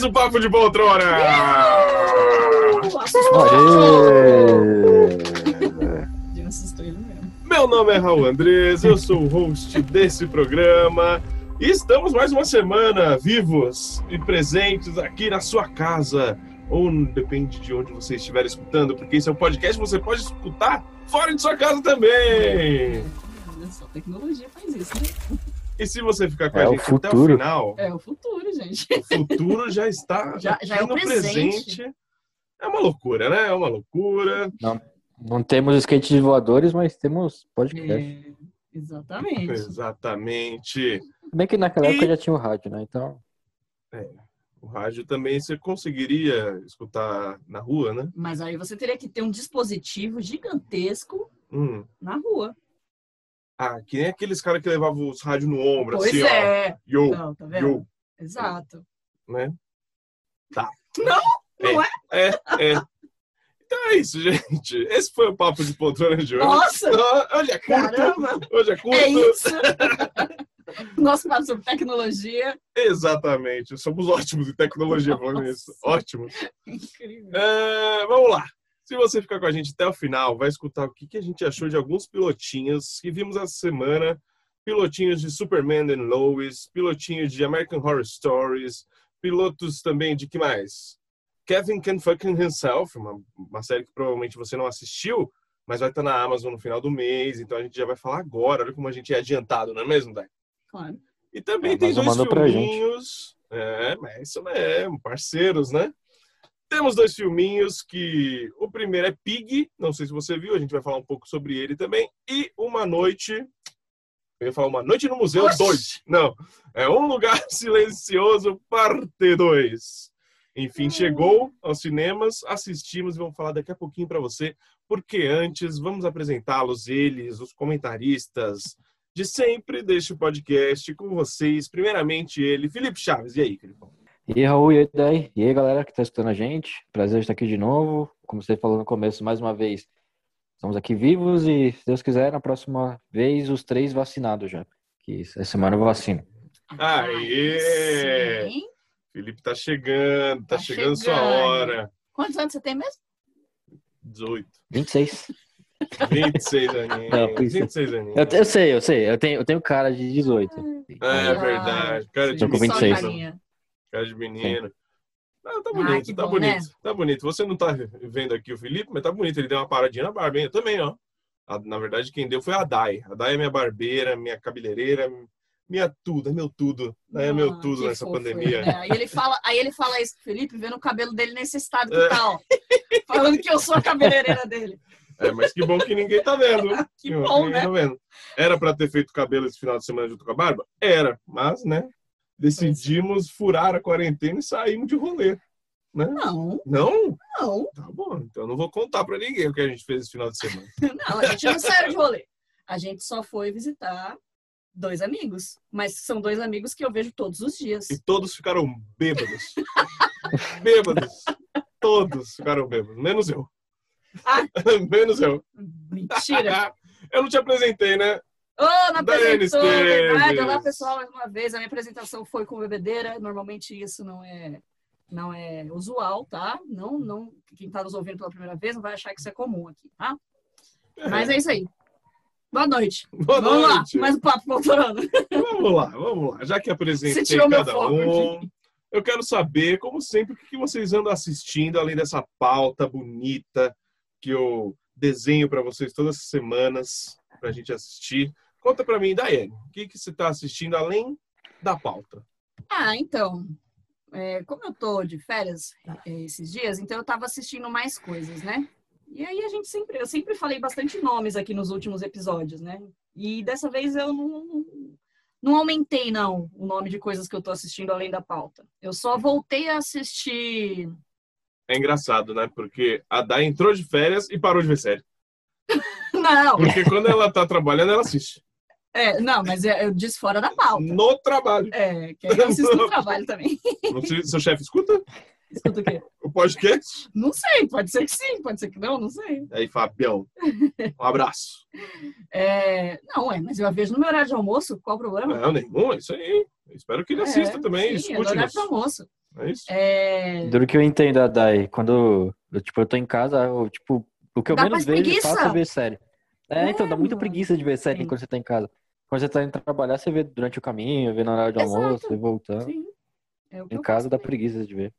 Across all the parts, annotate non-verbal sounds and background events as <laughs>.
mais um Papo de Poltrona! De assustou ele mesmo. Meu nome é Raul Andrés, eu sou o host desse programa e estamos mais uma semana vivos e presentes aqui na sua casa. Ou depende de onde você estiver escutando, porque esse é um podcast que você pode escutar fora de sua casa também. Olha só, tecnologia faz isso, né? E se você ficar com É a gente até o final, É o futuro, gente. o futuro já está <laughs> Já- já é no presente. É uma loucura, né? É uma loucura. Não temos skates voadores, mas temos podcast. É, exatamente. Exatamente. Bem que naquela E- época já tinha o rádio, né? Então, O rádio também você conseguiria escutar na rua, né? Mas aí você teria que ter um dispositivo gigantesco Hum. na rua. Ah, que nem aqueles caras que levavam os rádios no ombro, Pois assim, é. ó. Yo, Não, tá vendo? yo, Exato. né? Tá. Não, não é. É, é. Então é isso, gente. Esse foi o Papo de Poltrona de hoje. Nossa! Hoje é curto. Caramba! Hoje é curto. É isso! <laughs> Nosso papo sobre tecnologia. Exatamente. Somos ótimos em tecnologia falando Nossa. isso. Ótimos. Incrível. É, vamos lá. Se você ficar com a gente até o final, vai escutar o que, que a gente achou de alguns pilotinhos que vimos essa semana. Pilotinhos de Superman and Lois, pilotinhos de American Horror Stories, pilotos também de que mais? Kevin Can Fucking Himself, uma, uma série que provavelmente você não assistiu, mas vai estar na Amazon no final do mês, então a gente já vai falar agora. Olha como a gente é adiantado, não é mesmo, Dai? Claro. E também A tem dois filminhos. É, mas é isso mesmo, parceiros, né? Temos dois filminhos que o primeiro é Pig, não sei se você viu, a gente vai falar um pouco sobre ele também. E Uma Noite. Eu ia falar Uma Noite no Museu Oxi! 2. Não, é Um Lugar <laughs> Silencioso, parte 2. Enfim, Hum. chegou aos cinemas, assistimos e vamos falar daqui a pouquinho para você, porque antes vamos apresentá-los, eles, os comentaristas, de sempre deste podcast com vocês. Primeiramente ele, Felipe Chaves. E aí, Felipão? E aí, Raul, e aí? E aí, galera que tá escutando a gente? Prazer estar aqui de novo. Como você falou no começo, mais uma vez, estamos aqui vivos e, se Deus quiser, na próxima vez, os três vacinados já. Que essa semana eu vacino. Aê! Sim. Felipe tá chegando, tá, Tá chegando sua chegando. hora. Quantos anos você tem mesmo? 18, 26. 26 aninhos. Não, por isso. 26 aninhos. Eu, eu sei, eu sei. Eu tenho, eu tenho cara de 18. É, é verdade. Cara de Tô com Só 26. carinha. Cara de menino. Ah, tá Ah, bonito, que tá bom, bonito. né? Tá bonito. Você não tá vendo aqui o Felipe, mas tá bonito. Ele deu uma paradinha na barba, hein? Eu também, ó. A- Na verdade, quem deu foi a Dai. A Dai é minha barbeira, minha cabeleireira, minha tudo, é meu tudo. Dai é meu Ah, tudo nessa fofo pandemia. né? Aí ele fala, aí ele fala isso pro Felipe, vendo o cabelo dele nesse estado que É. tá, ó. Falando que eu sou a cabeleireira dele. É, mas que bom que ninguém tá vendo. <laughs> Que bom, ninguém né? tá vendo. Era pra ter feito cabelo esse final de semana junto com a barba? Era, mas, né? Decidimos furar a quarentena e saímos de rolê. Né? Não, Não? não, Tá bom, então eu não vou contar pra ninguém o que a gente fez esse final de semana. <laughs> não, a gente não saiu de rolê. A gente só foi visitar dois amigos. Mas são dois amigos que eu vejo todos os dias. E todos ficaram bêbados. <laughs> bêbados. Todos ficaram bêbados, menos eu. Ah. <laughs> menos eu. Mentira. eu não te apresentei, né? Não Daiane apresentou, verdade. Esteves. Olá, pessoal, mais uma vez. A minha apresentação foi com bebedeira. Normalmente isso não é não é usual, tá? Não, não, quem tá nos ouvindo pela primeira vez não vai achar que isso é comum aqui, tá? Mas é isso aí. Boa noite. Boa Vamos noite. lá, mais um papo voltando. Vamos lá, vamos lá. Já que apresentei cada foco um, aqui. eu quero saber, como sempre, o que vocês andam assistindo, além dessa pauta bonita que eu desenho para vocês todas as semanas para a gente assistir. Conta para mim, Daiane, o que, que você está assistindo além da pauta? Ah, então, é, como eu tô de férias é, esses dias, então eu tava assistindo mais coisas, né? E aí a gente sempre, eu sempre falei bastante nomes aqui nos últimos episódios, né? E dessa vez eu não, não aumentei, não, o nome de coisas que eu tô assistindo além da pauta. Eu só voltei a assistir. É engraçado, né? Porque a Dai entrou de férias e parou de ver série. Não, Porque quando ela tá trabalhando, ela assiste. é, não, mas é- eu disse fora da pauta. No trabalho. É, que aí eu assisto no trabalho também. Não sei se Seu chefe escuta Escuta o quê? o podcast? Não sei, pode ser que sim, pode ser que não, não sei. Aí, Fabião, um abraço. É, não, é, mas eu a vejo no meu horário de almoço, qual o problema? Não, nenhum, é isso aí. Eu espero que ele assista É, também, sim, é no escute horário de almoço. É isso? É, Duro que eu entendo Dai. Quando eu, tipo, eu tô em casa, eu, tipo, o que eu Dá menos vejo preguiça. faço é ver série. É, então, dá muita preguiça de ver série Sim. quando você tá em casa. Quando você tá indo trabalhar, você vê durante o caminho, vê na hora de Exato. almoço, e voltando. sim. É o que Em casa dá preguiça de ver.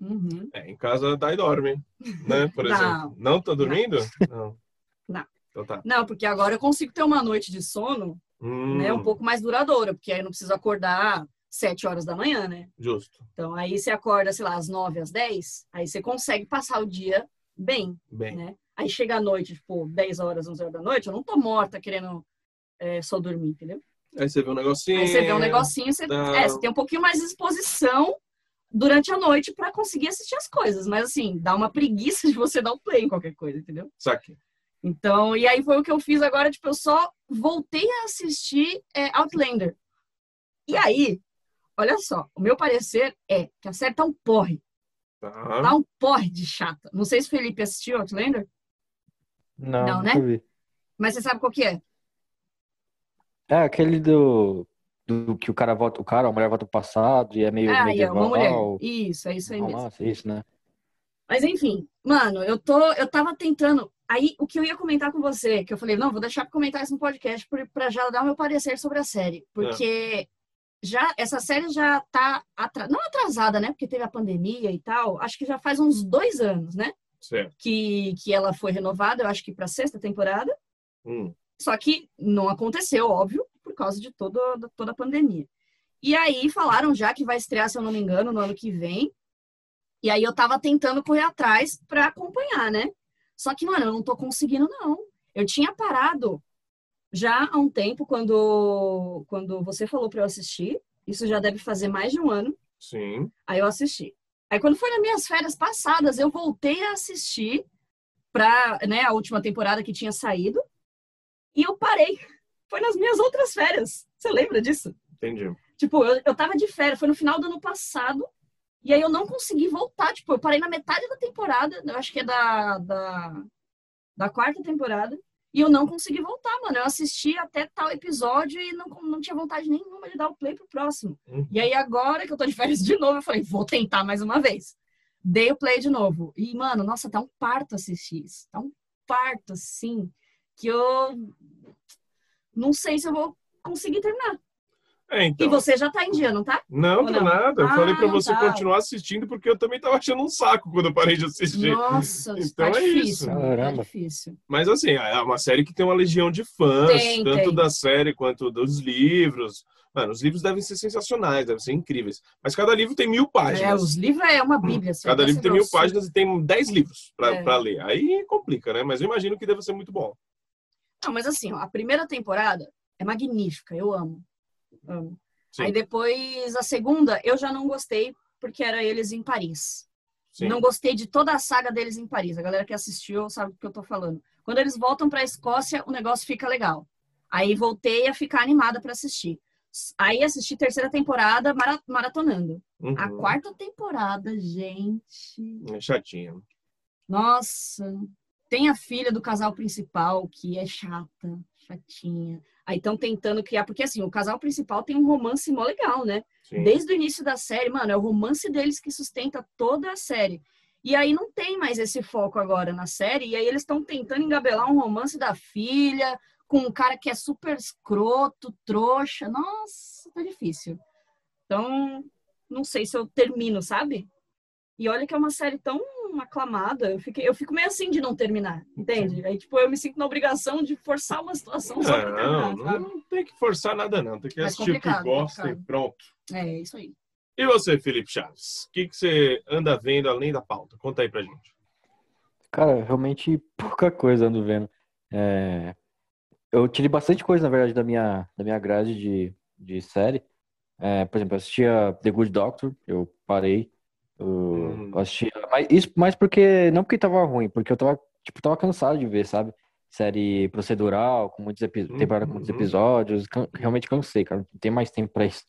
Uhum. É, em casa Dai dorme, né? Por Não. exemplo. Não tá dormindo? Não. Não. Então tá. Não, porque agora eu consigo ter uma noite de sono Hum, né, um pouco mais duradoura, porque aí eu não preciso acordar sete horas da manhã, né? Justo. Então aí você acorda, sei lá, às nove, às dez, aí você consegue passar o dia bem, Bem. né? Aí chega a noite, tipo, 10 horas, 11 horas da noite, eu não tô morta querendo é, só dormir, entendeu? Aí você vê um negocinho. Aí você vê um negocinho, você, Não. é, você tem um pouquinho mais de exposição durante a noite pra conseguir assistir as coisas, mas assim, dá uma preguiça de você dar o play em qualquer coisa, entendeu? Saque. Então, e aí foi o que eu fiz agora, tipo, eu só voltei a assistir é, Outlander. E aí, olha só, o meu parecer é que a série tá um porre, Tá. tá um porre de chata. Não sei se o Felipe assistiu Outlander, Não, Não, né? vi. mas você sabe qual que é? É aquele do, do que o cara volta, o cara, a mulher volta pro passado e é meio Ah, e é uma mulher. medieval. Isso, é isso aí mesmo. Romance, isso, né? Mas enfim, mano, eu tô, eu tava tentando. Aí o que eu ia comentar com você, que eu falei, não, vou deixar pra comentar isso no podcast pra já dar o meu parecer sobre a série, porque já essa série já tá não atrasada, né? Porque teve a pandemia e tal. Acho que já faz uns dois anos, né? Certo. Que, que ela foi renovada, eu acho que pra sexta temporada. Hum. Só que não aconteceu, óbvio, por causa de todo, toda a pandemia. E aí falaram já que vai estrear, se eu não me engano, no ano que vem. E aí eu tava tentando correr atrás pra acompanhar, né? Só que, mano, eu não tô conseguindo, não. Eu tinha parado já há um tempo, quando, quando você falou pra eu assistir. Isso já deve fazer mais de um ano. Sim. Aí eu assisti. Aí quando foi nas minhas férias passadas, eu voltei a assistir pra, né, a última temporada que tinha saído. E eu parei. <laughs> Foi nas minhas outras férias. Você lembra disso? Entendi. Tipo, eu, eu tava de férias, foi no final do ano passado. E aí eu não consegui voltar. Tipo, eu parei na metade da temporada, eu acho que é da, da, da quarta temporada. E eu não consegui voltar, mano. Eu assisti até tal episódio e não, não tinha vontade nenhuma de dar o play pro próximo. Uhum. E aí, agora que eu tô de férias de novo, eu falei, vou tentar mais uma vez. Dei o play de novo. E, mano, nossa, tá um parto assistir isso. Tá um parto, assim, que eu não sei se eu vou conseguir terminar. É, então. E você já tá em dia, não tá? Não, não? nada. Eu Ah, falei pra não você tá. continuar assistindo porque eu também tava achando um saco quando eu parei de assistir. Nossa, <laughs> Então tá é difícil. isso. Tá Caramba. difícil. Mas assim, é uma série que tem uma legião de fãs, Tem, tanto tem. da série quanto dos livros. Mano, os livros devem ser sensacionais, devem ser incríveis. Mas cada livro tem mil É, páginas. os livros é uma bíblia. assim, Cada livro tem mil páginas e tem dez livros pra, É. pra ler. Aí complica, né? Mas eu imagino que deve ser muito bom. Não, mas assim, ó, a primeira temporada é magnífica, eu amo. Amo. Sim. Aí depois, a segunda, eu já não gostei, porque era eles em Paris. Sim. Não gostei de toda a saga deles em Paris. A galera que assistiu sabe do que eu tô falando. Quando eles voltam pra Escócia, o negócio fica legal. Aí voltei a ficar animada pra assistir. Aí assisti terceira temporada mara- maratonando. Uhum. A quarta temporada, gente. É chatinho. Nossa, tem a filha do casal principal que é chata, chatinha. Aí estão tentando criar, porque assim, o casal principal tem um romance mó legal, né? Sim. Desde o início da série, mano, é o romance deles que sustenta toda a série. E aí não tem mais esse foco agora na série, e aí eles estão tentando engabelar um romance da filha com um cara que é super escroto, trouxa. Nossa, tá difícil. Então, não sei se eu termino, sabe? E olha que é uma série tão aclamada, eu, fiquei, eu fico meio assim de não terminar, entende? Aí, tipo, eu me sinto na obrigação de forçar uma situação só pra terminar, Não, não tem que forçar nada, não. Tem que É assistir o que gosta e pronto. É, isso aí. E você, Felipe Chaves? O que, que você anda vendo além da pauta? Conta aí pra gente. Cara, realmente pouca coisa ando vendo. É, Eu tirei bastante coisa, na verdade, da minha, da minha grade de, de série. É, por exemplo, eu assistia The Good Doctor, eu parei. Eu Hum. assistia, mas isso mais porque, não porque tava ruim, porque eu tava, tipo, tava cansado de ver, sabe? Série procedural, com muitos epi- temporada com muitos Uhum. episódios. Can- realmente cansei, cara. Não tem mais tempo pra isso.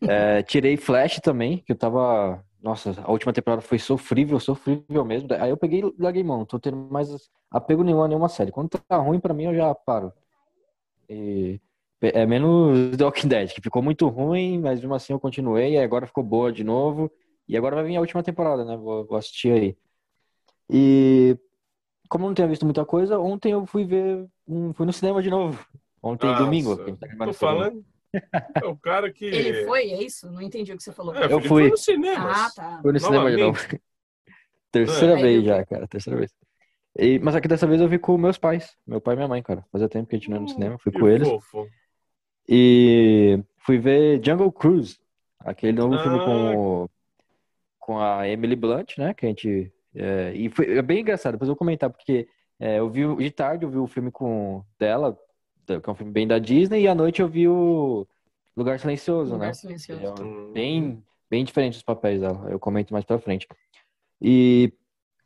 <laughs> É, tirei Flash também, que eu tava. Nossa, a última temporada foi sofrível, sofrível mesmo. Aí eu peguei e larguei mão. Não tô tendo mais apego nenhum a nenhuma série. Quando tá ruim pra mim, eu já paro. E é menos The Walking Dead, que ficou muito ruim, mas mesmo assim eu continuei. E agora ficou boa de novo. E agora vai vir a última temporada, né? Vou, vou assistir aí. E como eu não tinha visto muita coisa, ontem eu fui ver. um- fui no cinema de novo. Ontem, Nossa, domingo. tá Tô falando. É o cara que. Ele foi, é isso? Não entendi o que você falou. É, Eu fui. foi no cinema. Ah, tá. Fui no cinema de novo. Terceira É. vez já, cara. Terceira vez. E- mas aqui dessa vez eu vi com meus pais. Meu pai e minha mãe, cara. Fazia tempo que a gente não ia no cinema. Fui Que com eles. fofo. E fui ver Jungle Cruise. Aquele novo filme Ah. com, o- com a Emily Blunt, né? Que a gente. é, e foi é bem engraçado. Depois eu vou comentar, porque é, eu vi o- de tarde eu vi o filme com dela, que é um filme bem da Disney, e à noite eu vi o Lugar Silencioso, né? Lugar silencioso. É um- Hum. bem, bem diferente os papéis dela. Eu comento mais pra frente. E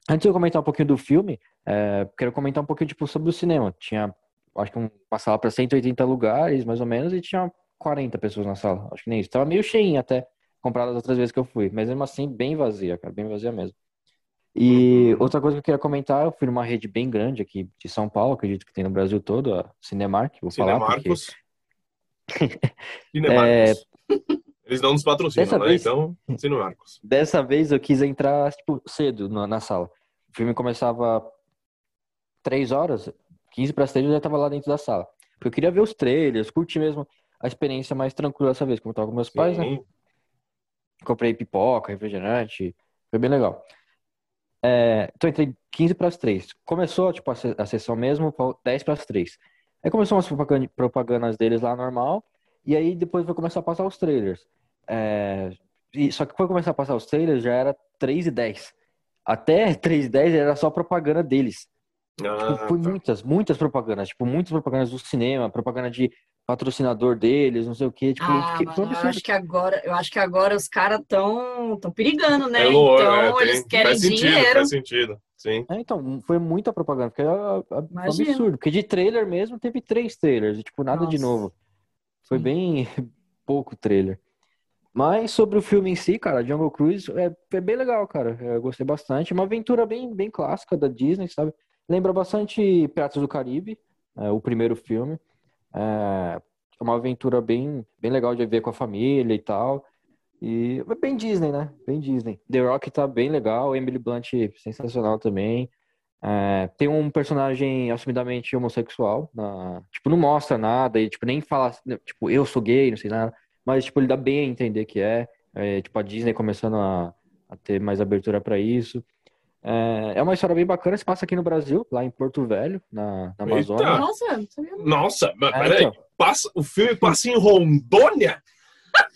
antes de eu comentar um pouquinho do filme, é, quero comentar um pouquinho tipo, sobre o cinema. Tinha, acho que um, uma sala para 180 lugares, mais ou menos, e tinha 40 pessoas na sala. Acho que nem isso. Tava meio cheinha até, comparado às outras vezes que eu fui. Mas mesmo assim, bem vazia, cara, bem vazia mesmo. E Uhum. outra coisa que eu queria comentar, eu fui numa rede bem grande aqui de São Paulo, acredito que tem no Brasil todo, a Cinemark, vou falar porque... Cinemarcos. Cinemarcos. <laughs> Eles não nos patrocinam, Dessa né? vez- Então, Cinemarcos. Dessa vez eu quis entrar, tipo, cedo na, na sala. O filme começava 3 horas, 15 para as 3 eu já estava lá dentro da sala. Porque eu queria ver os trailers, curtir mesmo a experiência mais tranquila dessa vez, como eu tava com meus pais, né? Comprei pipoca, refrigerante, foi bem legal. É, então entrei 15 para as 3. Começou, tipo, a, se- a sessão mesmo, foi 10 para as 3. Aí começou umas propaganda- propagandas deles lá normal, e aí depois vai começar a passar os trailers. É, e- só que quando começar a passar os trailers já era 3 e 10. Até <laughs> 3 e 10 era só propaganda deles. Ah, Tipo, foi tá. muitas, muitas propagandas. Tipo, muitas propagandas do cinema, propaganda de patrocinador deles, não sei o quê. Tipo, Ah, que, mano, eu acho que agora, eu acho que agora os caras estão tão perigando, né? É louco, então é, tem- eles querem faz sentido, dinheiro. Faz sentido, sim. É, então, foi muita propaganda, porque é, é- é absurdo. Porque de trailer mesmo teve três trailers, e, tipo, nada de Nossa. novo. Foi Sim. bem <laughs> pouco trailer. Mas sobre o filme em si, cara, Jungle Cruise é, é bem legal, cara. Eu gostei bastante. É uma aventura bem, bem clássica da Disney, sabe? Lembra bastante Piratas do Caribe, é, o primeiro filme. É uma aventura bem, bem legal de ver com a família e tal. E bem Disney, né? Bem Disney. The Rock tá bem legal, Emily Blunt sensacional também. É, tem um personagem assumidamente homossexual, na- tipo, não mostra nada e tipo, nem fala, tipo, eu sou gay, não sei nada, mas tipo, ele dá bem a entender que é, É, tipo, a Disney começando a, a ter mais abertura pra isso. É, é uma história bem bacana, se passa aqui no Brasil, lá em Porto Velho, na, na Amazônia. Eita! Nossa, não sabia não. Nossa, mas É, peraí. então. Passa, o filme passa em Rondônia?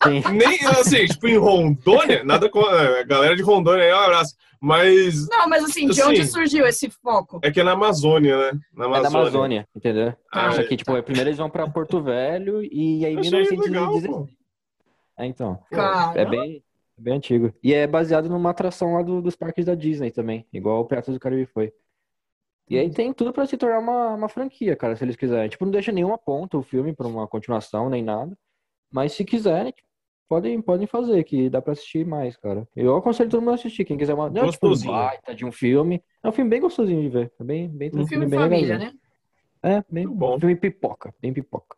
Sim. <laughs> Nem assim, tipo, em Rondônia, nada com a galera de Rondônia aí, um abraço. Mas Não, mas assim, de Sim. onde surgiu esse foco? é que é na Amazônia, né? Na É da Amazônia. Amazônia, entendeu? Ah, Só que, tipo, primeiro eles vão pra Porto Velho e aí em Achei 1916. legal, pô. É, então. Cara, É bem, é bem antigo. E é baseado numa atração lá do- dos parques da Disney também, igual o Piratas do Caribe foi. E aí tem tudo pra se tornar uma, uma franquia, cara, se eles quiserem. Tipo, não deixa nenhuma ponta o filme pra uma continuação, nem nada. Mas se quiserem, tipo, podem, podem fazer, que dá pra assistir mais, cara. Eu aconselho todo mundo a assistir, quem quiser uma. Não é tipo um baita de um filme. É um filme bem gostosinho de ver. É bem, bem um filme bem família, né? É, bem Muito bom. um filme pipoca, bem pipoca.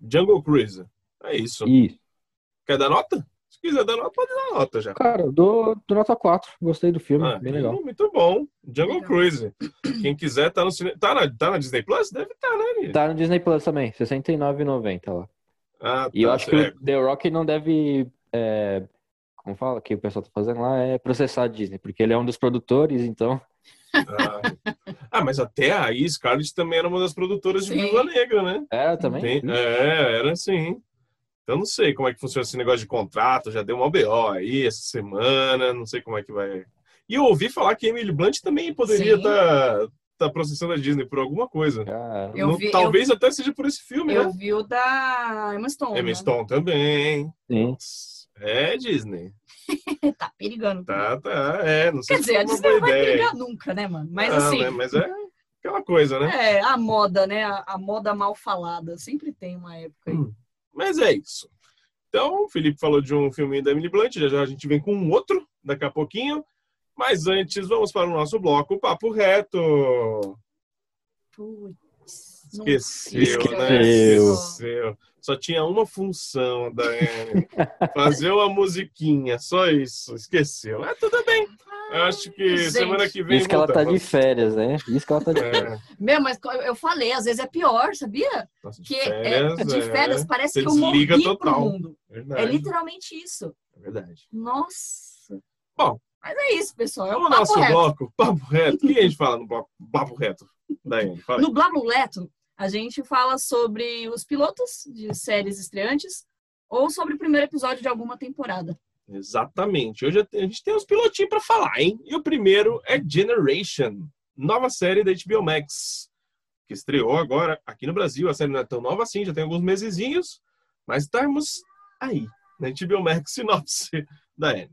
Jungle Cruise. É isso. Isso. Quer dar nota? Se quiser dar nota, pode dar nota já. Cara, eu dou, dou nota 4. Gostei do filme, Ah, bem legal. Muito bom. Jungle Legal. Cruise. Quem quiser tá no cinema. Tá na, tá na Disney Plus? Deve estar, tá, né? Gui? Tá no Disney Plus também, R$ 69,90 lá. Ah, E eu tá, acho que é. o The Rock não deve. é, como fala que o pessoal tá fazendo lá é processar a Disney, porque ele é um dos produtores, então. Ah. Ah, mas até aí, Scarlett também era uma das produtoras de Sim. Viúva Negra, né? Era também? Tem- é, era assim. Então não sei como é que funciona esse negócio de contrato, já deu uma BO aí essa semana, não sei como é que vai. E eu ouvi falar que Emily Blunt também poderia estar tá processando a Disney por alguma coisa. Eu Não- vi- talvez até seja por esse filme, Eu né? vi o da Emma Stone. Emma né? Stone também. sim. É Disney. <laughs> tá perigando. Tá, tá. É, não sei Quer se dizer, a foi uma Disney não vai ideia. brigar nunca, né, mano? Mas Não, assim. né? Mas é aquela coisa, né? É, a moda, né? A, a moda mal falada. Sempre tem uma época aí. Hum. Mas é isso. Então, o Felipe falou de um filme da Emily Blunt, já já a gente vem com um outro daqui a pouquinho. Mas antes, vamos para o nosso bloco Papo Reto. Putz, Esqueceu, nunca. né? Esqueceu. Só tinha uma função, Daiane. <laughs> Fazer uma musiquinha, só isso. Esqueceu. Mas tudo bem. Eu acho que Gente. semana que vem Isso que ela tá de férias, né? Isso que ela tá de É, Meu, mas eu falei, às vezes é pior, sabia? nossa, de Que é- férias, de é, férias parece Você que eu morri desliga pro total. mundo. Verdade, É literalmente isso. é verdade. Nossa. Bom. Mas é isso, pessoal. É o nosso reto. bloco, Papo Reto. O que a gente fala no bloco Papo Reto? Daiane, fala. No Blabuleto, a gente fala sobre os pilotos de séries estreantes ou sobre o primeiro episódio de alguma temporada. Exatamente. Hoje a gente tem uns pilotinhos pra falar, hein? E o primeiro é Generation, nova série da HBO Max, que estreou agora aqui no Brasil. A série não é tão nova assim, já tem alguns mesezinhos, mas estamos aí, na HBO Max <laughs> sinopse da Anne.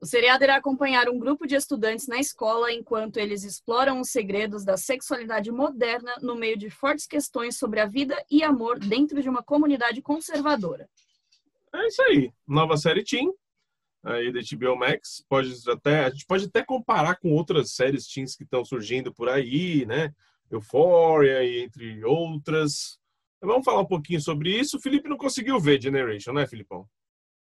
O seriado irá acompanhar um grupo de estudantes na escola enquanto eles exploram os segredos da sexualidade moderna no meio de fortes questões sobre a vida e amor dentro de uma comunidade conservadora. É isso aí. Nova série Teen, aí da HBO Max. Pode até, a gente pode até comparar com outras séries teens que estão surgindo por aí, né? Euphoria e entre outras. Vamos falar um pouquinho sobre isso. O Felipe não conseguiu ver Generation, né, Filipão?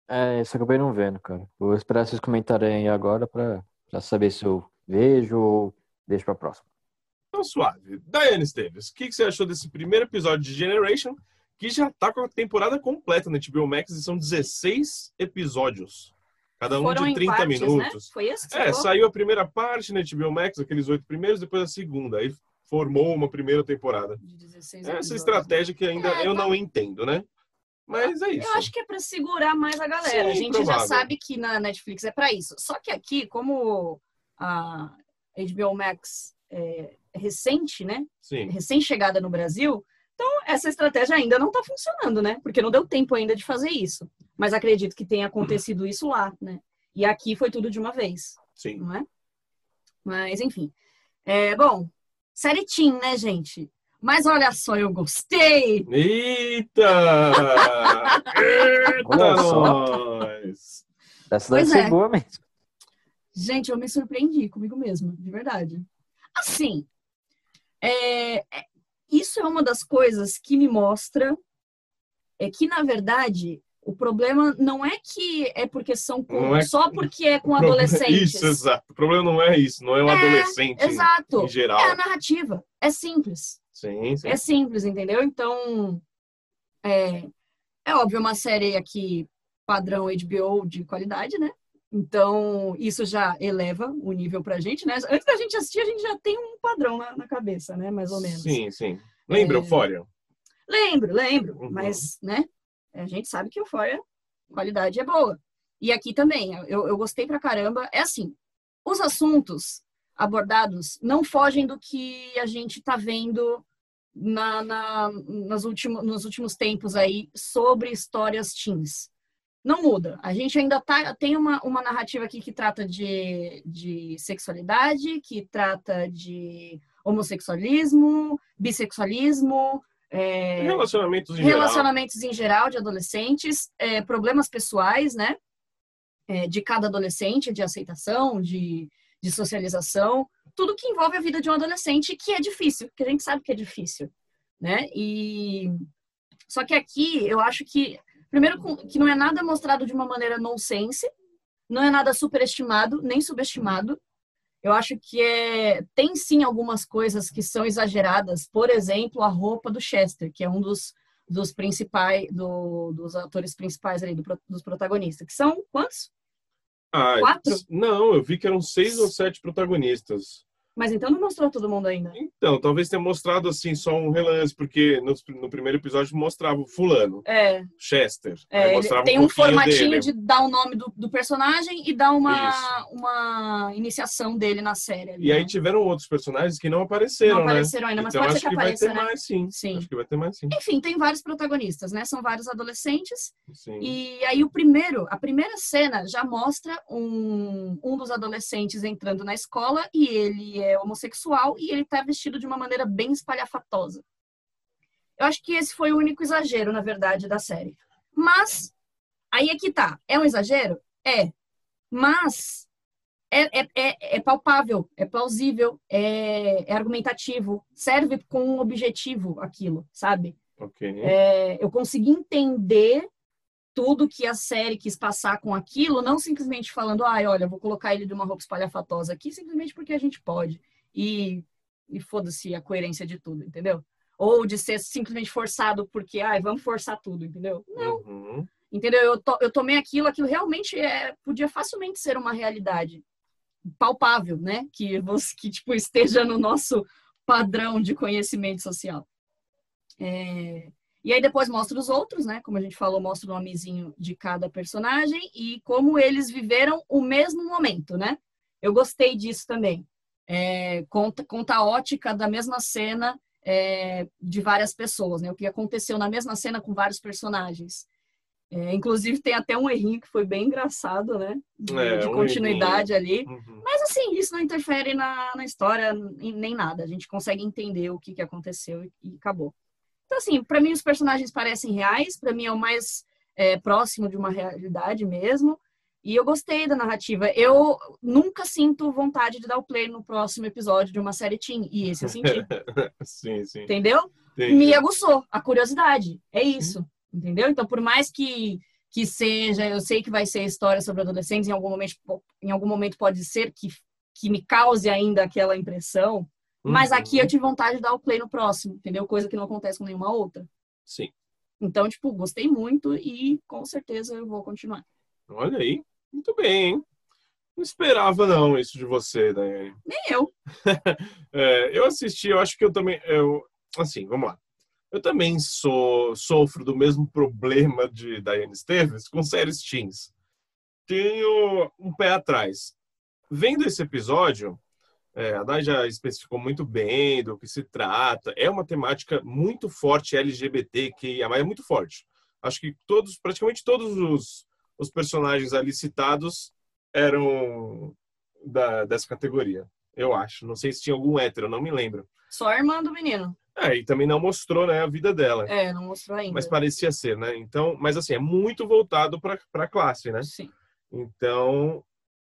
É, isso eu acabei não vendo, cara. Vou esperar vocês comentarem aí agora pra, pra saber se eu vejo ou deixo pra próxima. Então, suave. Daiane Esteves, o que, que você achou desse primeiro episódio de Generation, que já tá com a temporada completa na HBO Max e são 16 episódios. Cada um Foram de em 30 partes, minutos. né? Foi esse que você É, falou? saiu a primeira parte na HBO Max, aqueles oito primeiros, depois a segunda. Aí formou uma primeira temporada. De 16 Essa episódios. estratégia que ainda É, eu tá. não entendo, né? Mas é isso. Eu acho que é para segurar mais a galera. Sim, a gente provável. já sabe que na Netflix é para isso. Só que aqui, como a HBO Max é recente, né? Sim. Recém-chegada no Brasil, então essa estratégia ainda não está funcionando, né? Porque não deu tempo ainda de fazer isso. Mas acredito que tenha acontecido isso lá, né? E aqui foi tudo de uma vez, Sim. não é? Mas, enfim. É, bom, série Teen, né, gente? Mas olha só, eu gostei! Eita! <laughs> Eita, Olha só. nós! Essa ser é. boa mesmo. Gente, eu me surpreendi comigo mesma, de verdade. Assim, é, é- isso é uma das coisas que me mostra é que, na verdade, o problema não é que é porque são com, é- só porque é com <laughs> problema- adolescentes. Isso, exato. O problema não é isso, não é o É, adolescente em- Exato. em geral. É a narrativa. É simples. Sim, sim. É simples, entendeu? Então, é, é óbvio, uma série aqui padrão HBO de qualidade, né? Então, isso já eleva o nível pra gente, né? Antes da gente assistir, a gente já tem um padrão na, na cabeça, né? Mais ou menos. Sim, sim. Lembra É. Euphoria? Lembro, lembro. Uhum. Mas, né? A gente sabe que o Euphoria, qualidade é boa. E aqui também, eu, eu gostei pra caramba. É assim, os assuntos abordados não fogem do que a gente tá vendo na, na, nas último, nos últimos tempos aí sobre histórias teens. Não muda. A gente ainda tá, tem uma, uma narrativa aqui que trata de, de sexualidade, que trata de homossexualismo, bissexualismo, é, Relacionamentos em geral. relacionamentos em geral de adolescentes, é, problemas pessoais, né? É, de cada adolescente, de aceitação, de, de socialização, tudo que envolve a vida de um adolescente, que é difícil, que a gente sabe que é difícil, né? E só que aqui eu acho que primeiro que não é nada mostrado de uma maneira nonsense, não é nada superestimado nem subestimado. Eu acho que é, tem sim algumas coisas que são exageradas. Por exemplo, a roupa do Chester, que é um dos, dos principais, do- dos atores principais ali, do dos protagonistas. Que são quantos? Ah, Quatro? Não, eu vi que eram seis ou sete protagonistas. Mas então não mostrou todo mundo ainda. Então, talvez tenha mostrado assim só um relance, porque no, no primeiro episódio mostrava o fulano, É, Chester. é, Aí tem um, um formatinho dele. de dar o nome do, do personagem e dar uma, Isso. uma iniciação dele na série. ali, E aí né? tiveram outros personagens que não apareceram, não apareceram né? ainda, mas então pode ser que, que vai apareça, ter né? mais, sim. Sim. Acho que vai ter mais, sim. Enfim, tem vários protagonistas, né? São vários adolescentes. sim. E aí o primeiro, a primeira cena já mostra um, um dos adolescentes entrando na escola e ele é homossexual e ele tá vestido de uma maneira bem espalhafatosa. Eu acho que esse foi o único exagero, na verdade, da série. Mas, aí é que tá. É um exagero? É. Mas é, é, é, é palpável, é plausível, é, é argumentativo, serve com um objetivo aquilo, sabe? É, eu consegui entender tudo que a série quis passar com aquilo, não simplesmente falando, ai, olha, vou colocar ele de uma roupa espalhafatosa aqui, simplesmente porque a gente pode. E, e foda-se a coerência de tudo, entendeu? Ou de ser simplesmente forçado porque, ai, vamos forçar tudo, entendeu? Não, Uhum. entendeu? Eu, to, eu tomei aquilo, aquilo realmente é, podia facilmente ser uma realidade palpável, né? Que, você, que tipo, esteja no nosso padrão de conhecimento social. É, E aí depois mostra os outros, né? Como a gente falou, mostra o nomezinho de cada personagem e como eles viveram o mesmo momento, né? Eu gostei disso também. É, conta, conta a ótica da mesma cena é, de várias pessoas, né? O que aconteceu na mesma cena com vários personagens. É, inclusive tem até um errinho que foi bem engraçado, né? De, É, de um continuidade ali. Uhum. Mas assim, isso não interfere na, na história em- nem nada. A gente consegue entender o que, que aconteceu e, e acabou. Então, assim, para mim os personagens parecem reais, para mim é o mais é, próximo de uma realidade mesmo. E eu gostei da narrativa. Eu nunca sinto vontade de dar o play no próximo episódio de uma série teen. E esse eu senti, <laughs> sim, sim. entendeu? Entendi. me aguçou a curiosidade. É isso, entendeu? Então, por mais que que seja, eu sei que vai ser história sobre adolescentes, em algum momento, em algum momento pode ser que, que me cause ainda aquela impressão, mas Uhum. aqui eu tive vontade de dar o play no próximo, entendeu? Coisa que não acontece com nenhuma outra. Sim. Então, tipo, gostei muito e com certeza eu vou continuar. Olha aí. Muito bem, hein? Não esperava, não, isso de você, Daiane. <laughs> Nem eu. É, eu assisti, eu acho que eu também. Eu, assim, vamos lá. Eu também sou, sofro do mesmo problema de Daiane Esteves com séries teens. Tenho um pé atrás. Vendo esse episódio, é, a Dai já especificou muito bem do que se trata. É uma temática muito forte LGBT, que é muito forte. Acho que todos, praticamente todos os, os personagens ali citados eram da, dessa categoria. Eu acho. Não sei se tinha algum hétero, não me lembro. Só a irmã do menino. É, e também não mostrou né, a vida dela. É, não mostrou ainda. Mas parecia ser, né? Então, mas assim, é muito voltado para a classe, né? Sim. Então,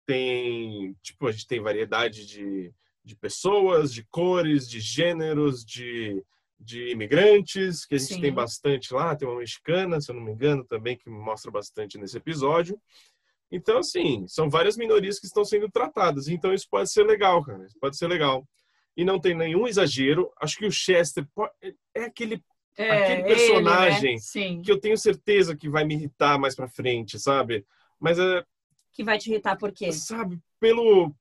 tem, tipo, a gente tem variedade de, de pessoas, de cores, de gêneros, de, de imigrantes, que a gente Sim. tem bastante lá. Tem uma mexicana, se eu não me engano, também, que mostra bastante nesse episódio. Então, assim, são várias minorias que estão sendo tratadas. Então, isso pode ser legal, cara. Isso pode ser legal. E não tem nenhum exagero. Acho que o Chester po- é aquele É, Aquele ele, personagem né? Sim. que eu tenho certeza que vai me irritar mais pra frente, sabe? Mas é, Que vai te irritar por quê? sabe, pelo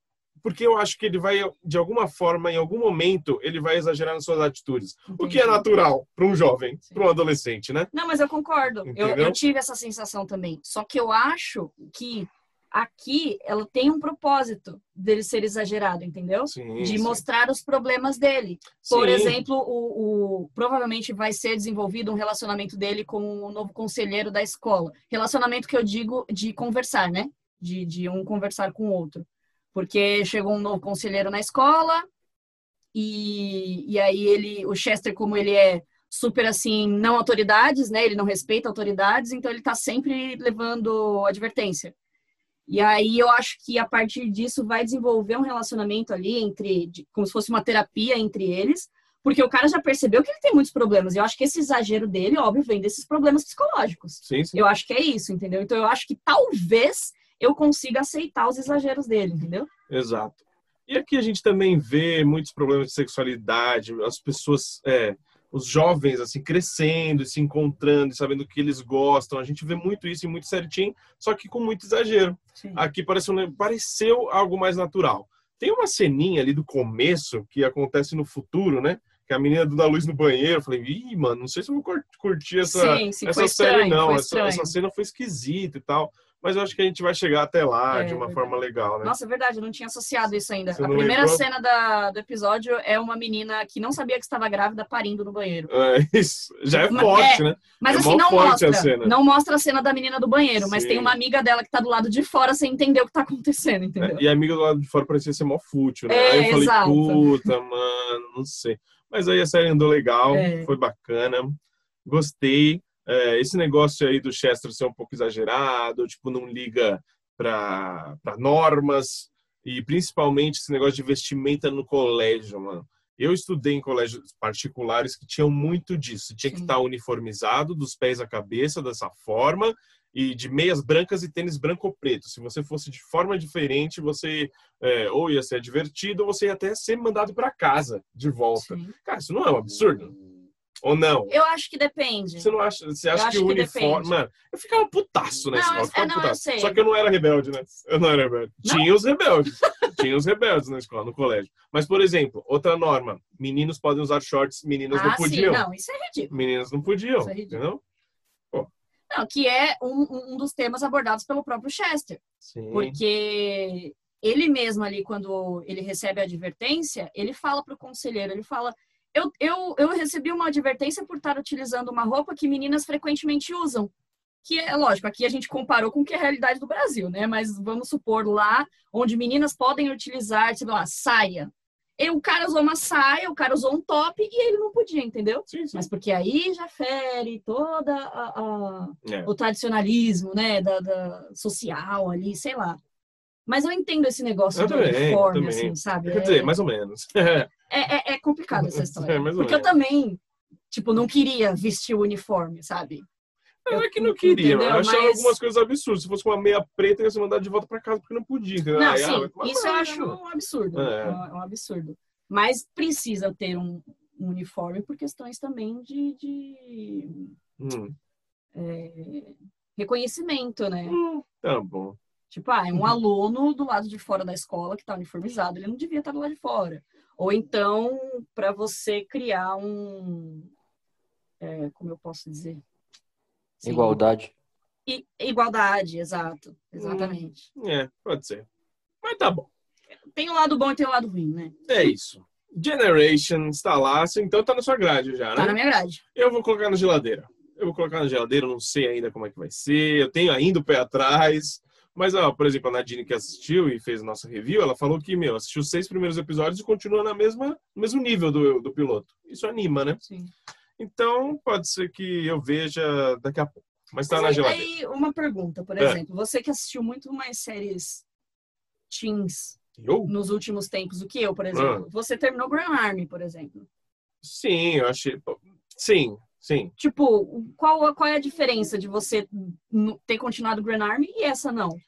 porque eu acho que ele vai de alguma forma, em algum momento, ele vai exagerar nas suas atitudes, o que é Entendi. natural para um jovem, para um adolescente, né? Não, mas eu concordo. Eu, eu tive essa sensação também. Só que eu acho que aqui ela tem um propósito dele ser exagerado, entendeu? Sim. De sim. mostrar os problemas dele. Por Sim. exemplo, o, o- provavelmente vai ser desenvolvido um relacionamento dele com o novo conselheiro da escola. Relacionamento que eu digo de conversar, né? De, de um conversar com o outro. Porque chegou um novo conselheiro na escola e, e aí ele, o Chester, como ele é super assim, não autoridades, né? Ele não respeita autoridades, então ele tá sempre levando advertência. E aí eu acho que a partir disso vai desenvolver um relacionamento ali entre, de- como se fosse uma terapia entre eles, porque o cara já percebeu que ele tem muitos problemas. E eu acho que esse exagero dele, óbvio, vem desses problemas psicológicos. Sim, sim. Eu acho que é isso, entendeu? Então eu acho que talvez eu consiga aceitar os exageros dele, entendeu? Exato. E aqui a gente também vê muitos problemas de sexualidade, as pessoas, é, os jovens assim crescendo e se encontrando e sabendo o que eles gostam. A gente vê muito isso em muito certinho, só que com muito exagero. Sim. Aqui pareceu, pareceu algo mais natural. Tem uma ceninha ali do começo que acontece no futuro, né? Que a menina dando a luz no banheiro. Eu falei, ih, mano, não sei se eu vou cur- curtir essa, sim, sim, essa série, estranho, não. Essa, essa cena foi esquisita e tal. Mas eu acho que a gente vai chegar até lá É, de uma verdade. forma legal, né? Nossa, é verdade, eu não tinha associado isso ainda. Você a primeira lembrou? cena da- do episódio é uma menina que não sabia que estava grávida parindo no banheiro. É, isso já é Mas- forte, é, né? Mas É assim, não mostra. Não mostra a cena da menina do banheiro, mas Sim. tem uma amiga dela que tá do lado de fora sem entender o que tá acontecendo, entendeu? E a amiga do lado de fora parecia ser mó fútil, né? É, aí eu falei, exato. puta, mano, não sei. Mas aí a série andou legal, É. foi bacana, gostei. É, esse negócio aí do Chester ser um pouco exagerado, tipo, não liga pra, pra normas, e principalmente esse negócio de vestimenta no colégio, mano. Eu estudei em colégios particulares que tinham muito disso. Tinha que estar uniformizado, dos pés à cabeça, dessa forma, e de meias brancas e tênis branco ou preto. Se você fosse de forma diferente, você é, ou ia ser divertido, ou você ia até ser mandado para casa de volta. Sim. Cara, isso não é um absurdo? Ou não? Eu acho que depende. Você não acha? Você acha que o uniforme. Mano, eu ficava putaço na Não, escola. eu- não, putaço. Só que eu não era rebelde, né? Eu não era rebelde. Não? Tinha os rebeldes. <laughs> Tinha os rebeldes na escola, no colégio. Mas, por exemplo, outra norma: meninos podem usar shorts, meninas não ah, sim, podiam. não, isso é ridículo. Meninas não podiam, Isso é ridículo. entendeu? Não, que é um, um dos temas abordados pelo próprio Chester. Sim. Porque ele mesmo ali, quando ele recebe a advertência, ele fala para o conselheiro, ele fala, eu, eu, eu recebi uma advertência por estar utilizando uma roupa que meninas frequentemente usam. Que é lógico, aqui a gente comparou com o que é a realidade do Brasil, né? Mas vamos supor lá, onde meninas podem utilizar, sei lá, saia. E o cara usou uma saia, o cara usou um top e ele não podia, entendeu? Sim, sim. Mas porque aí já fere toda a- a, É. o tradicionalismo, né, da, da social ali, sei lá. Mas eu entendo esse negócio Eu do também, uniforme, também. assim, sabe? Quer dizer, mais ou menos. <laughs> é, é, é complicado essa <laughs> história. É, mais ou porque eu também, tipo, não queria vestir o uniforme, sabe? Não Eu- é que não queria, entendeu? eu achava Mas- algumas coisas absurdas. Se fosse com uma meia preta, ia ser mandado de volta pra casa porque não podia. Entendeu? Não, Aí, ah, sim, tomar isso eu acho mano. um absurdo. É. É um absurdo. Mas precisa ter um, um uniforme por questões também de, de Hum. é, reconhecimento, né? Hum, Tá bom. Tipo, ah, é um Uhum. aluno do lado de fora da escola que está uniformizado, ele não devia estar do lado de fora. Ou então, para você criar um. é, como eu posso dizer? Sim. Igualdade. I- igualdade, exato. Exatamente. É, pode ser. Mas tá bom. Tem o lado bom e tem o lado ruim, né? É isso. Generation está lá, então tá na sua grade já, Tá né? na minha grade. Eu vou colocar na geladeira. Eu vou colocar na geladeira, não sei ainda como é que vai ser. Eu tenho ainda o pé atrás. Mas, ó, por exemplo, a Nadine que assistiu e fez a nossa review, ela falou que, meu, assistiu os seis primeiros episódios e continua na mesma, no mesmo nível do, do piloto. Isso anima, né? Sim. Então, pode ser que eu veja daqui a pouco. Mas tá Mas na aí, geladeira. aí, uma pergunta, por É. exemplo. Você que assistiu muito mais séries teens Eu? nos últimos tempos do que eu, por exemplo. Ah. Você terminou Grand Army, por exemplo. Sim, eu achei. Sim, sim. Tipo, qual, qual é a diferença de você ter continuado Grand Army e essa não?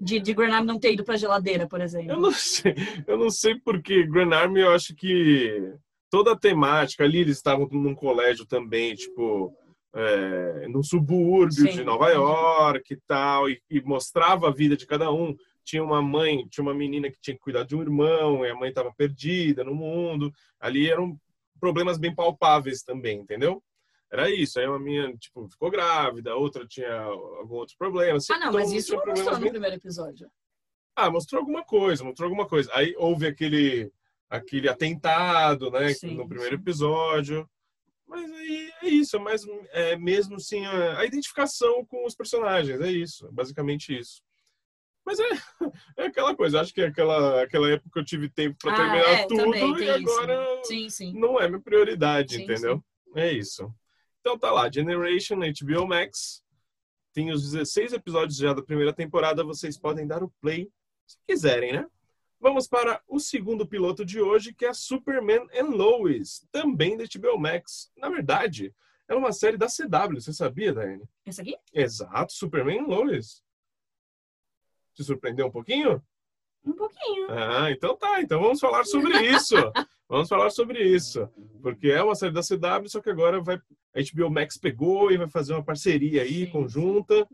De, de Grand Army não ter ido pra geladeira, por exemplo. Eu não sei, eu não sei porque Grand Army eu acho que toda a temática ali eles estavam num colégio também, tipo é, no subúrbio Sim, de Nova. York e tal, e, e mostrava a vida de cada um. Tinha uma mãe, tinha uma menina que tinha que cuidar de um irmão, e a mãe estava perdida no mundo. Ali eram problemas bem palpáveis também, entendeu? Era isso. Aí uma minha, tipo, ficou grávida, outra tinha algum outro problema. Ah, Sempre não, mas isso não mostrou no primeiro episódio. ah, mostrou alguma coisa, mostrou alguma coisa. Aí houve aquele, aquele atentado, né, Sim, no primeiro sim. episódio. Mas aí é isso, é mais é mesmo assim a, a identificação com os personagens, é isso, é basicamente isso. Mas é, <laughs> é aquela coisa, acho que aquela, aquela época eu tive tempo para Ah, terminar é, tudo e agora isso. Sim, sim. não é minha prioridade, entendeu? É isso. Então tá lá, Generation, HBO Max. Tem os 16 episódios já da primeira temporada, vocês podem dar o play se quiserem, né? Vamos para o segundo piloto de hoje, que é Superman and Lois, também da HBO Max. Na verdade, é uma série da CW, você sabia, Daiane? Esse aqui? Exato, Superman and Lois. Te surpreendeu um pouquinho? Um pouquinho. Ah, então tá. Então vamos falar sobre isso. <laughs> vamos falar sobre isso. Porque é uma série da CW, só que agora vai. A HBO Max pegou e vai fazer uma parceria aí, conjunta.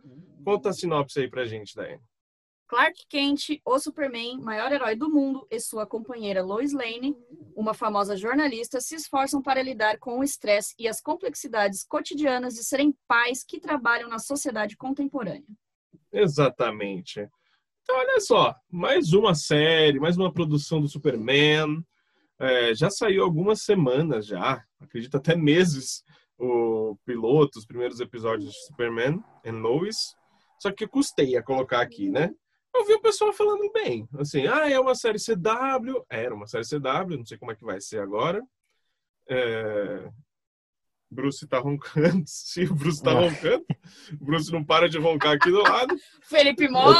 Conta a sinopse aí pra gente, Daiane. Clark Kent, o Superman, maior herói do mundo, e sua companheira Lois Lane, uma famosa jornalista, se esforçam para lidar com o estresse e as complexidades cotidianas de serem pais que trabalham na sociedade contemporânea. Exatamente. Então, olha só, mais uma série, mais uma produção do Superman. É, já saiu algumas semanas já, acredito até meses, o piloto, os primeiros episódios de Superman and Lois. Só que eu custei a colocar aqui, né? Eu vi o pessoal falando bem, assim, ah, é uma série CW, era uma série CW, não sei como é que vai ser agora. É... Bruce tá roncando, <laughs> sim, o Bruce tá Ah. roncando. O Bruce não para de roncar aqui do lado. Felipe Mó!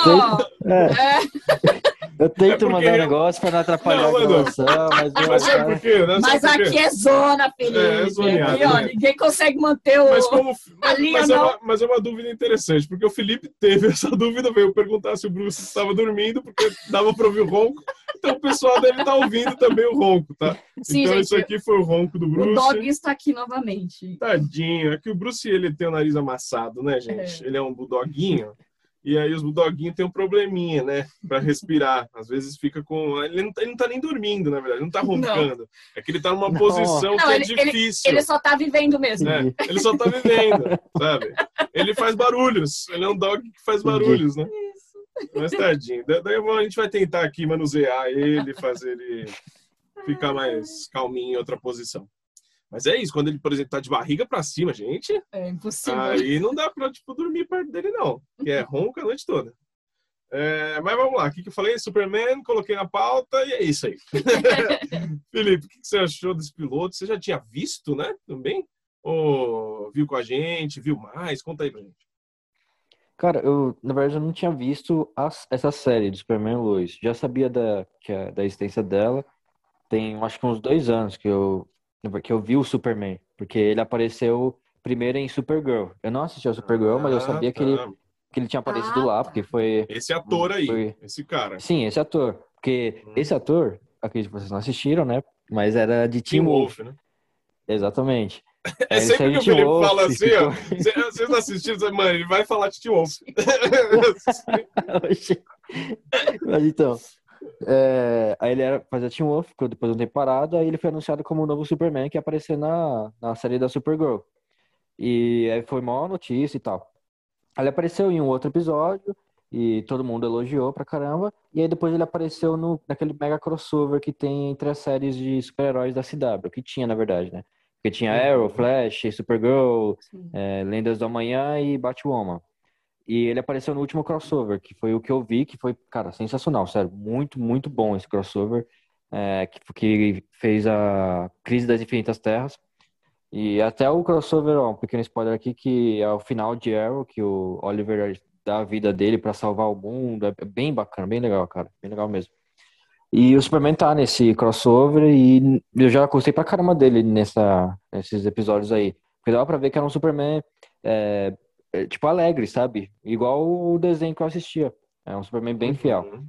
É, É, eu tento É porque mandar um eu- negócio pra não atrapalhar Não, a gravação, mas, Mas sabe cara, por quê? né? mas Sabe por quê? aqui é zona, Felipe. É, é zoneado, aqui, ó, né? ninguém consegue manter o. Mas, como, <laughs> mas, linha mas é não. uma, mas é uma dúvida interessante, porque o Felipe teve <laughs> essa dúvida, veio perguntar se o Bruce estava dormindo, porque dava para ouvir o ronco. Então o pessoal deve estar ouvindo também o ronco, tá? Sim, então gente, isso aqui foi o ronco do o Bruce. dog está aqui novamente. Tadinho. É que o Bruce ele tem o nariz amassado, né, gente? É. Ele é um bulldoguinho. E aí os bulldoguinhos têm um probleminha, né? Pra respirar. Às vezes fica com. Ele não, tá, ele não tá nem dormindo, na verdade. Ele não tá roncando. É que ele tá numa Não. posição Não, que é ele- difícil. Ele só tá vivendo mesmo. É, ele só tá vivendo, sabe? Ele faz barulhos. Ele é um dog que faz barulhos, né? Mas tadinho. Da- Daí a gente vai tentar aqui manusear ele, fazer ele ficar mais calminho em outra posição. Mas é isso, quando ele, por exemplo, tá de barriga pra cima, gente, É impossível. aí não dá pra, tipo, dormir perto dele, não. Que é ronca a noite toda. É, mas vamos lá, o que, que eu falei? Superman, coloquei na pauta e é isso aí. <laughs> Felipe, o que, que você achou desse piloto? Você já tinha visto, né? Também? Ou viu com a gente? Viu mais? Conta aí pra gente. Cara, eu, na verdade, eu não tinha visto as- essa série do Superman Lois. Já sabia da, que a- da existência dela. Tem, acho que uns dois anos que eu, que eu vi o Superman. Porque ele apareceu primeiro em Supergirl. Eu não assisti a Supergirl, mas eu Ah, sabia que tá. ele, que ele tinha aparecido Ah, lá, tá. porque foi... Esse ator aí, Foi. esse cara. Sim, esse ator. Porque Hum. esse ator, acredito que vocês não assistiram, né? Mas era de Tim Teen Wolf. Wolf, né? Exatamente. <laughs> É ele sempre que o Felipe Wolf fala assim, ó. ficou- Cê- Vocês não assistiram, mano, ele vai falar de Tim Wolf. <laughs> <laughs> Mas então, é, aí ele era, fazia Teen Wolf, depois de um tempo parado, aí ele foi anunciado como o novo Superman que ia aparecer na, na série da Supergirl. E aí foi maior notícia e tal. Ele apareceu em um outro episódio e todo mundo elogiou pra caramba. E aí depois ele apareceu no, naquele mega crossover que tem entre as séries de super-heróis da CW, que tinha, na verdade, né? Porque tinha Arrow, Uhum. Flash, Supergirl, é, Lendas do Amanhã e Batwoman. E ele apareceu no último crossover, que foi o que eu vi, que foi, cara, sensacional, sério, muito, muito bom esse crossover, é, que, que fez a Crise das Infinitas Terras. E até o crossover, ó, um pequeno spoiler aqui, que é o final de Arrow, que o Oliver dá a vida dele pra salvar o mundo, é bem bacana, bem legal, cara, bem legal mesmo. E o Superman tá nesse crossover e eu já gostei pra caramba dele nessa, nesses episódios aí. Porque dava pra ver que era um Superman, é, é, tipo, alegre, sabe? Igual o desenho que eu assistia. É um Superman bem fiel. Uhum.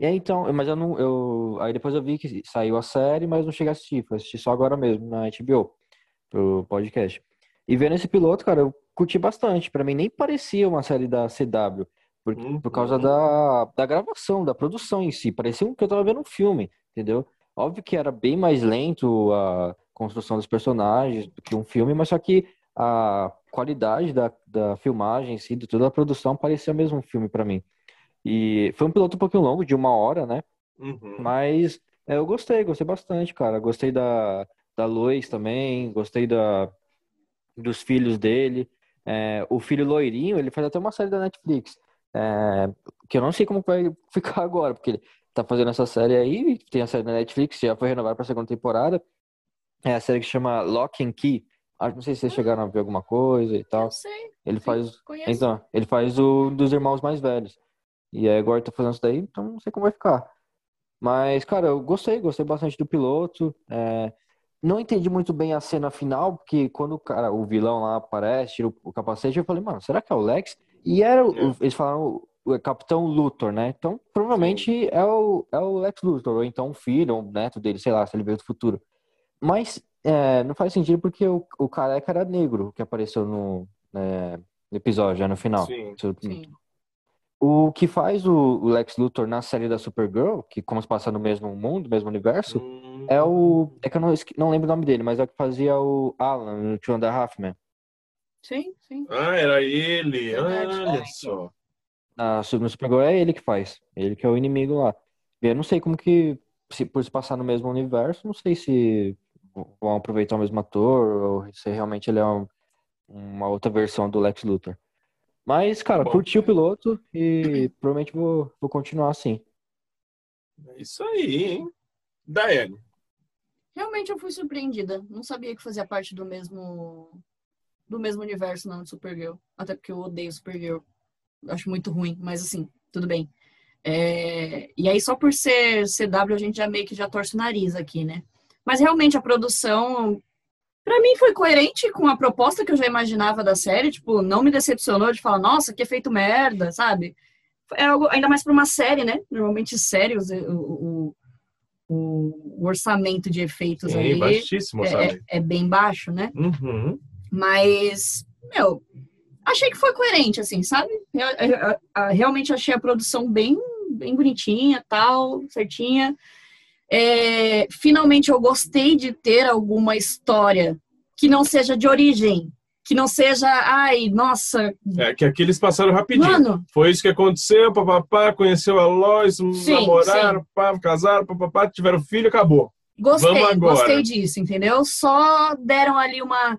E aí, então, mas eu não, eu, aí depois eu vi que saiu a série, mas não cheguei a assistir. Fui assistir só agora mesmo, na HBO, pro podcast. E vendo esse piloto, cara, eu curti bastante. Pra mim nem parecia uma série da CW. Por, Uhum. por causa da, da gravação, da produção em si. Parecia um- que eu tava vendo um filme, entendeu? Óbvio que era bem mais lento a construção dos personagens do que um filme, mas só que a qualidade da, da filmagem em si, de toda a produção, parecia mesmo um filme pra mim. E foi um piloto um pouquinho longo, de uma hora, né? Uhum. Mas é, eu gostei, gostei bastante, cara. Gostei da, da Lois também, gostei da, dos filhos dele. É, o filho loirinho, ele faz até uma série da Netflix, é, que eu não sei como vai <laughs> ficar agora, porque ele tá fazendo essa série aí, tem a série da Netflix, já foi renovada pra segunda temporada. É a série que chama Lock and Key. Ah, não sei se vocês chegaram a ver alguma coisa e tal. Eu sei, Ele sim, faz conheço. então, ele faz o dos irmãos mais velhos. E aí agora tá fazendo isso daí, então não sei como vai ficar. Mas, cara, eu gostei, gostei bastante do piloto. É, não entendi muito bem a cena final, porque quando o cara, o vilão lá aparece, tira o, o capacete, eu falei, mano, será que é o Lex? E era, o- É. eles falaram o, o Capitão Luthor, né? Então, provavelmente é o, é o Lex Luthor, ou então um filho, ou um neto dele, sei lá, se ele veio do futuro. Mas é, não faz sentido porque o, o careca era negro que apareceu no, é, no episódio, já no final. Sim. Sim. O que faz o, o Lex Luthor na série da Supergirl, que como se passa no mesmo mundo, mesmo universo, Hum, é o. É que eu não, não lembro o nome dele, mas é o que fazia o Alan no Two and a Half Men. Sim, sim. Ah, era ele. Olha só. Na no Supergirl é ele que faz. Ele que é o inimigo lá. E eu não sei como que, se por se passar no mesmo universo, não sei se vão aproveitar o mesmo ator ou se realmente ele é um- uma outra versão do Lex Luthor. Mas, cara, Bom. curti o piloto e provavelmente vou, vou continuar assim. É isso aí, hein? Daiane. Realmente eu fui surpreendida. Não sabia que fazia parte do mesmo do mesmo universo não de Supergirl. Até porque eu odeio Supergirl. Acho muito ruim, mas assim, tudo bem. É, E aí só por ser CW a gente já meio que já torce o nariz aqui, né? Mas realmente a produção pra mim foi coerente com a proposta que eu já imaginava da série, tipo, não me decepcionou de falar, nossa, que efeito merda, sabe? É algo, ainda mais pra uma série, né? Normalmente séries, o, o, o- orçamento de efeitos Sim, ali baixíssimo, é, sabe? é bem baixo, né? Uhum. Mas, meu, achei que foi coerente, assim, sabe? Eu- eu- eu realmente achei a produção bem, bem bonitinha, tal, certinha. É, finalmente eu gostei de ter alguma história que não seja de origem, que não seja, ai, nossa, É que aqui eles passaram rapidinho. mano, Foi isso que aconteceu, papapá, conheceu a Lois, Sim, namoraram, pá, casaram, papapá, tiveram filho, acabou. Gostei, gostei disso, entendeu? Só deram ali uma.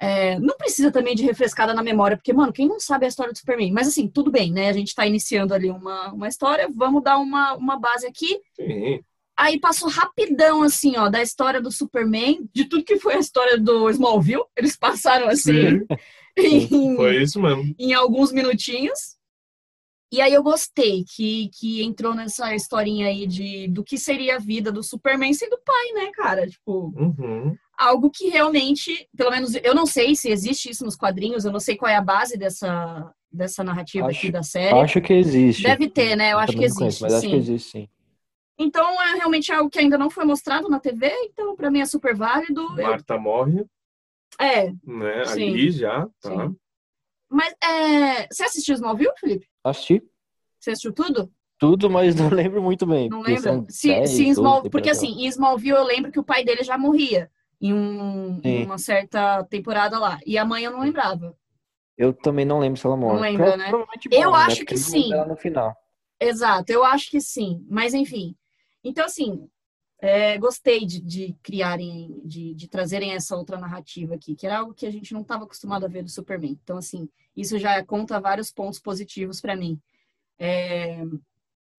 é, não precisa também de refrescada na memória, porque, mano, quem não sabe a história do Superman? Mas assim, tudo bem, né? A gente tá iniciando ali uma, uma história, vamos dar uma, uma base aqui. Sim. Aí passou rapidão, assim, ó, da história do Superman, de tudo que foi a história do Smallville. Eles passaram assim Sim, <laughs> em, foi isso mesmo. em alguns minutinhos. E aí eu gostei que, que entrou nessa historinha aí de do que seria a vida do Superman sendo pai, né, cara? Tipo, Uhum. algo que realmente, pelo menos eu não sei se existe isso nos quadrinhos, eu não sei qual é a base dessa, dessa narrativa Acho- aqui da série. Acho que existe. Deve ter, né? Eu acho também que não conheço, existe, mas acho sim. que existe, sim. Então é realmente algo que ainda não foi mostrado na TV, então pra mim é super válido. Eu- Marta morre, é, né? Sim. Ali já, tá? Sim. mas é, você assistiu Smallville, Felipe? Assisti Você assistiu tudo? tudo, mas não lembro muito bem. Não são Se, 10, se em 12 Small, porque assim, em Smallville eu lembro que o pai dele já morria em, um- uma certa temporada lá. E a mãe eu não lembrava. Eu também não lembro se ela morre. lembra, né? Provavelmente Eu morre, né? acho Porque que não sim. no final. Exato, eu acho que sim. Mas enfim. Então, assim, é, gostei de, de criarem, de, de trazerem essa outra narrativa aqui, que era algo que a gente não estava acostumado a ver do Superman. Então, assim, isso já conta vários pontos positivos para mim. É,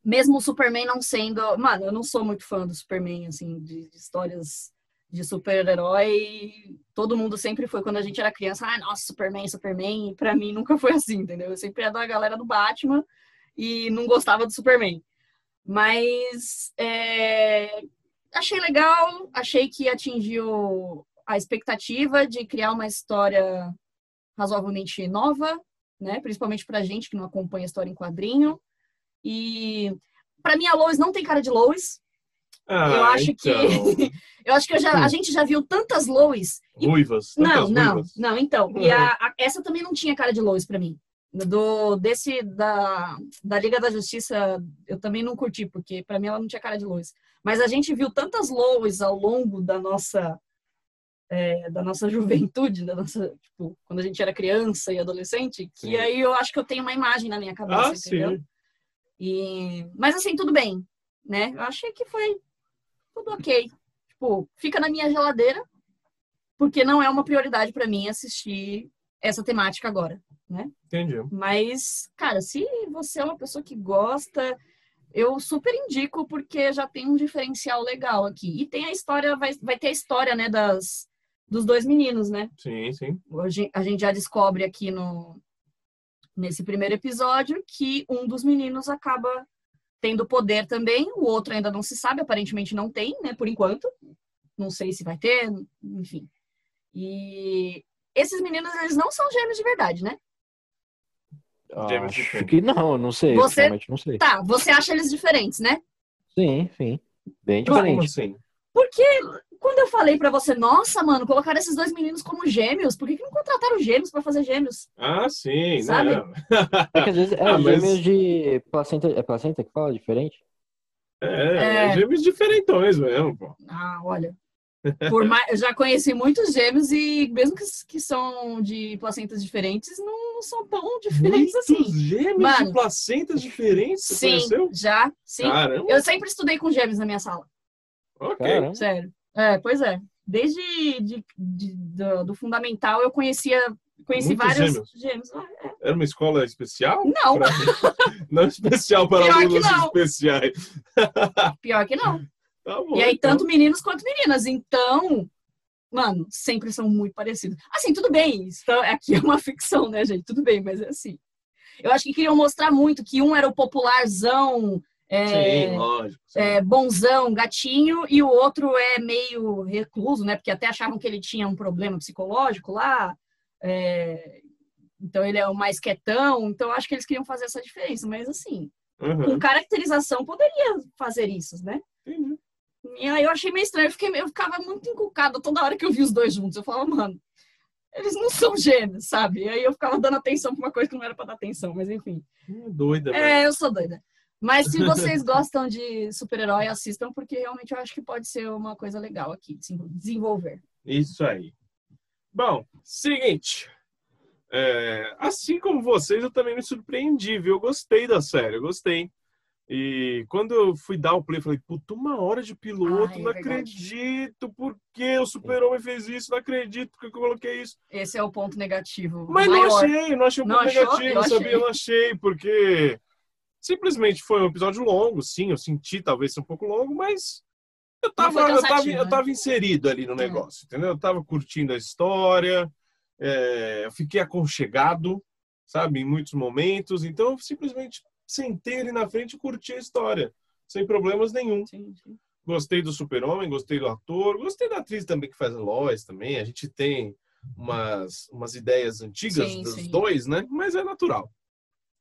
mesmo o Superman não sendo. Mano, eu não sou muito fã do Superman, assim, de, de histórias de super-herói. Todo mundo sempre foi, quando a gente era criança, ah, nossa, Superman, Superman. E pra mim nunca foi assim, entendeu? Eu sempre era da galera do Batman e não gostava do Superman. Mas é, achei legal, achei que atingiu a expectativa de criar uma história razoavelmente nova, né? Principalmente pra gente que não acompanha a história em quadrinho. E pra mim a Lois não tem cara de Lois. Ah, eu acho que então, <laughs> eu acho que eu já, a gente já viu tantas Lois e Ruivas, não, tantas não, ruivas. não, então. E a- a- essa também não tinha cara de Lois pra mim. Do, desse, da, da Liga da Justiça, eu também não curti, porque pra mim ela não tinha cara de Lois. Mas a gente viu tantas Lois ao longo da nossa, é, da nossa <laughs> juventude, da nossa, tipo, quando a gente era criança e adolescente, que Sim. aí eu acho que eu tenho uma imagem na minha cabeça, Ah, entendeu? sim. E, mas assim, tudo bem, né? Eu achei que foi tudo ok. Tipo, fica na minha geladeira, porque não é uma prioridade pra mim assistir essa temática agora. Entendi. Mas, cara, se você é uma pessoa que gosta, eu super indico, porque já tem um diferencial legal aqui. E tem a história, vai, vai ter a história, né, das, dos dois meninos, né? Sim, sim. Hoje a gente já descobre aqui no nesse primeiro episódio que um dos meninos acaba tendo poder também, o outro ainda não se sabe, aparentemente não tem, né, por enquanto. Não sei se vai ter, enfim. E esses meninos eles não são gêmeos de verdade, né? Gêmeos de Acho que não, não sei. Você- Realmente não sei. Tá, você acha eles diferentes, né? Sim, sim. Bem diferente. assim? Porque quando eu falei pra você, nossa, mano, colocaram esses dois meninos como gêmeos, por que, que não contrataram gêmeos pra fazer gêmeos? Ah, sim, Sabe? né? <laughs> É que às vezes é Ah, mas- gêmeos de placenta. É placenta que fala diferente? É, É. gêmeos diferentões mesmo, pô. Ah, olha. Por mais, eu já conheci muitos gêmeos e mesmo que, que são de placentas diferentes, não são tão diferentes Muitos assim. gêmeos Mano. de placentas diferentes, você Sim, conheceu? já, sim. Caramba, Eu sempre estudei com gêmeos na minha sala. ok. Caramba. Sério. É, pois é. Desde de- de- do, do fundamental eu conhecia conheci Muitos vários gêmeos? gêmeos. É. Era uma escola especial? Não, Pra- <laughs> Não especial para Pior alunos não. especiais. <laughs> pior que não. Tá bom, E aí, então. tanto meninos quanto meninas. Então, mano, sempre são muito parecidos. Assim, tudo bem. Isso tá- aqui <laughs> é uma ficção, né, gente? Tudo bem, mas é assim. Eu acho que queriam mostrar muito que um era o popularzão, é, Sim, lógico. sim. é, bonzão, gatinho, e o outro é meio recluso, né? Porque até achavam que ele tinha um problema psicológico lá. é, então ele é o mais quietão. Então eu acho que eles queriam fazer essa diferença. Mas assim, Uhum, com caracterização poderia fazer isso, né? entendi. E aí eu achei meio estranho, eu, fiquei, eu ficava muito encucada toda hora que eu vi os dois juntos. Eu falava, mano, eles não são gêmeos, sabe? E aí eu ficava dando atenção pra uma coisa que não era pra dar atenção, mas enfim. Hum, Doida, velho. É, eu sou doida. Mas se <laughs> vocês gostam de super-herói, assistam, porque realmente eu acho que pode ser uma coisa legal aqui, de se desenvolver. Isso aí. Bom, seguinte. É, assim como vocês, eu também me surpreendi, viu? Eu gostei da série, eu gostei. E quando eu fui dar o play, falei, puta, uma hora de piloto, Ah, é não verdade. acredito, por que o super-homem fez isso? Não acredito porque eu coloquei isso. Esse é o ponto negativo. Mas não maior. achei, não achei um Não ponto achou? negativo, Eu sabia? achei. Eu não achei, porque simplesmente foi um episódio longo, sim, eu senti talvez ser um pouco longo, mas eu tava, eu tava, eu né? tava inserido ali no É. negócio, entendeu? Eu tava curtindo a história, é, eu fiquei aconchegado, sabe, em muitos momentos, então eu simplesmente sentei ali na frente e curti a história, sem problemas nenhum. Sim, sim. Gostei do Super-Homem, gostei do ator, gostei da atriz também que faz a Lois também. A gente tem umas, umas ideias antigas Sim, dos dois, né? Mas é natural.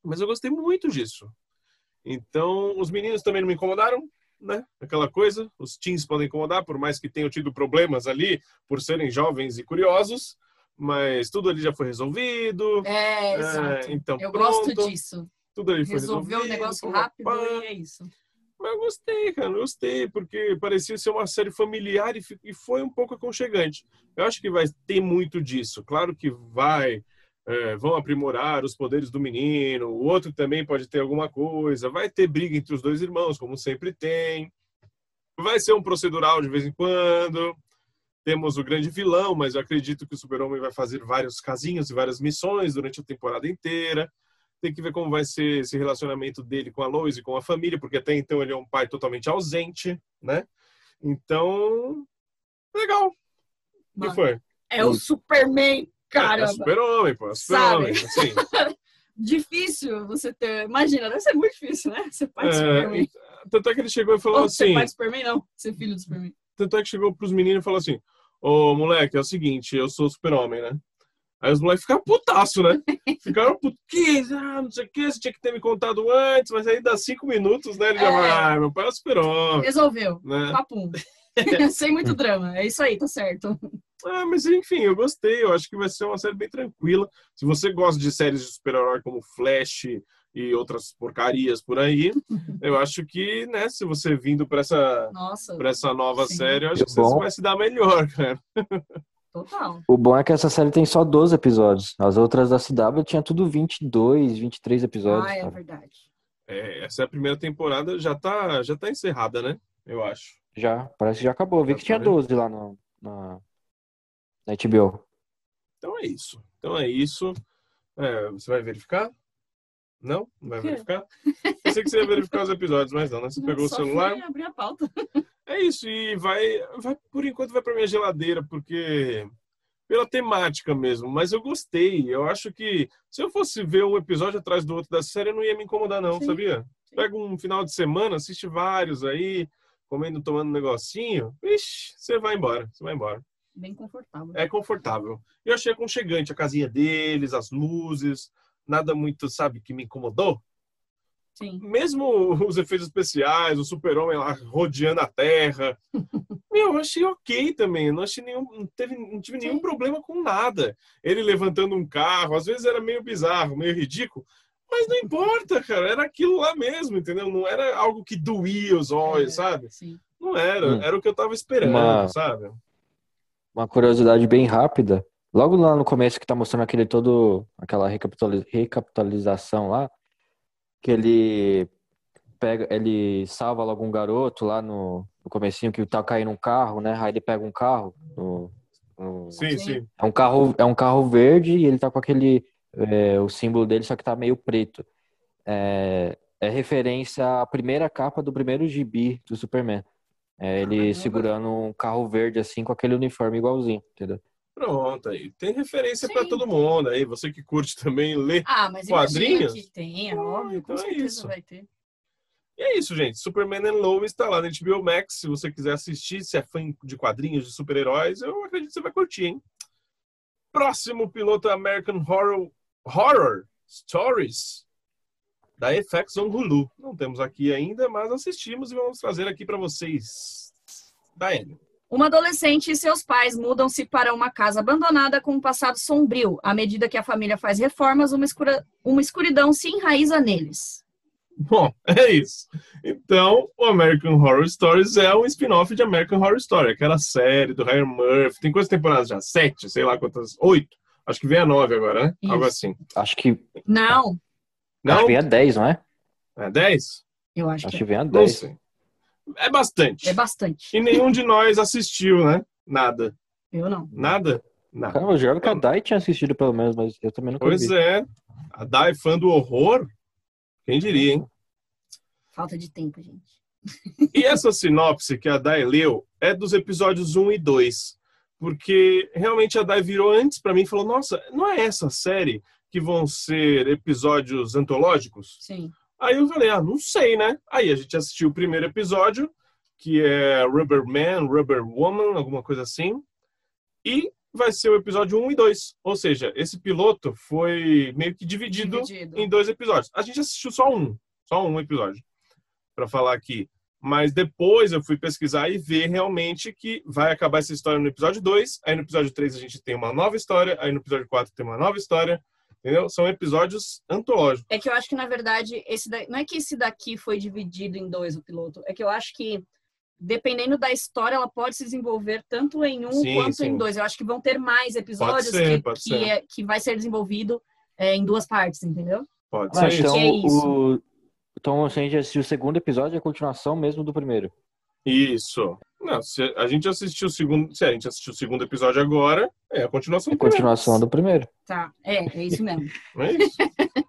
Mas eu gostei muito disso. Então, os meninos também não me incomodaram, né? Aquela coisa, os teens podem incomodar, por mais que tenham tido problemas ali, por serem jovens e curiosos, mas tudo ali já foi resolvido. É, É, exato. então, eu pronto. gosto disso. Tudo ali foi Resolver o resolvido. negócio pá, rápido e é isso. Mas eu gostei, cara, eu gostei, porque parecia ser uma série familiar e, e foi um pouco aconchegante. Eu acho que vai ter muito disso. Claro que vai, é, vão aprimorar os poderes do menino, o outro também pode ter alguma coisa, vai ter briga entre os dois irmãos, como sempre tem. Vai ser um procedural de vez em quando. Temos o grande vilão, mas eu acredito que o Super-Homem vai fazer vários casinhos e várias missões durante a temporada inteira. Tem que ver como vai ser esse relacionamento dele com a Lois e com a família, porque até então ele é um pai totalmente ausente, né? Então, legal. O que foi? É o Superman, É caramba. super-homem, pô. É super-homem. Assim, <laughs> Difícil você ter. Imagina, deve ser muito difícil, né? Ser pai do é, Superman. e- tanto é que ele chegou e falou Ou ser assim, pai do Superman, não. Ser filho do Superman. tanto é que chegou pros meninos e falou assim, ô moleque, é o seguinte, eu sou super-homem, né? Aí os moleques ficaram putaço, né? Ficaram putos, ah, não sei o que, você tinha que ter me contado antes, mas aí dá cinco minutos, né? Ele já É. vai, ah, meu pai é o super-homem, Resolveu. né? Papum. <laughs> <laughs> Sem muito drama. É isso aí, tá certo. Ah, mas enfim, eu gostei. Eu acho que vai ser uma série bem tranquila. Se você gosta de séries de super-herói como Flash e outras porcarias por aí, <laughs> eu acho que, né, se você vindo para essa, Nossa, pra essa nova Sim. série, eu acho que Que bom. você vai se dar melhor, cara. Total. O bom é que essa série tem só 12 episódios. As outras da CW tinha tudo 22, 23 episódios. Ah, é cara. verdade. É, essa é a primeira temporada, já tá, já tá encerrada, né? Eu acho. Já, parece que já acabou. Eu vi Já que tinha tá, né? 12 lá no, na, na HBO. Então é isso. Então é isso. É, você vai verificar? Não? Não vai verificar? <laughs> Pensei que você ia verificar os episódios, mas não, né? Você pegou o celular. fui abrir a pauta. É isso, e vai, vai por enquanto vai para minha geladeira, porque pela temática mesmo, mas eu gostei. Eu acho que se eu fosse ver um episódio atrás do outro da série, não ia me incomodar, não, Sim, sabia? Pega um final de semana, assiste vários aí, comendo, tomando um negocinho, ixi, você vai embora, você vai embora. Bem confortável. É confortável. Eu achei aconchegante a casinha deles, as luzes, nada muito, sabe, que me incomodou. Sim. Mesmo <laughs> os efeitos especiais, o super-homem lá rodeando a terra, me <laughs> Meu, eu achei ok também. Não achei nenhum, não teve, não tive nenhum Sim. problema com nada. Ele levantando um carro, às vezes era meio bizarro, meio ridículo, mas não importa, cara. Era aquilo lá mesmo, entendeu? Não era algo que doía os olhos, É, sabe? Sim. Não era. Hum. Era o que eu tava esperando, Uma- sabe? Uma curiosidade bem rápida. Logo lá no começo que tá mostrando aquele todo, aquela recapitali- recapitalização lá, que ele pega, ele salva logo um garoto lá no, no comecinho que tá caindo um carro, né? Aí ele pega um carro no- no- Sim, Sim. sim. É um carro, é um carro verde e ele tá com aquele, é, o símbolo dele, só que tá meio preto. É, é referência à primeira capa do primeiro gibi do Superman. É, ele segurando um carro verde assim com aquele uniforme igualzinho, entendeu? Pronto, aí. Tem referência pra todo mundo. Aí, você que curte também ler. Ah, mas Quadrinhos? que tem, é óbvio, com então é certeza isso. vai ter. E é isso, gente. Superman and Lois está lá na HBO Max. Se você quiser assistir, se é fã de quadrinhos de super-heróis, eu acredito que você vai curtir, hein? Próximo piloto American Horror, Horror Stories da FX on Hulu. Não temos aqui ainda, mas assistimos e vamos trazer aqui para vocês. Daiane. Uma adolescente e seus pais mudam-se para uma casa abandonada com um passado sombrio. À medida que a família faz reformas, uma, escura- uma escuridão se enraiza neles. Bom, é isso. Então, o American Horror Stories é um spin-off de American Horror Story, aquela série do Ryan Murphy. Tem quantas temporadas já? Sete, sei lá quantas. Oito. Acho que vem a nove agora, né? Isso. Algo assim. Acho que, Não, acho Não? que vem a 10, não é? É dez? eu acho Acho que que vem a Não 10. sei. É bastante. é bastante. E nenhum de nós assistiu, né? Nada. Eu não. Nada? Nada. Cara, eu juro que a Dai tinha assistido pelo menos, mas eu também nunca Pois vi. é. A Dai, fã do horror? Quem diria, hein? Falta de tempo, gente. E essa sinopse que a Dai leu é dos episódios 1 e 2. Porque realmente a Dai virou antes pra mim e falou: Nossa, não é essa série que vão ser episódios antológicos? Sim. Aí eu falei: Ah, não sei, né? Aí a gente assistiu o primeiro episódio, que é Rubber Man, Rubber Woman, alguma coisa assim. E vai ser o episódio 1 e 2. Ou seja, esse piloto foi meio que dividido Dividido. em dois episódios. A gente assistiu só um, só um episódio, para falar aqui. Mas depois eu fui pesquisar e ver realmente que vai acabar essa história no episódio 2, aí no episódio 3 a gente tem uma nova história, aí no episódio 4 tem uma nova história, entendeu? São episódios antológicos. É que eu acho que, na verdade, esse da... não é que esse daqui foi dividido em dois, o piloto. É que eu acho que, dependendo da história, ela pode se desenvolver tanto em um Sim, quanto sim. em dois. Eu acho que vão ter mais episódios ser, que, que, ser. é, que vai ser desenvolvido é, em duas partes, entendeu? Pode Ah, ser então, Que é isso. o, então a gente assistiu o segundo episódio e a continuação mesmo do primeiro. isso. Não, se a gente assistiu o segundo, se a gente assistiu o segundo episódio agora, é a continuação É do a continuação do primeiro. Tá, é, é isso mesmo. primeiro. É isso? <laughs>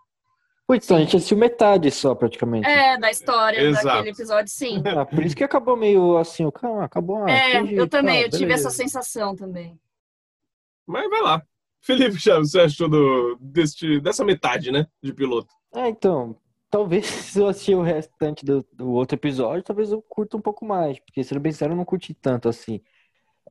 Putz, então a gente assistiu metade só, praticamente. É, da história Exato. daquele episódio, sim. <laughs> Ah, por isso que acabou meio assim, o cara acabou. ah, É, finge, eu também, tá, eu tive beleza. essa sensação também. Mas vai lá. Felipe <laughs> Chaves, você achou do, deste, dessa metade, né? De piloto? É, então, talvez <laughs> se eu assistir o restante do, do outro episódio, talvez eu curta um pouco mais, porque sendo bem sincero, eu não curti tanto assim.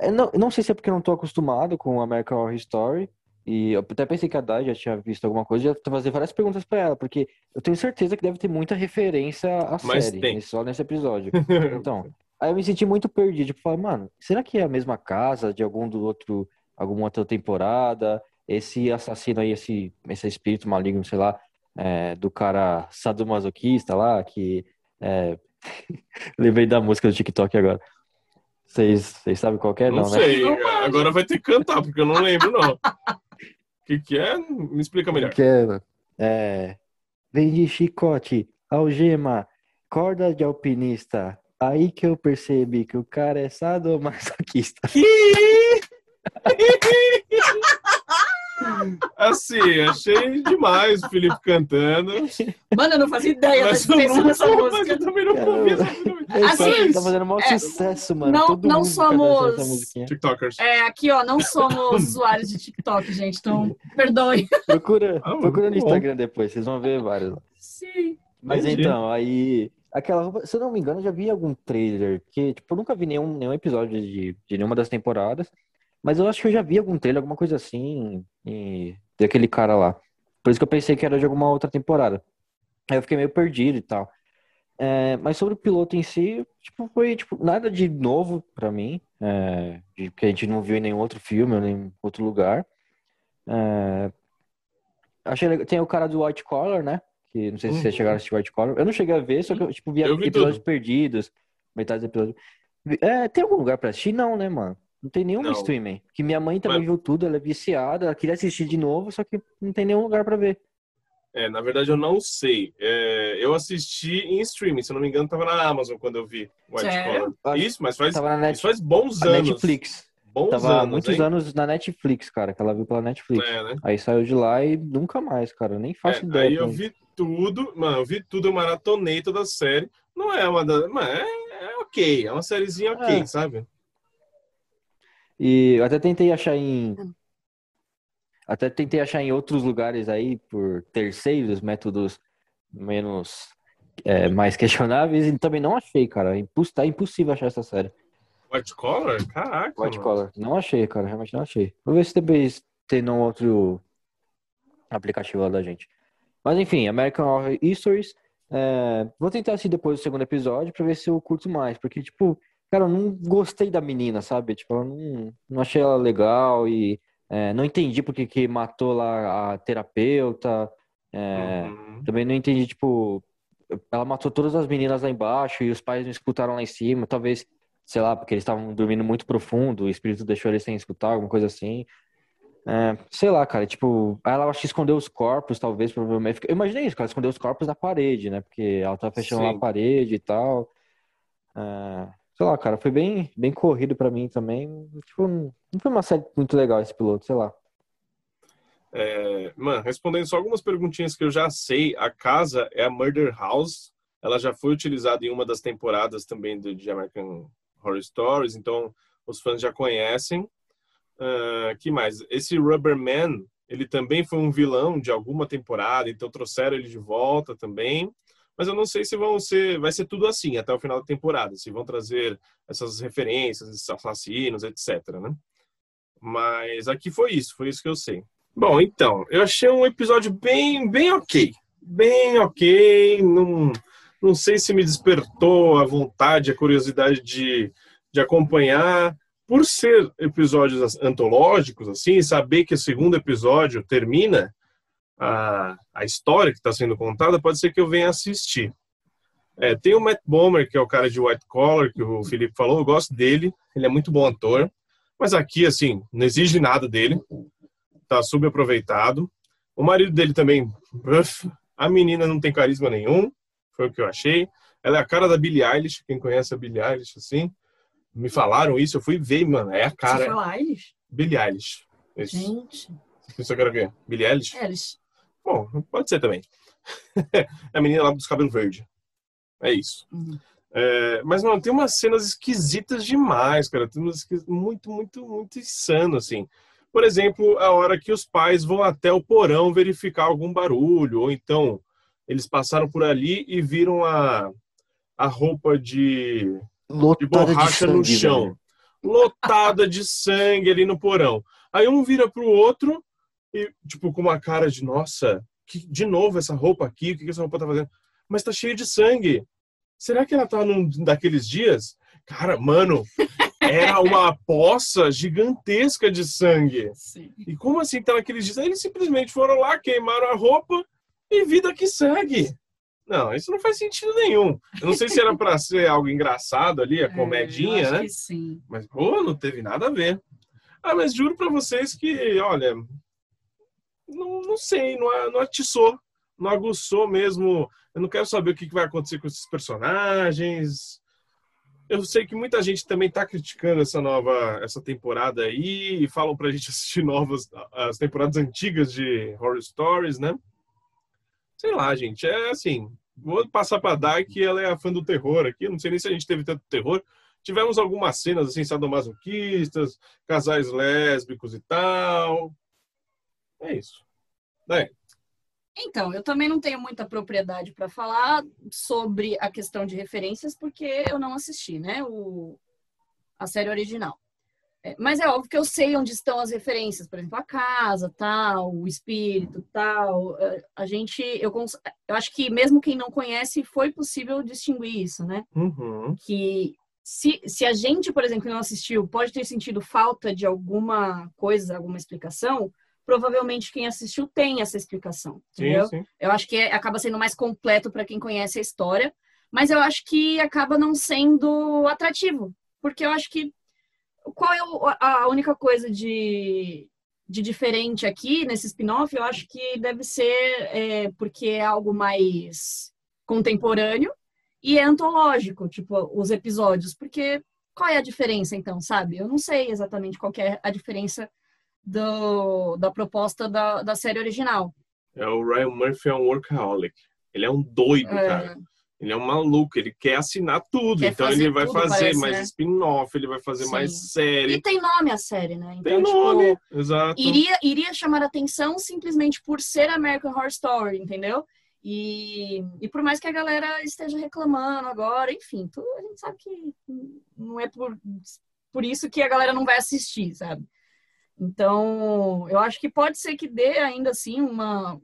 É, não, não sei se é porque eu não tô acostumado com American Horror Story, e eu até pensei que a Dai já tinha visto alguma coisa, já fazer várias perguntas pra ela, porque eu tenho certeza que deve ter muita referência à Mas série, tem. nesse- só nesse episódio. <laughs> Então, aí eu me senti muito perdido, tipo, falei, mano, será que é a mesma casa de algum do outro, alguma outra temporada? Esse assassino aí, esse, esse espírito maligno, sei lá, é, do cara sadomasoquista lá, que é... <laughs> lembrei da música do TikTok agora. Vocês sabem qual que é? não, Não, né? sei. Manjo. Agora vai ter que cantar, porque eu não lembro, não. O que, que é? Me explica melhor. Que é, é... Vem de chicote, algema, corda de alpinista. Aí que eu percebi que o cara é sadomasoquista. <laughs> Assim, achei demais o Felipe cantando. Mano, eu não fazia ideia da Mas eu, existência não, dessa mas música. eu também não essa música. Assim, tá fazendo maior é, sucesso, mano. não- Todo não somos-. TikTokers. É, aqui, ó, não somos <laughs> usuários de TikTok, gente, então perdoe. Procura, Ah, procura no. Instagram depois, vocês vão ver vários. lá. Sim. Mas Entendi. então, aí. Aquela roupa, se eu não me engano, eu já vi algum trailer que, tipo, eu nunca vi nenhum, nenhum episódio de, de nenhuma das temporadas. Mas eu acho que eu já vi algum trailer, alguma coisa assim, e, daquele cara lá. Por isso que eu pensei que era de alguma outra temporada. Aí eu fiquei meio perdido e tal. É, mas sobre o piloto em si, tipo, foi tipo, nada de novo pra mim, é, de, que a gente não viu em nenhum outro filme ou em nenhum outro lugar. É, achei legal- Tem o cara do White Collar, né? Que não sei se Uhum. vocês chegaram a assistir White Collar. Eu não cheguei a ver, só que eu tipo, Eu vi episódios tudo. perdidos, metade do episódio. É, tem algum lugar pra assistir? Não, né, mano? Não tem nenhum Não. streaming. Que minha mãe também Mas- viu tudo, ela é viciada, ela queria assistir de novo, só que não tem nenhum lugar pra ver. É, na verdade eu não sei. É, eu assisti em streaming, se eu não me engano, tava na Amazon quando eu vi White? Collar. Isso, mas faz, Tava na Net- isso faz bons a anos. Netflix. Bons Tava anos, muitos hein? anos na Netflix, cara, que ela viu pela Netflix. É, né? Aí saiu de lá e nunca mais, cara. Eu nem faço É, ideia. aí eu vi tudo, mano, eu vi tudo, eu maratonei toda a série. Não é uma da. Mas é, é ok, é uma sériezinha ok, É. sabe? E eu até tentei achar em. Até tentei achar em outros lugares aí, por terceiros, métodos menos. é, mais questionáveis, e também não achei, cara. É Tá impossível achar essa série. White Collar? Caraca. White mano. Collar. Não achei, cara. Realmente não achei. Vou ver se depois tem num outro aplicativo lá da gente. Mas enfim, American Horror Stories. é, Vou tentar assistir depois do segundo episódio pra ver se eu curto mais. Porque, tipo, cara, eu não gostei da menina, sabe? Tipo, eu não, não achei ela legal e é, não entendi porque que matou lá a terapeuta. é, Uhum. também não entendi, tipo, ela matou todas as meninas lá embaixo e os pais não escutaram lá em cima. Talvez, sei lá, porque eles estavam dormindo muito profundo, o espírito deixou eles sem escutar, alguma coisa assim. É, sei lá, cara, tipo, ela acho que escondeu os corpos, talvez, provavelmente. Eu imaginei isso, cara, escondeu os corpos na parede, né? Porque ela tá fechando Sim. a parede e tal. É, sei lá, cara, foi bem, bem corrido pra mim também. Tipo, não foi uma série muito legal esse piloto, sei lá. É, mano, respondendo só algumas perguntinhas que eu já sei, a casa é a Murder House. Ela já foi utilizada em uma das temporadas também do de American Horror Stories, então os fãs já conhecem. Ah, que mais? Esse Rubber Man, ele também foi um vilão de alguma temporada, então trouxeram ele de volta também. Mas eu não sei se vão ser, vai ser tudo assim até o final da temporada, se vão trazer essas referências, esses assassinos, etc, né? Mas aqui foi isso, foi isso que eu sei. Bom, então, eu achei um episódio bem, bem ok. Bem ok. Não, não sei se me despertou a vontade, a curiosidade de, de acompanhar. Por ser episódios antológicos, assim, saber que o segundo episódio termina a, a história que está sendo contada, pode ser que eu venha assistir. É, tem o Matt Bomer, que é o cara de White Collar, que o Felipe falou, eu gosto dele, ele é muito bom ator. Mas aqui, assim, não exige nada dele tá subaproveitado. O marido dele também, uf, a menina não tem carisma nenhum, foi o que eu achei. Ela é a cara da Billie Eilish, quem conhece a Billie Eilish, assim. Me falaram isso, eu fui ver, mano, é a Você cara, fala Eilish? Billie Eilish. Isso. Gente, eu quero ver. Billie Eilish? Eilish. Bom, pode ser também. é <laughs> a menina lá dos cabelos verdes. É isso. Uhum. É, mas, não, tem umas cenas esquisitas demais, cara. Tem umas muito, muito, muito insano, assim. Por exemplo, a hora que os pais vão até o porão verificar algum barulho, ou então eles passaram por ali e viram a, a roupa de, de borracha no sangue, chão, velho. lotada de sangue ali no porão. Aí um vira pro outro e, tipo, com uma cara de, nossa, que, de novo essa roupa aqui, o que, que essa roupa tá fazendo? Mas tá cheia de sangue. Será que ela tá num daqueles dias? Cara, mano, <laughs> era uma poça gigantesca de sangue. Sim. E como assim tá naqueles dias? Aí eles simplesmente foram lá, queimaram a roupa e vida que segue. Não, isso não faz sentido nenhum. Eu não sei se era pra ser algo engraçado ali, a É, comedinha, né? sim. Mas, pô, não teve nada a ver. Ah, mas juro pra vocês que, olha, não, não sei, não, a- não atiçou, não aguçou mesmo. Eu não quero saber o que vai acontecer com esses personagens. Eu sei que muita gente também tá criticando essa nova, essa temporada aí, e falam pra gente <laughs> assistir novas, as temporadas antigas de Horror Stories, né? Sei lá, gente, é assim, vou passar pra Dai que ela é a fã do terror aqui, não sei nem se a gente teve tanto terror, Tivemos algumas cenas assim, sadomasoquistas, casais lésbicos e tal. É isso. É. Então, eu também não tenho muita propriedade para falar sobre a questão de referências, porque eu não assisti, né? O, a série original. É, Mas é óbvio que eu sei onde estão as referências, por exemplo, a casa, tal, o espírito, tal. É, A gente, eu, eu acho que mesmo quem não conhece, foi possível distinguir isso, né? Uhum. que se, se a gente, por exemplo, não assistiu, pode ter sentido falta de alguma coisa, alguma explicação, provavelmente quem assistiu tem essa explicação, Sim, entendeu? sim. Eu acho que é- acaba sendo mais completo para quem conhece a história, mas eu acho que acaba não sendo atrativo, porque eu acho que qual é a única coisa de, de diferente aqui nesse spin-off? Eu acho que deve ser é, porque é algo mais contemporâneo e é antológico, tipo, os episódios, porque qual é a diferença então, sabe? Eu não sei exatamente qual é a diferença do, da proposta da, da série original. É o Ryan Murphy é um workaholic. Ele é um doido, É. cara. Ele é um maluco, ele quer assinar tudo. Quer então ele vai tudo, fazer parece, mais né? spin-off, ele vai fazer Sim. mais série. E tem nome a série, né? Então, Tem tipo, nome, exato. iria, iria chamar atenção simplesmente por ser American Horror Story, entendeu? E, e por mais que a galera esteja reclamando agora, enfim, tudo, a gente sabe que não é por, por isso que a galera não vai assistir, sabe? Então, eu acho que pode ser que dê ainda assim uma,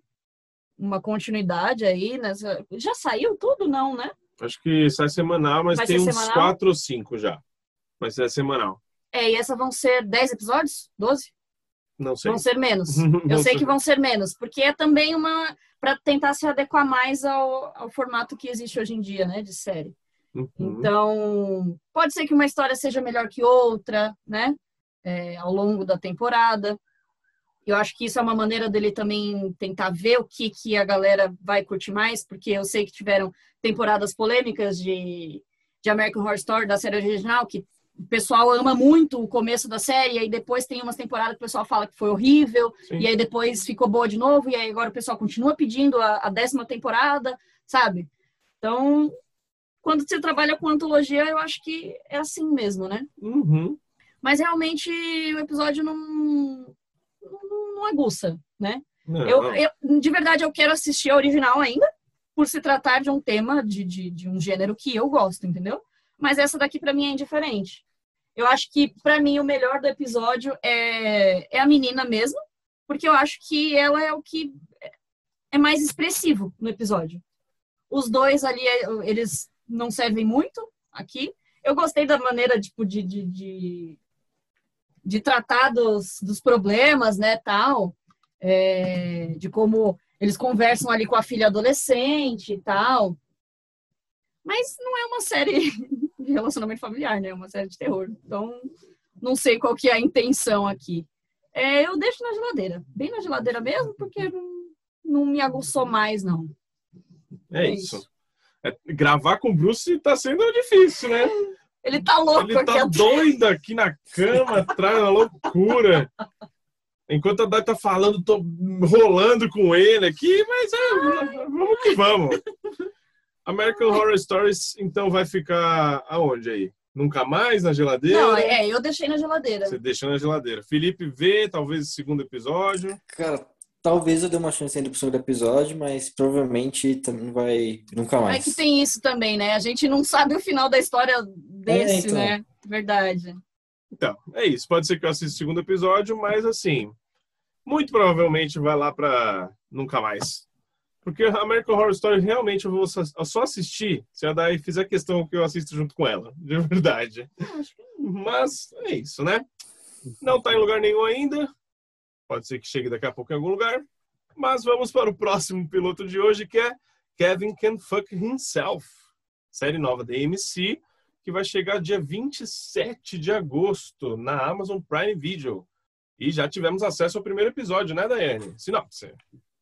uma continuidade aí nessa. Já saiu tudo, não, né? Acho que sai semanal, mas Vai tem uns semanal? quatro ou cinco já. Mas é semanal. É, e essas vão ser 10 episódios? 12? Não sei. Vão ser menos. <laughs> Eu sei sei. que vão ser menos, porque é também uma para tentar se adequar mais ao, ao formato que existe hoje em dia, né, de série. Uhum. Então, pode ser que uma história seja melhor que outra, né, é, ao longo da temporada. Eu acho que isso é uma maneira dele também tentar ver o que, que a galera vai curtir mais, porque eu sei que tiveram temporadas polêmicas de, de American Horror Story, da série original, que o pessoal ama muito o começo da série, e aí depois tem umas temporadas que o pessoal fala que foi horrível, Sim. e aí depois ficou boa de novo, e aí agora o pessoal continua pedindo a, a décima temporada, sabe? Então, quando você trabalha com antologia, eu acho que é assim mesmo, né? Uhum. Mas realmente o episódio não, não, não aguça, né? Não, Eu, eu- de verdade, eu quero assistir a original ainda, por se tratar de um tema, de, de, de um gênero que eu gosto, entendeu? Mas essa daqui pra mim é indiferente. Eu acho que pra mim o melhor do episódio é, é a menina mesmo, porque eu acho que ela é o que é mais expressivo no episódio. Os dois ali, eles não servem muito aqui. Eu gostei da maneira tipo, de, de, de, de tratar dos, dos problemas, né, tal é, de como eles conversam ali com a filha adolescente e tal. Mas não é uma série <laughs> de relacionamento familiar, né? É uma série de terror. Então, não sei qual que é a intenção aqui. É, eu deixo na geladeira. Bem na geladeira mesmo, porque não, não me aguçou mais, não. É é isso. isso. É, gravar com o Bruce tá sendo difícil, né? Ele tá louco Ele aqui. tá atrás. doido aqui na cama, atrás, uma loucura. Enquanto a Dai tá falando, tô rolando com ele aqui, mas é, vamos que vamos. American Horror Stories, então, vai ficar aonde aí? Nunca mais na geladeira? Não, é, eu deixei na geladeira. Você deixou na geladeira. Felipe vê, talvez, o segundo episódio. Cara, talvez eu dê uma chance ainda pro segundo episódio, mas provavelmente também não vai nunca É mais. que tem isso também, né? A gente não sabe o final da história desse, então. né? Verdade. Então, é isso. Pode ser que eu assista o segundo episódio, mas assim, muito provavelmente vai lá pra nunca mais. Porque American Horror Story realmente eu vou só só assistir se a Dai fizer questão que eu assisto junto com ela, de <laughs> verdade. Mas é isso, né? Não tá em lugar nenhum ainda. Pode ser que chegue daqui a pouco em algum lugar. Mas vamos para o próximo piloto de hoje, que é Kevin Can Fuck Himself. Série nova da AMC, que vai chegar dia 27 de agosto na Amazon Prime Video. E já tivemos acesso ao primeiro episódio, né, Daiane? Sinopse.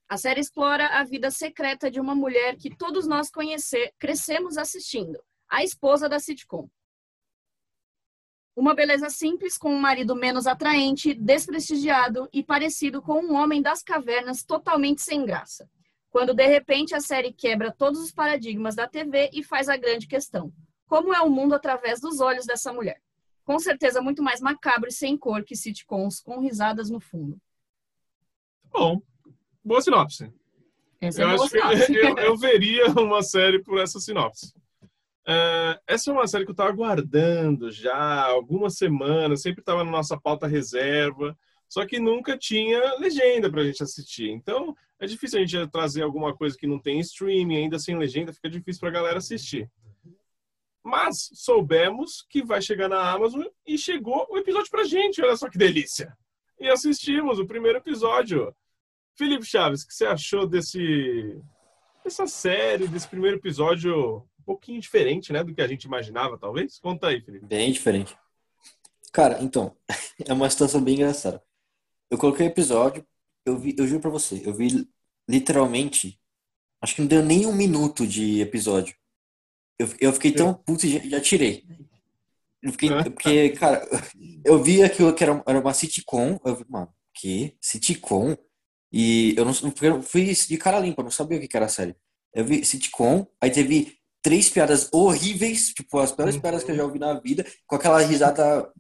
A série explora a vida secreta de uma mulher que todos nós conhecer, crescemos assistindo, a esposa da sitcom. Uma beleza simples com um marido menos atraente, desprestigiado e parecido com um homem das cavernas totalmente sem graça. Quando de repente a série quebra todos os paradigmas da TV e faz a grande questão: como é o mundo através dos olhos dessa mulher? Com certeza muito mais macabro e sem cor que sitcoms com risadas no fundo. Bom, boa sinopse. Essa Eu é a boa acho que sinopse. <laughs> eu, eu veria uma série por essa sinopse. É, essa é uma série que eu estava aguardando já algumas semanas, sempre estava na nossa pauta reserva, só que nunca tinha legenda para a gente assistir. Então é difícil a gente trazer alguma coisa que não tem streaming, ainda sem legenda, fica difícil para a galera assistir. Mas soubemos que vai chegar na Amazon e chegou o episódio pra gente, olha só que delícia! E assistimos o primeiro episódio. Felipe Chaves, o que você achou desse dessa série, desse primeiro episódio um pouquinho diferente, né, do que a gente imaginava, talvez? Conta aí, Felipe. Bem diferente. Cara, então, <laughs> é uma situação bem engraçada. Eu coloquei o episódio, eu vi, eu juro pra você, eu vi literalmente, acho que não deu nem um minuto de episódio. Eu, eu fiquei tão puto e já, já tirei. Eu fiquei, porque, cara, <laughs> eu vi aquilo que era, era uma sitcom, eu vi, mano, que? Sitcom? E eu não eu fui de cara limpa, não sabia o que era a série. Eu vi sitcom, aí teve três piadas horríveis, tipo, as piores piadas que eu já ouvi na vida, com aquela risada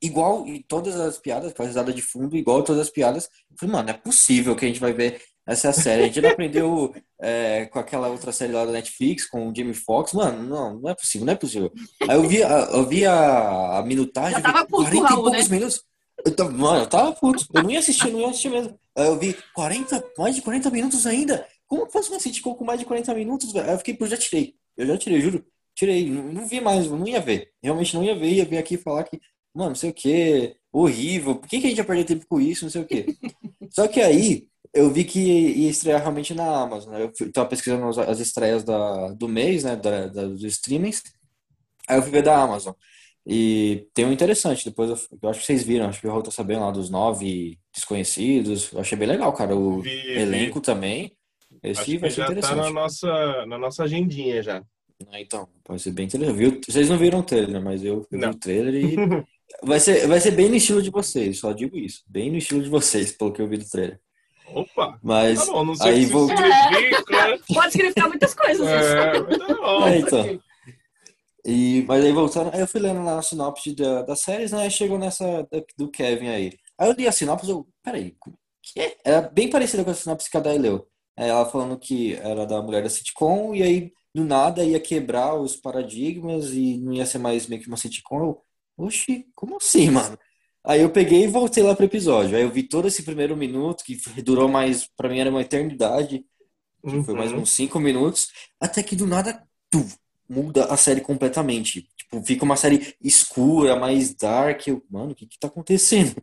igual em todas as piadas, com a risada de fundo, igual todas as piadas. Eu falei, mano, é possível que a gente vai ver essa série. A gente não aprendeu <laughs> é, com aquela outra série lá da Netflix, com o Jamie Foxx. Mano, não, não é possível, não é possível. Aí eu vi, eu vi a, a minutagem, Já tava puto, 40 e poucos né? minutos. Eu tava, mano, eu tava puto. Eu não ia assistir, não ia assistir mesmo. Aí eu vi 40, mais de 40 minutos ainda. Como que faz uma sitcom com mais de 40 minutos, velho? Aí eu fiquei, pô, já tirei. Eu já tirei, juro. Tirei. Não, não vi mais, não ia ver. Realmente não ia ver. Ia vir aqui falar que, mano, não sei o que, horrível. Por que, que a gente ia perder tempo com isso? Não sei o que. <laughs> Só que aí, eu vi que ia estrear realmente na Amazon. né? Eu tava pesquisando as, as estreias da, do mês, né, da, da- dos streamings. Aí eu fui ver da Amazon. E tem um interessante, depois eu, eu acho que vocês viram, acho que o Raul tá sabendo lá dos nove desconhecidos. Eu achei bem legal, cara. O Vi, vi. elenco também. Esse Acho vai ser já tá interessante. na nossa, na nossa agendinha já. Ah, Então, pode ser bem interessante. Viu? Vocês não viram o trailer, mas eu vi Não. o trailer e <laughs> vai ser, vai ser bem no estilo de vocês, só digo isso. Bem no estilo de vocês, pelo que eu vi do trailer. Opa! Mas Tá bom, não sei aí que vou- isso <laughs> significa. Pode significar muitas coisas. É, mas tá bom. <laughs> É, então. E, mas aí voltando, aí eu fui lendo lá a sinopse da, das séries, né? Aí chegou nessa da- do Kevin aí. Aí eu li a sinopse, eu, peraí, que é? Era bem parecida com a sinopse que a Day leu. Ela falando que era da mulher da sitcom, e aí do nada ia quebrar os paradigmas e não ia ser mais meio que uma sitcom. Eu, oxi, como assim, <laughs> mano? Aí eu peguei e voltei lá pro episódio. Aí eu vi todo esse primeiro minuto, que durou mais, pra mim era uma eternidade. Foi mais Uhum. uns cinco minutos, até que do nada tu, muda a série completamente. Tipo, fica uma série escura, mais dark. Eu, mano, o que que tá acontecendo?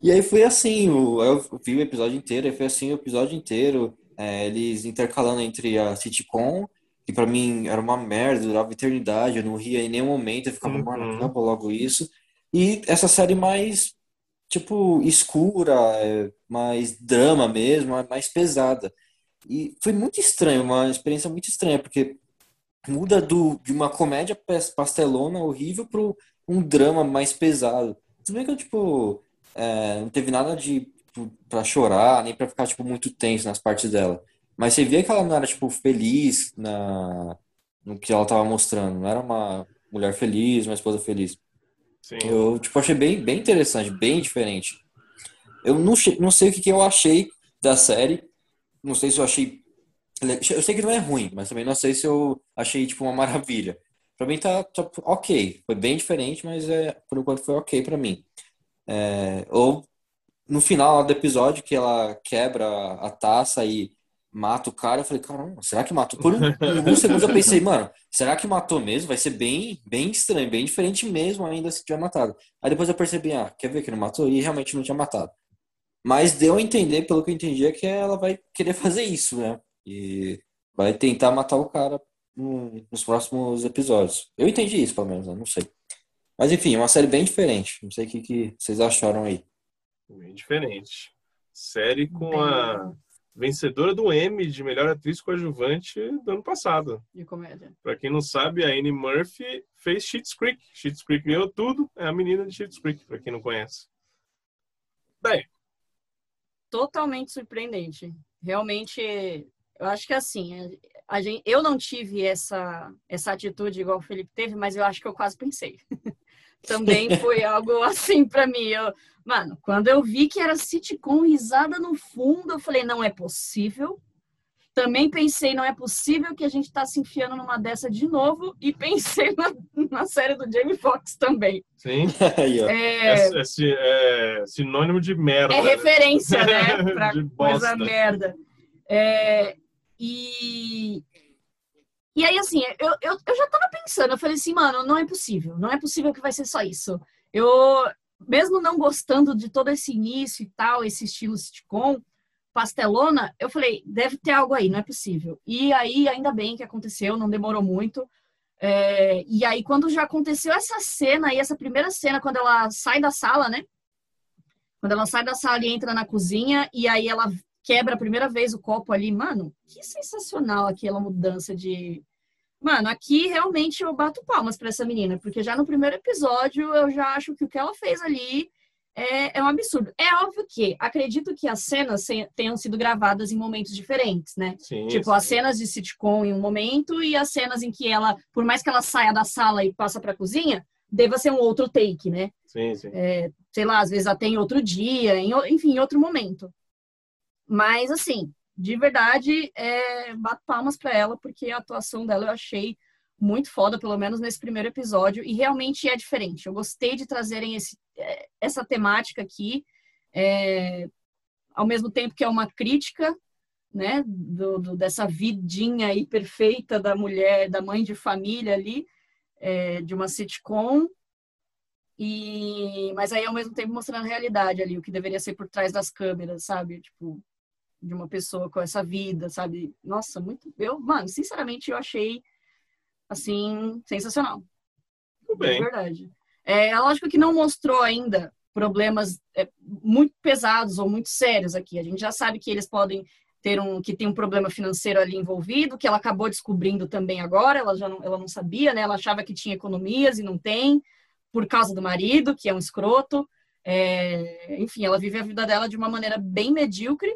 E aí foi assim, o- eu vi o episódio inteiro, aí foi assim o episódio inteiro, é, eles intercalando entre a sitcom, que pra mim era uma merda, durava eternidade, eu não ria em nenhum momento, eu ficava, Uhum. mano, acaba logo isso. E essa série mais, tipo, escura, é, mais drama mesmo, mais pesada. E foi muito estranho, uma experiência muito estranha, porque muda do, de uma comédia pastelona horrível para um drama mais pesado. Tudo bem que eu, tipo, é, não teve nada de tipo, pra chorar, nem pra ficar, tipo, muito tenso nas partes dela. Mas você via que ela não era, tipo, feliz na, no que ela tava mostrando. Não era uma mulher feliz, uma esposa feliz. Sim. Eu, tipo, achei bem, bem interessante, bem diferente. Eu não, não sei o que, que eu achei da série. Não sei se eu achei. Eu sei que não é ruim, mas também não sei se eu achei, tipo, uma maravilha. Pra mim tá, tá ok. Foi bem diferente, mas é, por enquanto foi ok pra mim. É, ou no final do episódio, que ela quebra a taça e mata o cara, eu falei, caramba, será que matou? Por um, <laughs> alguns segundos eu pensei, mano, será que matou mesmo? Vai ser bem, bem estranho, bem diferente mesmo ainda se tiver matado. Aí depois eu percebi, ah, quer ver que não matou? E realmente não tinha matado. Mas deu a entender, pelo que eu entendi, é que ela vai querer fazer isso, né? E vai tentar matar o cara no- nos próximos episódios. Eu entendi isso, pelo menos, eu não sei. Mas enfim, é uma série bem diferente. Não sei o que, que vocês acharam aí. Bem diferente. Série com Bem a vencedora do Emmy de melhor atriz coadjuvante do ano passado. De comédia. Pra quem não sabe, a Annie Murphy fez Schitt's Creek. Schitt's Creek ganhou tudo. É a menina de Schitt's Creek, pra quem não conhece. Bem, Totalmente surpreendente. Realmente, eu acho que assim, a gente, eu não tive essa, essa atitude igual o Felipe teve, mas eu acho que eu quase pensei. <laughs> Também <laughs> foi algo assim pra mim. Eu, mano, quando eu vi que era sitcom risada no fundo, eu falei, não é possível. Também pensei, não é possível que a gente tá se enfiando numa dessa de novo. E pensei na, na série do Jamie Foxx também. Sim. <laughs> É, É, é si- é sinônimo de merda. é né? referência, né? <laughs> Pra De coisa bosta. merda. É, e, e aí, assim, eu, eu, eu já tava pensando, eu falei assim, mano, não é possível, não é possível que vai ser só isso. Eu, mesmo não gostando de todo esse início e tal, esse estilo sitcom, pastelona, eu falei, deve ter algo aí, não é possível. E aí, ainda bem que aconteceu, não demorou muito. É, e aí, quando já aconteceu essa cena aí, essa primeira cena, quando ela sai da sala, né? Quando ela sai da sala e entra na cozinha, e aí ela quebra a primeira vez o copo ali, mano, que sensacional aquela mudança de. Mano, aqui realmente eu bato palmas pra essa menina, porque já no primeiro episódio eu já acho que o que ela fez ali é, é um absurdo. É óbvio que acredito que as cenas tenham sido gravadas em momentos diferentes, né? Sim, Tipo, sim. as cenas de sitcom em um momento e as cenas em que ela, por mais que ela saia da sala e passa pra cozinha, deva ser um outro take, né? Sim, sim. sei lá, às vezes até em outro dia, em, enfim, em outro momento. Mas, assim, de verdade, é, bato palmas pra ela, porque a atuação dela eu achei muito foda, pelo menos nesse primeiro episódio, e realmente é diferente. Eu gostei de trazerem esse, é, essa temática aqui, é, ao mesmo tempo que é uma crítica, né, do, do- dessa vidinha aí perfeita da mulher, da mãe de família ali, é, de uma sitcom, e, mas aí ao mesmo tempo mostrando a realidade ali, o que deveria ser por trás das câmeras, sabe? Tipo, de uma pessoa com essa vida, sabe? Nossa, muito. Eu, mano, sinceramente, eu achei assim, sensacional. Tudo bem. verdade. É é lógico que não mostrou ainda problemas é, muito pesados ou muito sérios aqui. A gente já sabe que eles podem ter um que tem um problema financeiro ali envolvido, que ela acabou descobrindo também agora, ela já não, ela não sabia, né? Ela achava que tinha economias e não tem, por causa do marido, que é um escroto. É, enfim, ela vive a vida dela de uma maneira bem medíocre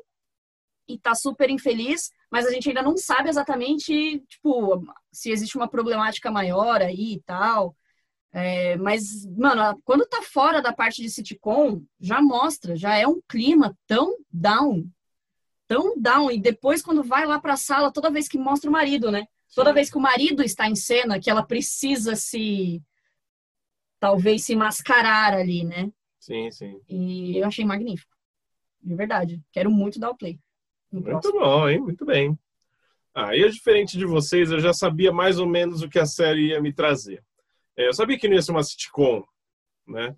e tá super infeliz, mas a gente ainda não sabe exatamente, tipo, se existe uma problemática maior aí e tal. É, mas, mano, quando tá fora da parte de sitcom, já mostra, já é um clima tão down, tão down. E depois, quando vai lá pra sala, toda vez que mostra o marido, né? Toda Sim. vez que o marido está em cena, que ela precisa se. talvez se mascarar ali, né? Sim, sim. E eu achei magnífico. De verdade. Quero muito dar o play. Muito próximo. bom, hein? Muito bem. Ah, eu, diferente de vocês, eu já sabia mais ou menos o que a série ia me trazer. É, eu sabia que não ia ser uma sitcom, né?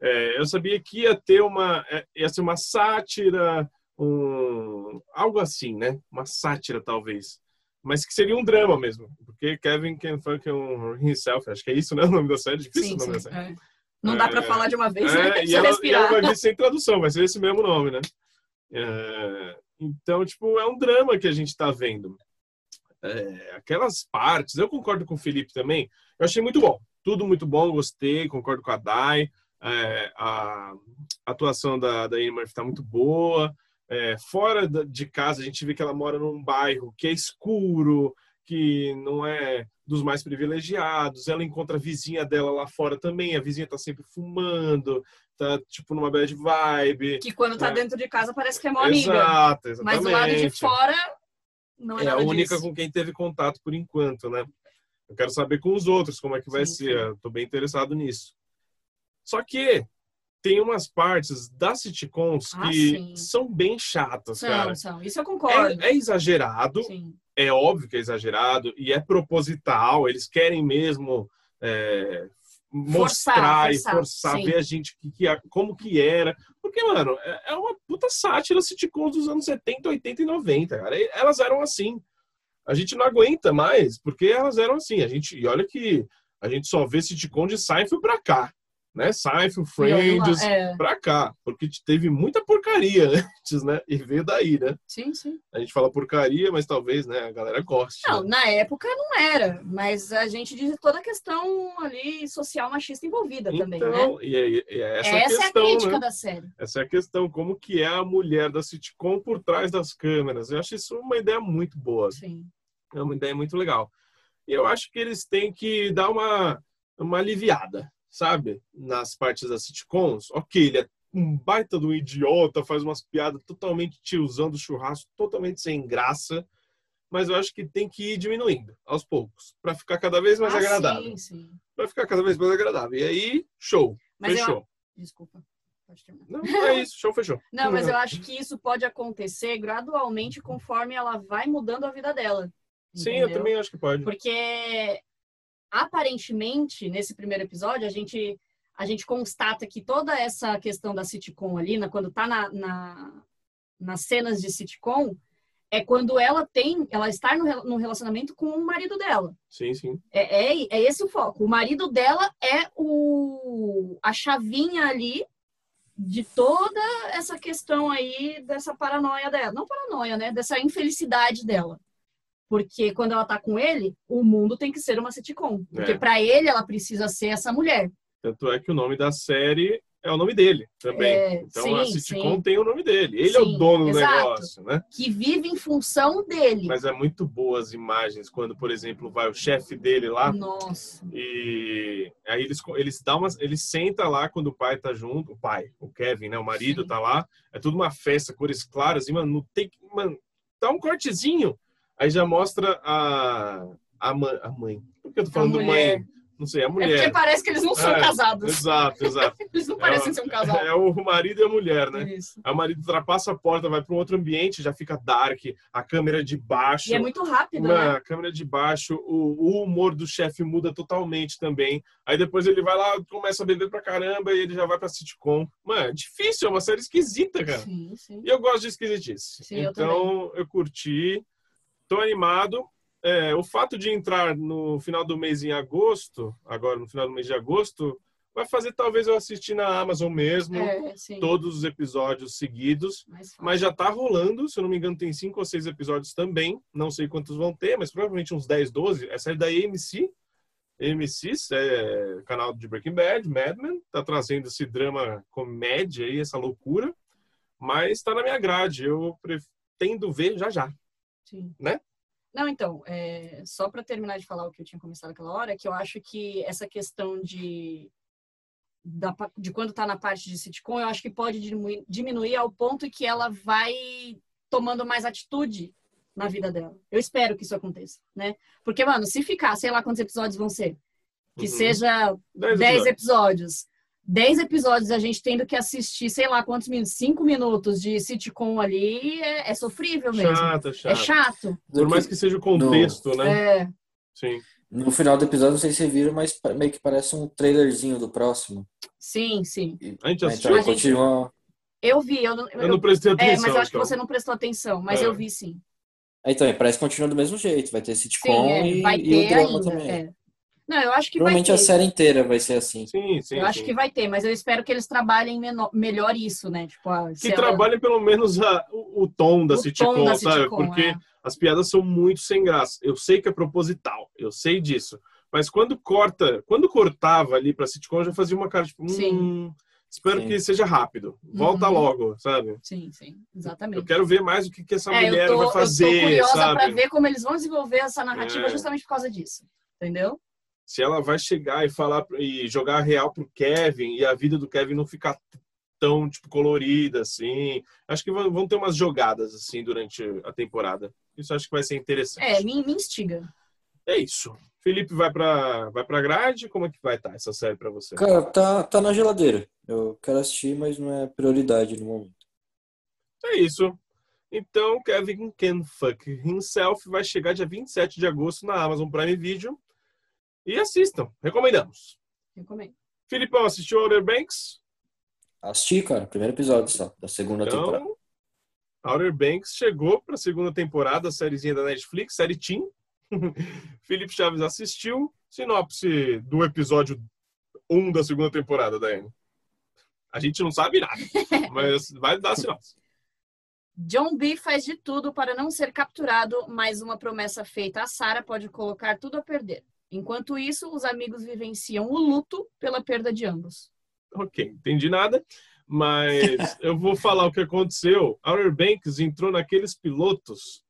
É, eu sabia que ia ter uma, é, ia ser uma sátira, um, algo assim, né? Uma sátira, talvez. Mas que seria um drama mesmo. Porque Kevin Can Fuck um Himself, acho que é isso, né? O nome da série. Difícil Sim, o nome da sim. série. é. Não dá pra É, falar de uma vez, É, né? e ela, e ela vai vir sem tradução, vai ser esse mesmo nome, né? É, então, tipo, é um drama que a gente tá vendo. É, aquelas partes, eu concordo com o Felipe também, eu achei muito bom. Tudo muito bom, gostei, concordo com a Dai. É, a atuação da, da Anne Murphy tá muito boa. É, fora de casa, a gente vê que ela mora num bairro que é escuro, que não é dos mais privilegiados. Ela encontra a vizinha dela lá fora também. A vizinha tá sempre fumando, tá tipo numa bad vibe. Que quando tá É. dentro de casa parece que é uma amiga. Exato, Mas exatamente. do lado de fora não é, É a única disso. com quem teve contato por enquanto, né? Eu quero saber com os outros como é que vai Sim, ser. Eu tô bem interessado nisso. Só que tem umas partes das sitcoms Ah, que sim. são bem chatas, cara. São, são. Isso eu concordo. É, é exagerado, Sim. é óbvio que é exagerado e é proposital. Eles querem mesmo é, mostrar forçar, e forçar, sim. ver a gente que, que, como que era. Porque, mano, é, é uma puta sátira sitcoms dos anos 70, 80 e 90, cara. E Elas eram assim. A gente não aguenta mais, porque elas eram assim. A gente, e olha que a gente só vê sitcom de Seinfeld pra cá. Né? Seinfeld, Friends, é, pra cá. Porque teve muita porcaria <laughs> antes, né? E veio daí, né? sim, sim. A gente fala porcaria, mas talvez, né, a galera goste. Não, né? na época não era, mas a gente diz toda a questão ali social machista envolvida também, né? Então, e, é- e é essa, Essa questão, é a crítica né? da série. Essa é a questão, como que é a mulher da sitcom por trás das câmeras. Eu acho isso uma ideia muito boa, Sim. é uma ideia muito legal. E eu acho que eles têm que dar uma, uma aliviada, sabe? Nas partes das sitcoms. Ok, ele é um baita do idiota, faz umas piadas totalmente tiozão do churrasco, totalmente sem graça. mas eu acho que tem que ir diminuindo aos poucos, para ficar cada vez mais Ah, agradável. Sim, sim. Para ficar cada vez mais agradável. E aí, show. Mas eu- fechou. Desculpa. Pode terminar. Não, é isso, show, fechou. Não, mas eu acho que isso pode acontecer gradualmente conforme ela vai mudando a vida dela. Sim, eu entendeu? também acho que pode. Porque aparentemente, nesse primeiro episódio, a gente, a gente constata que toda essa questão da sitcom ali, na- quando tá na, na- nas cenas de sitcom, é quando ela tem, ela está no, no relacionamento com o marido dela. Sim, sim. É, é, é esse o foco. O marido dela é o, a chavinha ali de toda essa questão aí dessa paranoia dela. Não paranoia, né? Dessa infelicidade dela. Porque quando ela tá com ele, o mundo tem que ser uma sitcom. Porque É. pra ele, ela precisa ser essa mulher. Tanto é que o nome da série é o nome dele também. É, então sim, a sitcom sim. tem o nome dele. Ele é o Sim, dono do exato. negócio, né? Que vive em função dele. Mas é muito boa as imagens quando, por exemplo, vai o chefe dele lá Nossa. e aí eles eles dão umas, ele senta lá quando o pai tá junto, o pai, o Kevin, né, o marido Sim. tá lá, é tudo uma festa, cores claras, e mano, não tem mano, dá um cortezinho. Aí já mostra a a, mãe, a mãe. Por que eu tô falando mãe? Não sei, a É porque mulher. parece que eles não são É, casados. Exato, exato. <laughs> Eles não parecem É, ser um casal. <laughs> É o marido e a mulher, né? Isso. Aí o marido ultrapassa a porta, vai para um outro ambiente, já fica dark, a câmera de baixo. E é muito rápido, Mano, né? a câmera de baixo, o, o humor do chefe muda totalmente também. Aí depois ele vai lá, começa a beber pra caramba e ele já vai pra sitcom. Mano, é difícil, é uma série esquisita, cara. Sim, sim. E eu gosto de esquisitice. Sim, eu então eu, curti, tô animado. É, o fato de entrar no final do mês em agosto, agora no final do mês de agosto, vai fazer talvez eu assistir na Amazon mesmo, É, todos os episódios seguidos. Mas já tá rolando, se eu não me engano, tem cinco ou seis episódios também. Não sei quantos vão ter, mas provavelmente uns 10, 12. É série da AMC. AMC, é canal de Breaking Bad, Mad Men, tá trazendo esse drama comédia aí, essa loucura. Mas tá na minha grade, eu pretendo ver já já. Sim. Né? Não, então, é, só para terminar de falar o que eu tinha começado aquela hora, que eu acho que essa questão de da, de quando tá na parte de sitcom, eu acho que pode diminuir, diminuir ao ponto que ela vai tomando mais atitude na vida dela. Eu espero que isso aconteça, né? Porque, mano, se ficar, sei lá quantos episódios vão ser, que Uhum. seja Dez 10 episódios. episódios. 10 episódios a gente tendo que assistir, sei lá quantos minutos, 5 minutos de sitcom ali, é, é sofrível mesmo. Chata, É chata. chato. Por mais que seja o contexto, né? É, Sim. No final do episódio, não sei se vocês viram, mas meio que parece um trailerzinho do próximo. sim, sim. E- A gente Então, assistiu. A gente- continua. Eu vi, eu não, Eu não prestei é, atenção. mas eu acho que então. você não prestou atenção, mas É. eu vi sim. Então, parece que continua do mesmo jeito. Vai ter sitcom Sim, é, e, vai e o ter drama ainda. também. é. Não, eu acho que Provavelmente vai a série inteira vai ser assim. Sim, sim. eu acho sim. que vai ter, mas eu espero que eles trabalhem menor- melhor isso, né? Tipo, se que ela- trabalhem pelo menos a- o, o tom da o sitcom, tom da sabe? sitcom, Porque é. as piadas são muito sem graça. Eu sei que é proposital, eu sei disso. Mas quando corta, quando cortava ali pra sitcom, eu já fazia uma cara tipo, hum, Sim. espero Sim. que seja rápido. Volta Uhum. logo, sabe? Sim, sim, Eu exatamente. quero ver mais o que, que essa É, mulher eu tô, vai eu tô fazer, curiosa sabe? pra ver como eles vão desenvolver essa narrativa É. justamente por causa disso. Entendeu? Se ela vai chegar e falar e jogar a real pro Kevin e a vida do Kevin não ficar tão tipo colorida assim. Acho que vão ter umas jogadas assim durante a temporada. Isso acho que vai ser interessante. É, me, me instiga. É isso. Felipe vai pra, vai pra grade? Como é que vai estar essa série pra você? Cara, tá, tá na geladeira. Eu quero assistir, mas não é prioridade no momento. É isso. Então, Kevin Can Fuck Himself vai chegar dia 27 de agosto na Amazon Prime Video. E assistam. Recomendamos. Recomendo. Filipão, assistiu Outer Banks? Assisti, cara, primeiro episódio só, da segunda temporada. Então, Outer Banks chegou pra segunda temporada, a sériezinha da Netflix, série Teen. <laughs> Felipe Chaves assistiu. Sinopse do episódio 1 da segunda temporada, Daiane. A gente não sabe nada, <laughs> mas vai dar sinopse. John B faz de tudo para não ser capturado, mas uma promessa feita a Sarah pode colocar tudo a perder. Enquanto isso, os amigos vivenciam o luto pela perda de ambos. Ok, entendi nada, mas <laughs> eu vou falar o que aconteceu. Outer Banks entrou naqueles pilotos.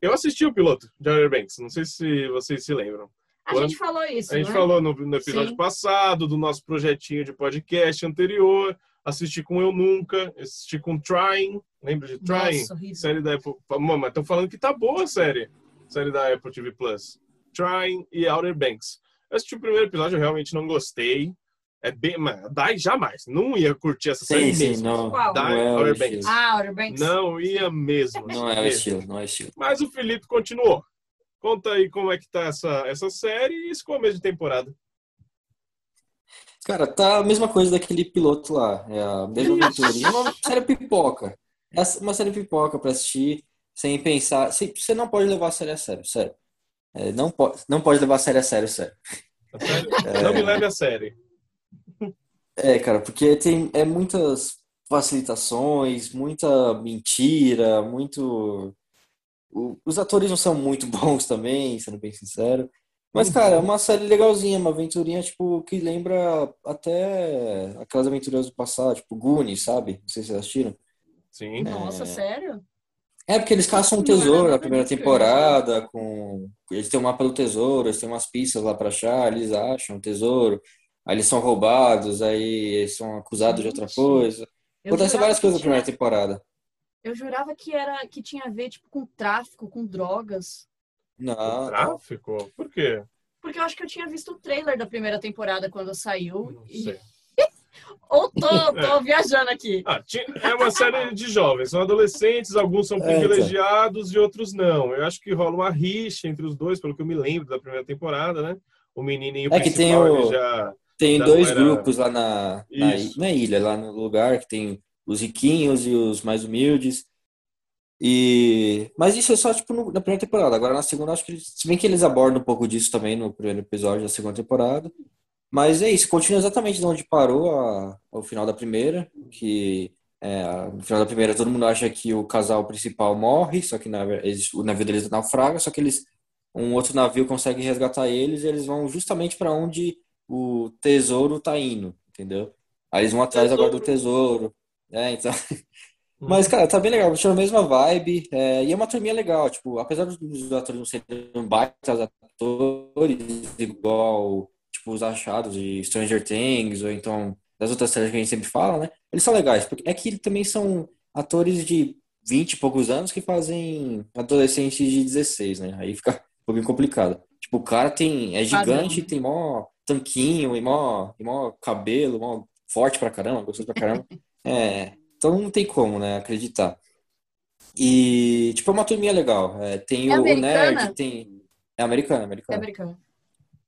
Eu assisti o piloto de Outer Banks, não sei se vocês se lembram. A Quando- gente falou isso, A gente né? falou no, no episódio Sim. passado do nosso projetinho de podcast anterior. assisti com Eu Nunca, assisti com Trying, lembra de Trying? Nossa. Série da Apple. Mano, mas estão falando que tá boa a série. Série da Apple TV Plus. Trying e Outer Banks. Eu assisti o primeiro episódio, eu realmente não gostei. É bem. Mano, Dai jamais. Não ia curtir essa série Sim, sim, mesmo. não, Qual? Da não é Outer. Banks. Ah, Outer Banks. Não ia mesmo. Não é o estilo, não é o estilo. Mas o Felipe continuou. Conta aí como é que tá essa, essa série e esse começo de temporada. Cara, tá a mesma coisa daquele piloto lá. É a mesma aventura. É uma série pipoca. É uma série pipoca pra assistir sem pensar. Você não pode levar a série a sério, sério. É, não, pode, não pode levar a série a sério, sério. <laughs> Não me leve a série. É, cara, porque tem é muitas facilitações, muita mentira, muito. o- Os atores não são muito <laughs> bons também, sendo bem sincero. Mas, cara, é uma série legalzinha, uma aventurinha, tipo, que lembra até aquelas aventuras do passado, tipo Goonies, sabe? Não sei se vocês assistiram. Sim. Nossa, É. sério? É, porque eles caçam um era tesouro na primeira temporada, com... Eles têm um mapa do tesouro, eles têm umas pistas lá pra achar, eles acham o tesouro, aí eles são roubados, aí eles são acusados de outra coisa. Acontece várias coisas na primeira temporada. Eu jurava que era que tinha a ver tipo com tráfico, com drogas. Não, Tráfico? Por quê? Porque eu acho que eu tinha visto o trailer da primeira temporada quando saiu. Não e- sei. Ou tô, <laughs> tô viajando aqui. Ah, é uma série de jovens, são adolescentes, alguns são É, então. privilegiados e outros não. Eu acho que rola uma rixa entre os dois, pelo que eu me lembro da primeira temporada, né? O menininho É que tem o- já... Tem Não, dois era- grupos lá na, na, na ilha, lá no lugar, que tem os riquinhos e os mais humildes. E... Mas isso é só, tipo, no- na primeira temporada. Agora, na segunda, acho que eles... Se bem que eles abordam um pouco disso também no primeiro episódio da segunda temporada. Mas é isso, continua exatamente de onde parou a, ao final da primeira, que é, no final da primeira todo mundo acha que o casal principal morre, só que na, eles, o navio deles naufraga, só que eles um outro navio consegue resgatar eles e eles vão justamente para onde o tesouro tá indo, entendeu? Aí eles vão atrás agora do tesouro. É, então. <laughs> Mas, cara, tá bem legal, tinha a mesma vibe, é, e é uma turminha legal, tipo, apesar dos atores não serem baitas atores, igual, tipo, os achados de Stranger Things, ou então das outras séries que a gente sempre fala, né? Eles são legais, porque é que também são atores de 20 e poucos anos que fazem adolescentes de 16, né? Aí fica um pouquinho complicado. Tipo, o cara tem, é gigante, tem mó tanquinho, e mó, e mó cabelo, mó forte pra caramba, gostoso pra caramba. <laughs> É, então não tem como, né, acreditar. E, tipo, é uma turminha legal. É, tem É o, o americana? nerd, tem... É americano, É americano. americano.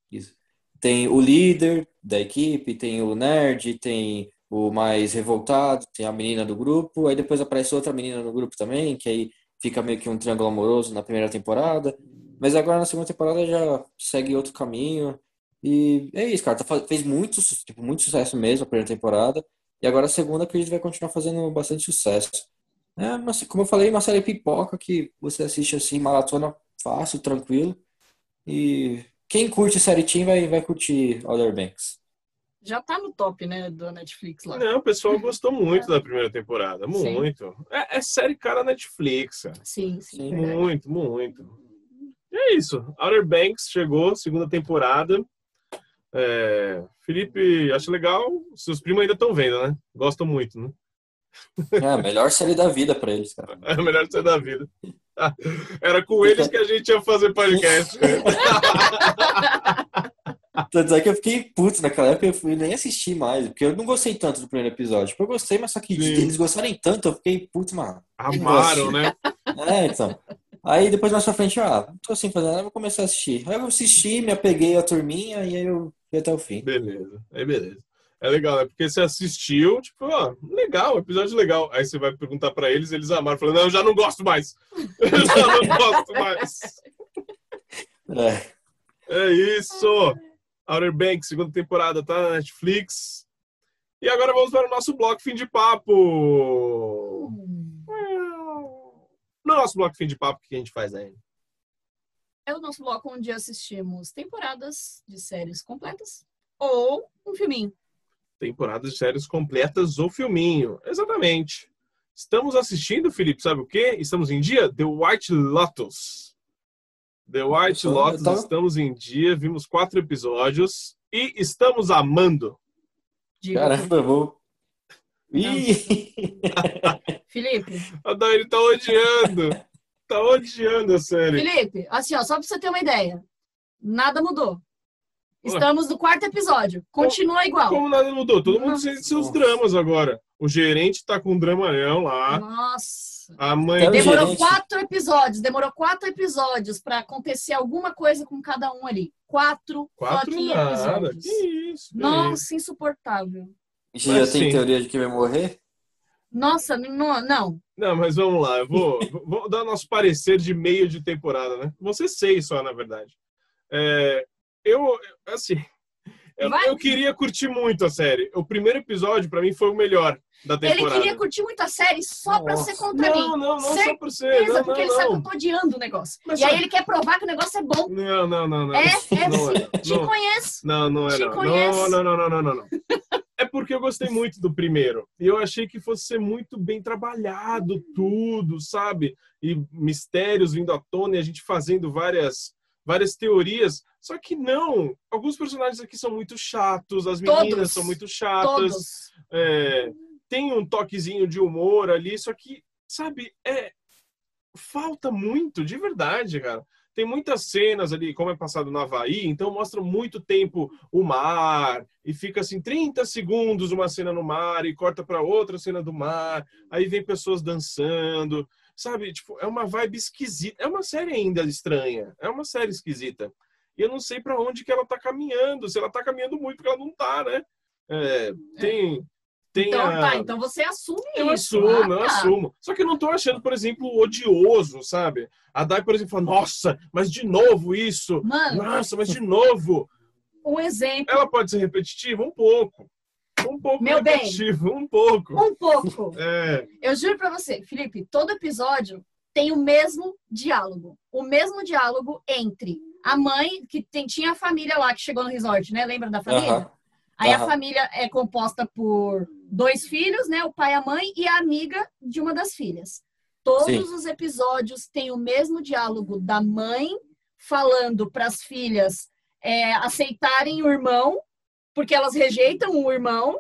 Isso. Tem o líder da equipe, tem o nerd, tem o mais revoltado, tem a menina do grupo, aí depois aparece outra menina no grupo também, que aí fica meio que um triângulo amoroso na primeira temporada. Mas agora na segunda temporada já segue outro caminho. E é isso, cara. Tá, fez muito, tipo, muito sucesso mesmo a primeira temporada. E agora a segunda que a gente vai continuar fazendo bastante sucesso. É, mas, como eu falei, uma série pipoca que você assiste assim, maratona fácil, tranquilo. E quem curte série Teen vai, vai curtir Outer Banks. Já tá no top, né, do Netflix lá. Não, o pessoal <laughs> gostou muito da primeira temporada. Muito. É, é série cara Netflix. cara. Sim, sim, verdade. Muito, muito. E é isso. Outer Banks chegou, segunda temporada. É, Felipe, acha legal. Seus primos ainda estão vendo, né? Gostam muito, né? É a melhor série da vida pra eles, cara. É a melhor ser da vida. <laughs> Era com eles que a gente ia fazer podcast. <laughs> Tanto é que eu fiquei puto naquela época, eu fui nem assistir mais, porque eu não gostei tanto do primeiro episódio. Tipo, eu gostei, mas só que Sim. eles gostarem tanto, eu fiquei puto, mano. Amaram, né? É, então. Aí depois mais pra frente, ah, não tô assim fazendo nada, vou começar a assistir. Aí eu assisti, me apeguei à turminha e aí eu fui até o fim. Beleza. Aí beleza. É legal, né? Porque você assistiu, tipo, ó, legal, episódio legal. Aí você vai perguntar pra eles, eles amaram. Falando, não, eu já não gosto mais. <laughs> Eu já não gosto mais. É. É isso. Outer Banks, segunda temporada, tá na Netflix. E agora vamos para o nosso bloco fim de papo. Hum. No nosso bloco fim de papo, o que a gente faz aí? É o nosso bloco onde assistimos temporadas de séries completas ou um filminho. Temporadas de séries completas ou filminho. Exatamente. Estamos assistindo, Felipe, sabe o quê? Estamos em dia? The White Lotus. The White Eu Lotus, tava- estamos em dia, vimos quatro episódios e estamos amando. Caramba, eu vou. <laughs> <laughs> Felipe, A Daiane tá odiando. Tá odiando a série. Felipe, assim, ó, só pra você ter uma ideia. Nada mudou. Estamos no quarto episódio. Continua igual. Como nada mudou? Todo mundo tem seus dramas agora. O gerente tá com um dramalhão lá. Nossa. A mãe Demorou gerente. quatro episódios. Demorou quatro episódios pra acontecer alguma coisa com cada um ali. Quatro, Quatro episódios. Que isso? que isso. Nossa, insuportável. Você já tem sim. teoria de quem vai morrer? Nossa, não, não. Não, mas vamos lá. Eu <laughs> vou, vou dar nosso parecer de meio de temporada, né? Vão ser seis só, na verdade. É, eu, assim, eu, eu queria curtir muito a série. O primeiro episódio, pra mim, foi o melhor da Ele temporada. queria curtir muito a série só pra Nossa. ser contra Não, mim. não, não só por ser. Certeza, Não, porque não, ele sabe que eu não. tô odiando o negócio. Mas e aí sabe- ele quer provar que o negócio é bom. Não, não, não, não. É, é Não sim. Te não. conheço. Não, não é Te não. conheço. Não, não, não, não, não, não. É porque eu gostei muito do primeiro. E eu achei que fosse ser muito bem trabalhado tudo, sabe? E mistérios vindo à tona e a gente fazendo várias várias teorias. Só que não. Alguns personagens aqui são muito chatos, as meninas Todos. são muito chatas. É, tem um toquezinho de humor ali, só que, sabe, é falta muito, de verdade, cara. Tem muitas cenas ali, como é passado no Havaí, então mostra muito tempo o mar, e fica assim 30 segundos uma cena no mar, e corta para outra cena do mar, aí vem pessoas dançando, sabe? Tipo, é uma vibe esquisita. É uma série ainda estranha, é uma série esquisita. E eu não sei para onde que ela tá caminhando, se ela tá caminhando muito, porque ela não tá, né? É, tem. Tem Então, a... tá, então você assume Eu isso. assumo, Ah, eu tá. assumo. Só que eu não tô achando, por exemplo, odioso, sabe? A Dai, por exemplo, fala, nossa, mas de novo isso. Mano, Nossa, mas de novo. um exemplo, Ela pode ser repetitiva? Um pouco. Um pouco Meu bem. repetitiva, um pouco. um pouco. <laughs> É, Eu juro pra você, Felipe, todo episódio tem o mesmo diálogo. O mesmo diálogo entre a mãe, que tem- tinha a família lá que chegou no resort, né? Lembra da família? Aham. Aí a Aham. família é composta por dois filhos, né? O pai, a mãe e a amiga de uma das filhas. Todos Sim. os episódios têm o mesmo diálogo da mãe falando para as filhas é, aceitarem o irmão, porque elas rejeitam o irmão.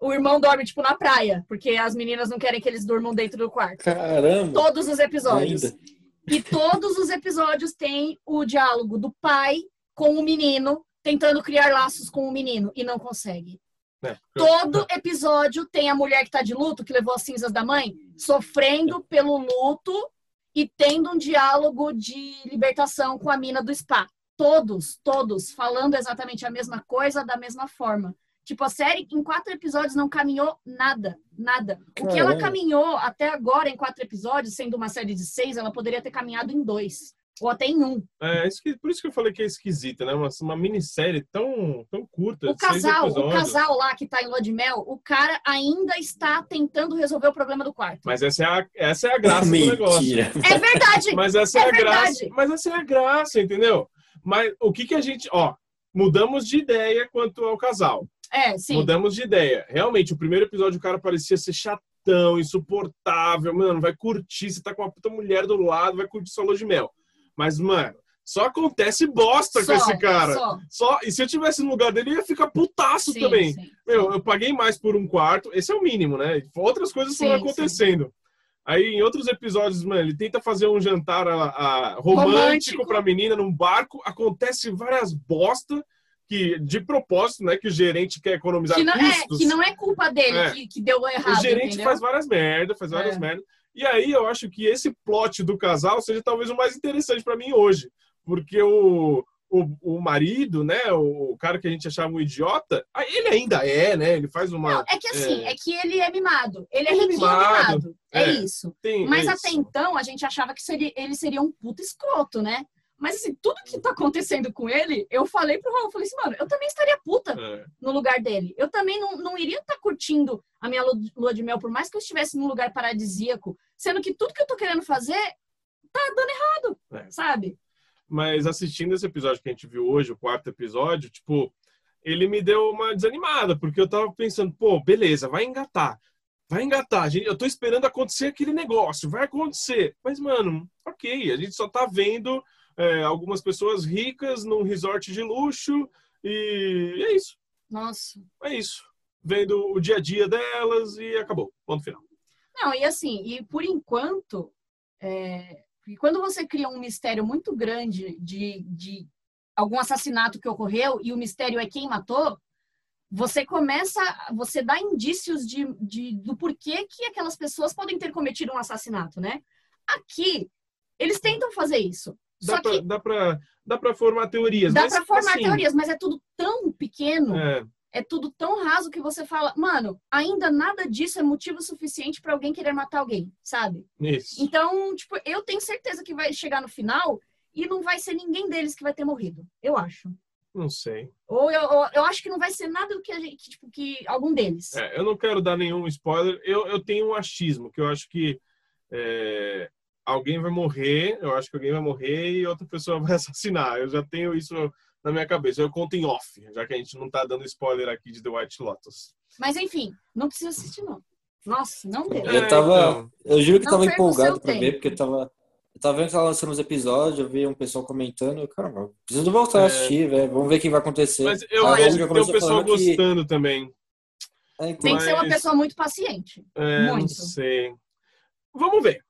O irmão dorme, tipo, na praia, porque as meninas não querem que eles durmam dentro do quarto. Caramba! Todos os episódios. Ainda. E todos os episódios têm o diálogo do pai com o menino, tentando criar laços com o menino, e não consegue. né? Todo episódio tem a mulher que tá de luto, que levou as cinzas da mãe, sofrendo pelo luto e tendo um diálogo de libertação com a mina do spa. Todos, todos falando exatamente a mesma coisa da mesma forma. Tipo, a série em quatro episódios não caminhou nada, nada. O que ela caminhou até agora em quatro episódios, sendo uma série de seis, ela poderia ter caminhado em dois. Ou até em um. É, isso que- por isso que eu falei que é esquisita, né? Uma, uma minissérie tão, tão curta. O casal, o casal lá que tá em lua de mel, o cara ainda está tentando resolver o problema do quarto. Mas essa é a, essa é a graça do negócio. É verdade! <laughs> Mas essa é, É a graça. Mas essa é a graça, entendeu? Mas o que que a gente. Ó, mudamos de ideia quanto ao casal. É, sim. Mudamos de ideia. Realmente, o primeiro episódio o cara parecia ser chatão, insuportável. Mano, vai curtir. Você tá com uma puta mulher do lado, vai curtir sua lua de mel. Mas, mano, só acontece bosta Só, com esse cara. só. Só, e se eu tivesse no lugar dele, eu ia ficar putaço Sim, também. sim. Meu, eu paguei mais por um quarto, esse é o mínimo, né? Outras coisas foram acontecendo. Aí, em outros episódios, mano, ele tenta fazer um jantar a, a- romântico, Romântico. pra menina num barco, acontece várias bosta que, de propósito, né? Que o gerente quer economizar Que não, é, custos. que não é culpa dele É. que, que deu errado. o gerente entendeu? faz várias merdas, faz várias É. merdas. E aí eu acho que esse plot do casal seja talvez o mais interessante pra mim hoje. Porque o, o, o marido, né? O, cara que a gente achava um idiota, ele ainda é, né? Ele faz uma. Não, é que assim, É. é, que ele é mimado. Ele é é riquinho mimado. mimado. É, É. isso. Tem, Mas é até isso. então a gente achava que seria, ele seria um puta escroto, né? Mas assim, tudo que tá acontecendo com ele, eu falei pro Raul, eu falei assim, mano, eu também estaria puta É. no lugar dele. Eu também não, não iria estar curtindo a minha lu- lua de mel, por mais que eu estivesse num lugar paradisíaco, sendo que tudo que eu tô querendo fazer tá dando errado, É. sabe? Mas assistindo esse episódio que a gente viu hoje, o quarto episódio, tipo, ele me deu uma desanimada, porque eu tava pensando, pô, beleza, vai engatar. Vai engatar. gente- Eu tô esperando acontecer aquele negócio, vai acontecer. Mas, mano, ok, a gente só tá vendo é, algumas pessoas ricas num resort de luxo e é isso. Nossa. É isso. vendo o dia a dia delas e acabou. Ponto final. Não, e assim, e por enquanto, é, quando você cria um mistério muito grande de, de algum assassinato que ocorreu e o mistério é quem matou, você começa, você dá indícios de, de, do porquê que aquelas pessoas podem ter cometido um assassinato, né? Aqui, eles tentam fazer isso. Dá que dá, pra, dá pra formar teorias. dá mas, para formar assim, teorias, mas é tudo tão pequeno, É, é tudo tão raso que você fala, mano, ainda nada disso é motivo suficiente para alguém querer matar alguém, sabe? isso. Então, tipo, eu tenho certeza que vai chegar no final e não vai ser ninguém deles que vai ter morrido. Eu acho. Não sei. Ou eu, eu, eu acho que não vai ser nada do que gente, que, tipo, que algum deles. É, eu não quero dar nenhum spoiler. Eu, eu tenho um achismo, que eu acho que é, alguém vai morrer, eu acho que alguém vai morrer e outra pessoa <laughs> vai assassinar. Eu já tenho isso na minha cabeça. Eu conto em off, já que a gente não tá dando spoiler aqui de The White Lotus. Mas enfim, não precisa assistir, não. Nossa, não deu. É, Eu tava. então. Eu juro que Não tava empolgado tempo. ver, porque eu tava. Eu tava vendo que tava lançando os episódios, eu vi um pessoal comentando, eu, cara, preciso voltar a É. assistir, velho. Vamos ver o que vai acontecer. Mas eu A vejo que tem o começou pessoal falando que- gostando também. É, então, Tem que ser uma mas- pessoa muito paciente. É, não Muito. sei. Vamos ver.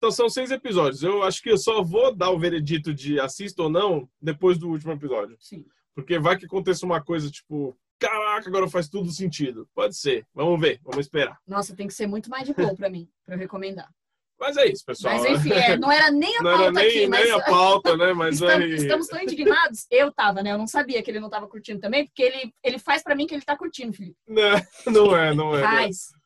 Então são seis episódios. Eu acho que eu só vou dar o veredito de assisto ou não depois do último episódio. Sim. Porque vai que aconteça uma coisa tipo, caraca, agora faz tudo sentido. Pode ser. Vamos ver, vamos esperar. Nossa, tem que ser muito mais de boa pra mim, pra eu recomendar. Mas é isso, pessoal. Mas enfim, é, não era nem a não pauta nem, aqui, mas nem a pauta, né? Mas estamos, vai. estamos tão indignados. Eu tava, né? Eu não sabia que ele não tava curtindo também, porque ele, ele faz pra mim que ele tá curtindo, Felipe. Não, não é, não é. Faz. Não é.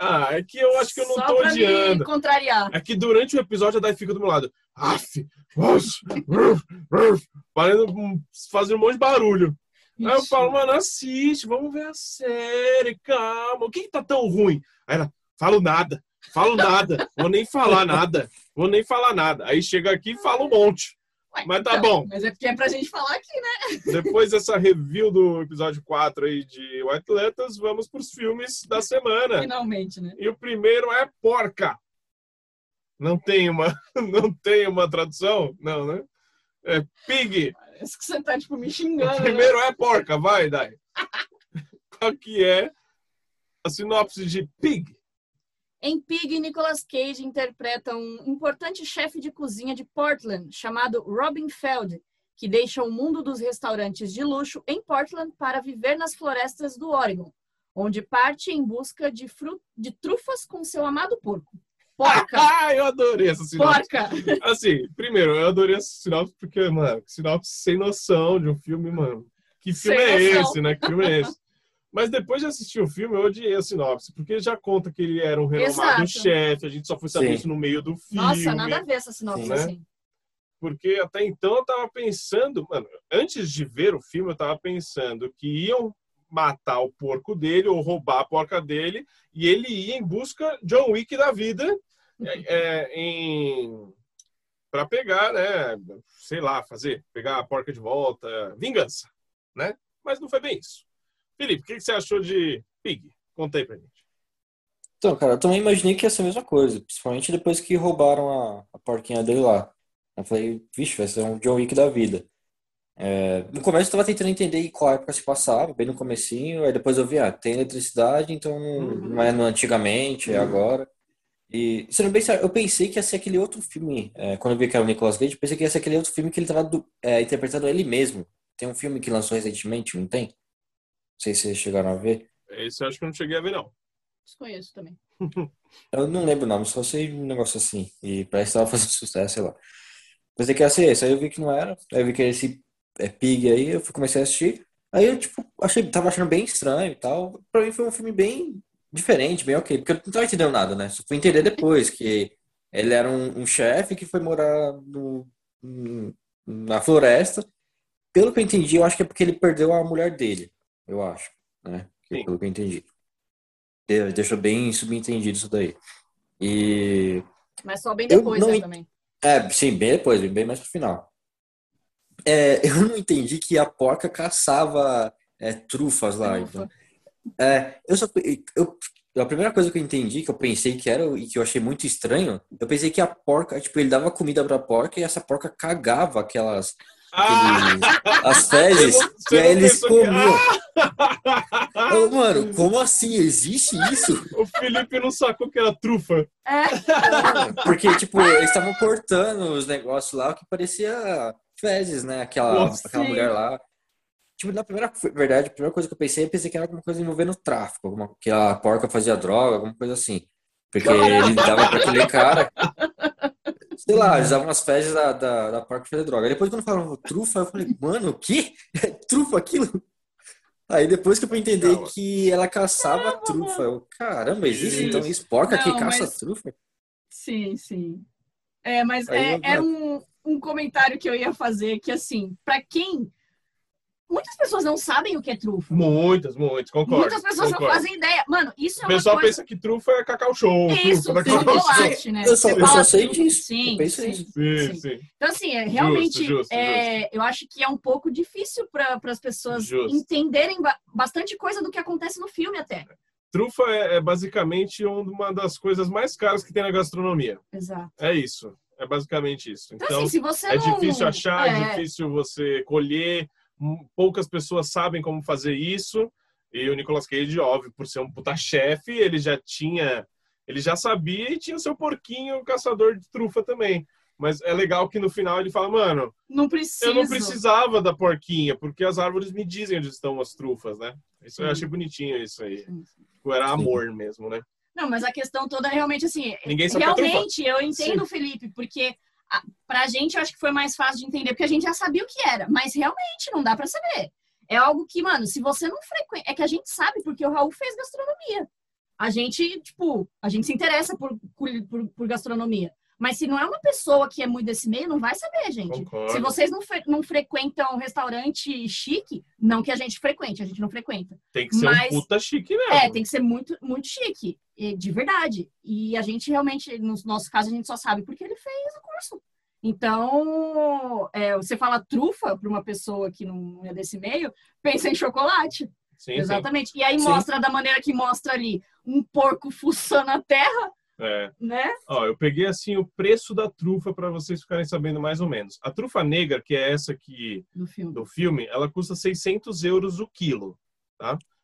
Ah, é que eu acho que eu não Só tô pra me odiando. contrariar. É que durante o episódio a Dai fica do meu lado. Aff, nossa, ruf, ruf, Fazendo, um- fazendo um monte de barulho. Aí eu Ixi. falo, mano, assiste, vamos ver a série, calma. O que, que tá tão ruim? Aí ela, falo nada, falo nada, vou nem falar nada, vou nem falar nada. Aí chega aqui e fala um monte. Ué, Mas tá então, bom. Mas é porque é pra gente falar aqui, né? Depois dessa review do episódio 4 aí de White Letters, vamos pros filmes da semana. Finalmente, né? E o primeiro é Porca. Não tem uma, <laughs> não tem uma tradução? Não, né? É Pig. Parece que você tá, tipo, me O xingando. né? primeiro é Porca, vai, Dai. <laughs> Qual que é a sinopse de Pig? Em Pig, Nicolas Cage interpreta um importante chefe de cozinha de Portland chamado Robin Feld, que deixa o mundo dos restaurantes de luxo em Portland para viver nas florestas do Oregon, onde parte em busca de, de trufas com seu amado porco. Porca! <laughs> Ah, eu adorei essa sinopse. Porca! Assim, primeiro, eu adorei essa sinopse porque, mano, sinopse sem noção de um filme, mano. Que filme Sem é noção. esse, né? Que filme é esse? Mas depois de assistir o filme, eu odiei a sinopse, porque já conta que ele era um renomado Exato. chefe, a gente só foi saber Sim. isso no meio do filme. Nossa, nada a ver essa sinopse Sim, né? assim. Porque até então eu tava pensando, mano, antes de ver o filme, eu tava pensando que iam matar o porco dele ou roubar a porca dele e ele ia em busca John Wick da vida é, é, em para pegar, né, sei lá, fazer, pegar a porca de volta, vingança, né? Mas não foi bem isso. Felipe, o que você achou de Pig? Conta aí pra gente. Então, cara, eu também imaginei que ia ser a mesma coisa, principalmente depois que roubaram a, a porquinha dele lá. Eu falei, vixe, vai ser um John Wick da vida. É, no começo eu tava tentando entender qual época se passava, bem no comecinho, aí depois eu vi, ah, tem eletricidade, então não, não é no antigamente, é agora. E, sendo bem sério, eu pensei que ia ser aquele outro filme, é, quando eu vi que era o Nicolas Cage, eu pensei que ia ser aquele outro filme que ele tava do- é, interpretando ele mesmo. Tem um filme que lançou recentemente, não tem? Não sei se vocês chegaram a ver. Esse eu acho que eu não cheguei a ver, não. Desconheço também. <laughs> Eu não lembro o nome, só sei um negócio assim. E parece que tava fazendo <laughs> sucesso, sei lá. Pensei que ia ser esse, aí eu vi que não era. Aí eu vi que era esse é, Pig aí, eu fui- comecei a assistir. Aí eu, tipo, achei, tava achando bem estranho e tal. Pra mim foi um filme bem diferente, bem ok. Porque eu não tava entendendo nada, né? Só fui entender depois que ele era um, um chefe que foi morar no, no- na floresta. Pelo que eu entendi, eu acho que é porque ele perdeu a mulher dele. Eu acho, né? Sim. Pelo que eu entendi. De- Deixou bem subentendido isso daí. E. Mas só bem depois, não né, também. É, sim, bem depois, bem mais pro final. É, <laughs> eu não entendi que a porca caçava é, trufas lá. Trufa. Então. É, eu só. Eu, a primeira coisa que eu entendi, que eu pensei que era e que eu achei muito estranho, eu pensei que a porca, tipo, ele dava comida pra porca e essa porca cagava aquelas. Ah! aqueles- as <laughs> fezes, não- você e aí eles que- comiam. Ah! Ô, mano, como assim? Existe isso? o Felipe não sacou que era trufa. É, Porque, tipo, eles estavam cortando os negócios lá que parecia fezes, né? Aquela, Nossa, aquela sim. mulher lá. Tipo, na primeira verdade, a primeira coisa que eu pensei, eu pensei que era alguma coisa envolvendo tráfico, alguma, que a porca fazia droga, alguma coisa assim. Porque ele dava pra aquele cara. Sei lá, eles davam as fezes da, da, da porca fazer droga. Aí depois, quando falavam trufa, eu falei, mano, o quê? É <laughs> trufa aquilo? Aí depois que eu entender que ela caçava trufa, eu, caramba, existe então isso? Porca que Não, caça mas- trufa? sim, sim. É, mas Aí é, eu- era um, um comentário que eu ia fazer que, assim, pra quem... Muitas pessoas não sabem o que é trufa. Muitas, muitas, concordo. Muitas pessoas concordo. não fazem ideia. Mano, isso é O pessoal coisa... pensa que trufa é cacau show. Isso, trufa Cacau Show. chocolate, né? Eu só- Você eu fala só sei trufa- disso. Sim, Eu penso sim, isso. Sim, sim. sim. Então, assim, é, realmente, justo, é, eu acho que é um pouco difícil para as pessoas Justo. entenderem ba- bastante coisa do que acontece no filme até. Trufa é, é basicamente uma das coisas mais caras que tem na gastronomia. Exato. É isso. É basicamente isso. Então, Então, assim, se você é não... difícil achar, é é, difícil você colher. Poucas pessoas sabem como fazer isso. E o Nicolas Cage, óbvio, por ser um puta chefe, ele já tinha. Ele já sabia e tinha seu porquinho caçador de trufa também. Mas é legal que no final ele fala, mano, Não eu não precisava da porquinha, porque as árvores me dizem onde estão as trufas, né? Isso eu achei bonitinho isso aí. Sim, sim. Tipo, Era Sim. amor mesmo, né? Não, mas a questão toda é realmente assim. Ninguém sabe o que realmente, eu entendo, Felipe, porque a, pra gente eu acho que foi mais fácil de entender, porque a gente já sabia o que era, mas realmente não dá pra saber. É algo que, mano, se você não frequenta. É que a gente sabe, porque o Raul fez gastronomia. A gente, tipo, a gente se interessa por, por, por gastronomia. Mas se não é uma pessoa que é muito desse meio, não vai saber, gente. Concordo. Se vocês não, fre- não frequentam restaurante chique, não que a gente frequente, a gente não frequenta. Tem que ser Mas- um puta chique mesmo. É, tem que ser muito, muito chique, de verdade. E a gente realmente, no nosso caso, a gente só sabe porque ele fez o curso. Então, é, você fala trufa para uma pessoa que não é desse meio, pensa em chocolate. Sim, sim. Exatamente. E aí Sim. mostra da maneira que mostra ali um porco fuçando a terra, É. né? Ó, eu peguei assim o preço da trufa para vocês ficarem sabendo mais ou menos. A trufa negra, que é essa aqui No filme. do filme, ela custa 600 euros o quilo.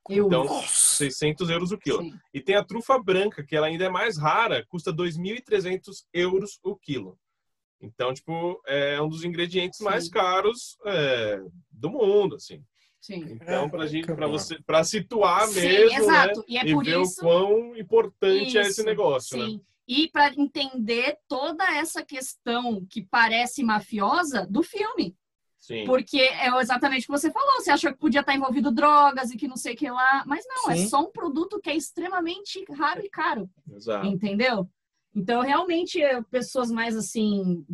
Eu. Então, 600 euros o quilo. Sim. E tem a trufa branca, que ela ainda é mais rara, custa 2.300 euros o quilo. Então, tipo, é um dos ingredientes Sim. mais caros é, do mundo, assim. Sim. Então, pra gente, Caraca, para você, para situar Sim, mesmo, exato. né? E é e por ver isso. o quão importante é esse Isso, negócio, né? Sim. E para entender toda essa questão que parece mafiosa do filme. Sim. Porque é exatamente o que você falou. Você achou que podia estar envolvido drogas e que não sei o que lá. Mas não, é Sim. só um produto que é extremamente raro e caro. Exato. Entendeu? Então, realmente, é, pessoas mais assim,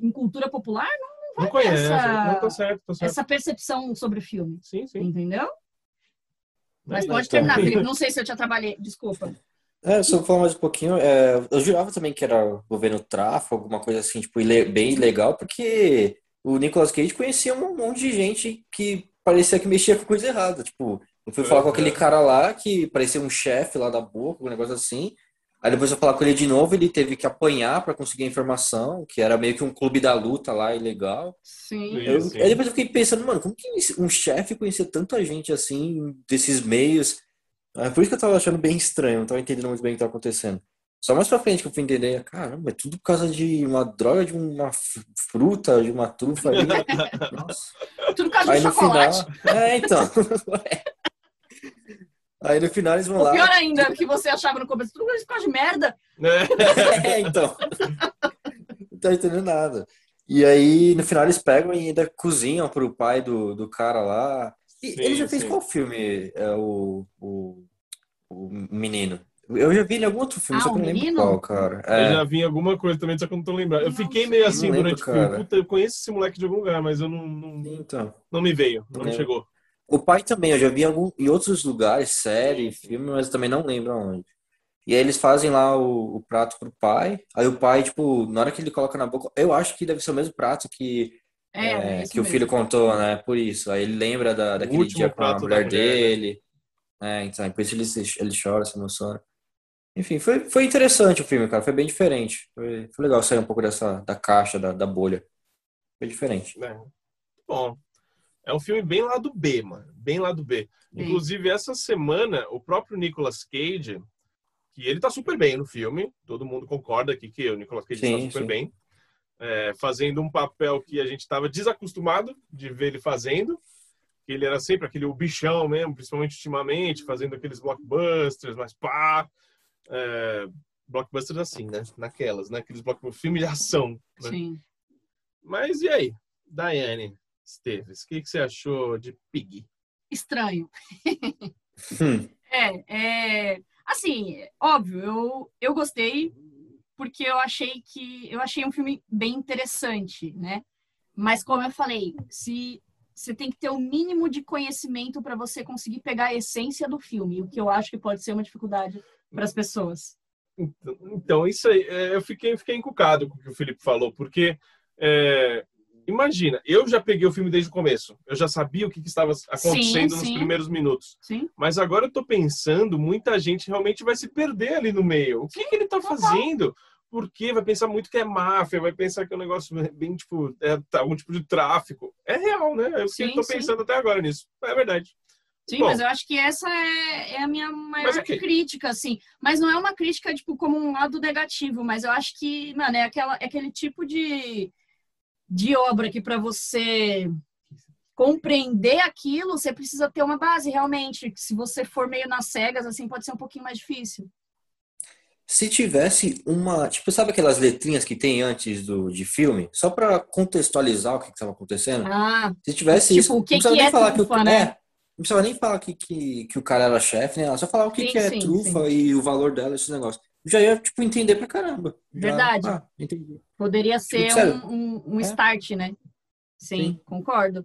em cultura popular, não, Não vai ter conhece. essa- Não, tá certo, tá certo. essa percepção sobre o filme. Sim, sim. Entendeu? Mas É, pode então. terminar, Felipe. <laughs> Não sei se eu te atrapalhei. Desculpa. É, só falar mais um pouquinho, é, eu jurava também que era governo tráfico, alguma coisa assim, tipo, bem legal, porque o Nicolas Cage conhecia um monte de gente que parecia que mexia com coisa errada. Tipo, eu fui falar com aquele cara lá que parecia um chefe lá da boca, um negócio assim. Aí depois eu falar com ele de novo, ele teve que apanhar pra conseguir a informação, que era meio que um clube da luta lá, ilegal. Sim. Eu, Sim, aí depois eu fiquei pensando, mano, como que um chefe conhecia tanta gente assim, desses meios? É por isso que eu tava achando bem estranho, não tava entendendo muito bem o que tava acontecendo. Só mais pra frente que eu fui entender, caramba, é tudo por causa de uma droga, de uma fruta, de uma trufa ali. Nossa. <laughs> Tudo por causa Aí de no chocolate. final. É, então. <laughs> Aí no final eles vão O lá. pior ainda, que você achava no começo, tudo causa de merda. É, <laughs> então. Não tá entendendo nada. E aí, no final, eles pegam e ainda cozinham pro pai do, do cara lá. E Sim, ele já fez sim. qual filme? É o, o, o menino. Eu já vi ele em algum outro filme, Ah, só que eu o não lembro menino? qual, cara. Eu É, já vi em alguma coisa também, só que eu não tô lembrando. Eu Não fiquei meio assim Não lembro, durante o filme. Puta, eu conheço esse moleque de algum lugar, mas eu não, não, então. não me veio, não me lembro. chegou. O pai também, eu já vi em, algum, em outros lugares, série, filme, mas eu também não lembro aonde. E aí eles fazem lá o, o prato pro pai. Aí o pai, tipo, na hora que ele coloca na boca, eu acho que deve ser o mesmo prato que É, É, isso que o mesmo. filho contou, né? Por isso. Aí ele lembra da, daquele dia com a mulher mulher, né? dele. É, então, por isso ele, se- ele chora, se emociona. Enfim, foi, foi interessante o filme, cara. Foi bem diferente. Foi, foi legal sair um pouco dessa da caixa, da, da bolha. Foi diferente. É. Bom, É um filme bem lado B, mano. Bem lado B. Sim. Inclusive, essa semana, o próprio Nicolas Cage, que ele tá super bem no filme, todo mundo concorda aqui que o Nicolas Cage Sim, tá super sim. bem, é, fazendo um papel que a gente estava desacostumado de ver ele fazendo. que Ele era sempre aquele o bichão mesmo, principalmente ultimamente, fazendo aqueles blockbusters, mas pá. é, blockbusters assim, né? Naquelas, né? Aqueles blockbusters, filme de ação. Né? Sim. Mas e aí, Daiane Esteves, o que, que você achou de Pig? Estranho. Hum. <laughs> É, é, assim, óbvio, eu, eu gostei porque eu achei que eu achei um filme bem interessante, né? Mas como eu falei, se você tem que ter o mínimo de conhecimento para você conseguir pegar a essência do filme, o que eu acho que pode ser uma dificuldade para as pessoas. Então, então, isso aí, é, eu fiquei, fiquei encucado com o que o Felipe falou, porque é, imagina, eu já peguei o filme desde o começo, eu já sabia o que, que estava acontecendo nos sim. primeiros minutos, Sim? mas agora eu tô pensando, muita gente realmente vai se perder ali no meio. O que, que ele tá fazendo? Porque vai pensar muito que é máfia, vai pensar que é um negócio bem, tipo, é tá, algum tipo de tráfico. É real, né? É o que Sim, eu tô sim. pensando até agora nisso. É verdade. Sim, Bom. mas eu acho que essa é, é a minha maior ok. crítica, assim. Mas não é uma crítica, tipo, como um lado negativo, mas eu acho que, mano, é, aquela, é aquele tipo de, de obra que para você compreender aquilo, você precisa ter uma base, realmente. Se você for meio nas cegas, assim, pode ser um pouquinho mais difícil. Se tivesse uma, tipo, sabe aquelas letrinhas que tem antes do de filme, só pra contextualizar o que estava acontecendo? Ah, Se tivesse Tipo, isso, o que não precisava que nem é falar que o trufa, né? é, não precisava nem falar que, que, que o cara era chefe, né? Só falar o que, Sim, que é sim, trufa e o valor dela, esse negócio. Já ia, tipo, entender pra caramba. Já- Verdade. ah, entendi. Poderia ser sério. um, um, um É. start, né? Sim, Sim. concordo.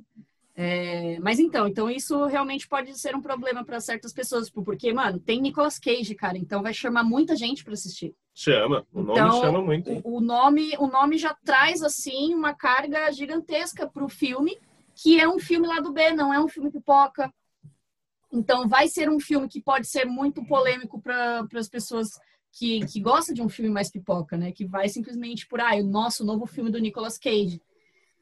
É, mas então, então isso realmente pode ser um problema para certas pessoas, tipo, porque, mano, tem Nicolas Cage, cara, então vai chamar muita gente para assistir. Chama. O nome Então, chama muito. O, o nome, o nome já traz assim uma carga gigantesca pro filme, que é um filme lá do B, não é um filme pipoca. Então vai ser um filme que pode ser muito polêmico para as pessoas que, que gostam de um filme mais pipoca, né? Que vai simplesmente por ah, o nosso novo filme do Nicolas Cage.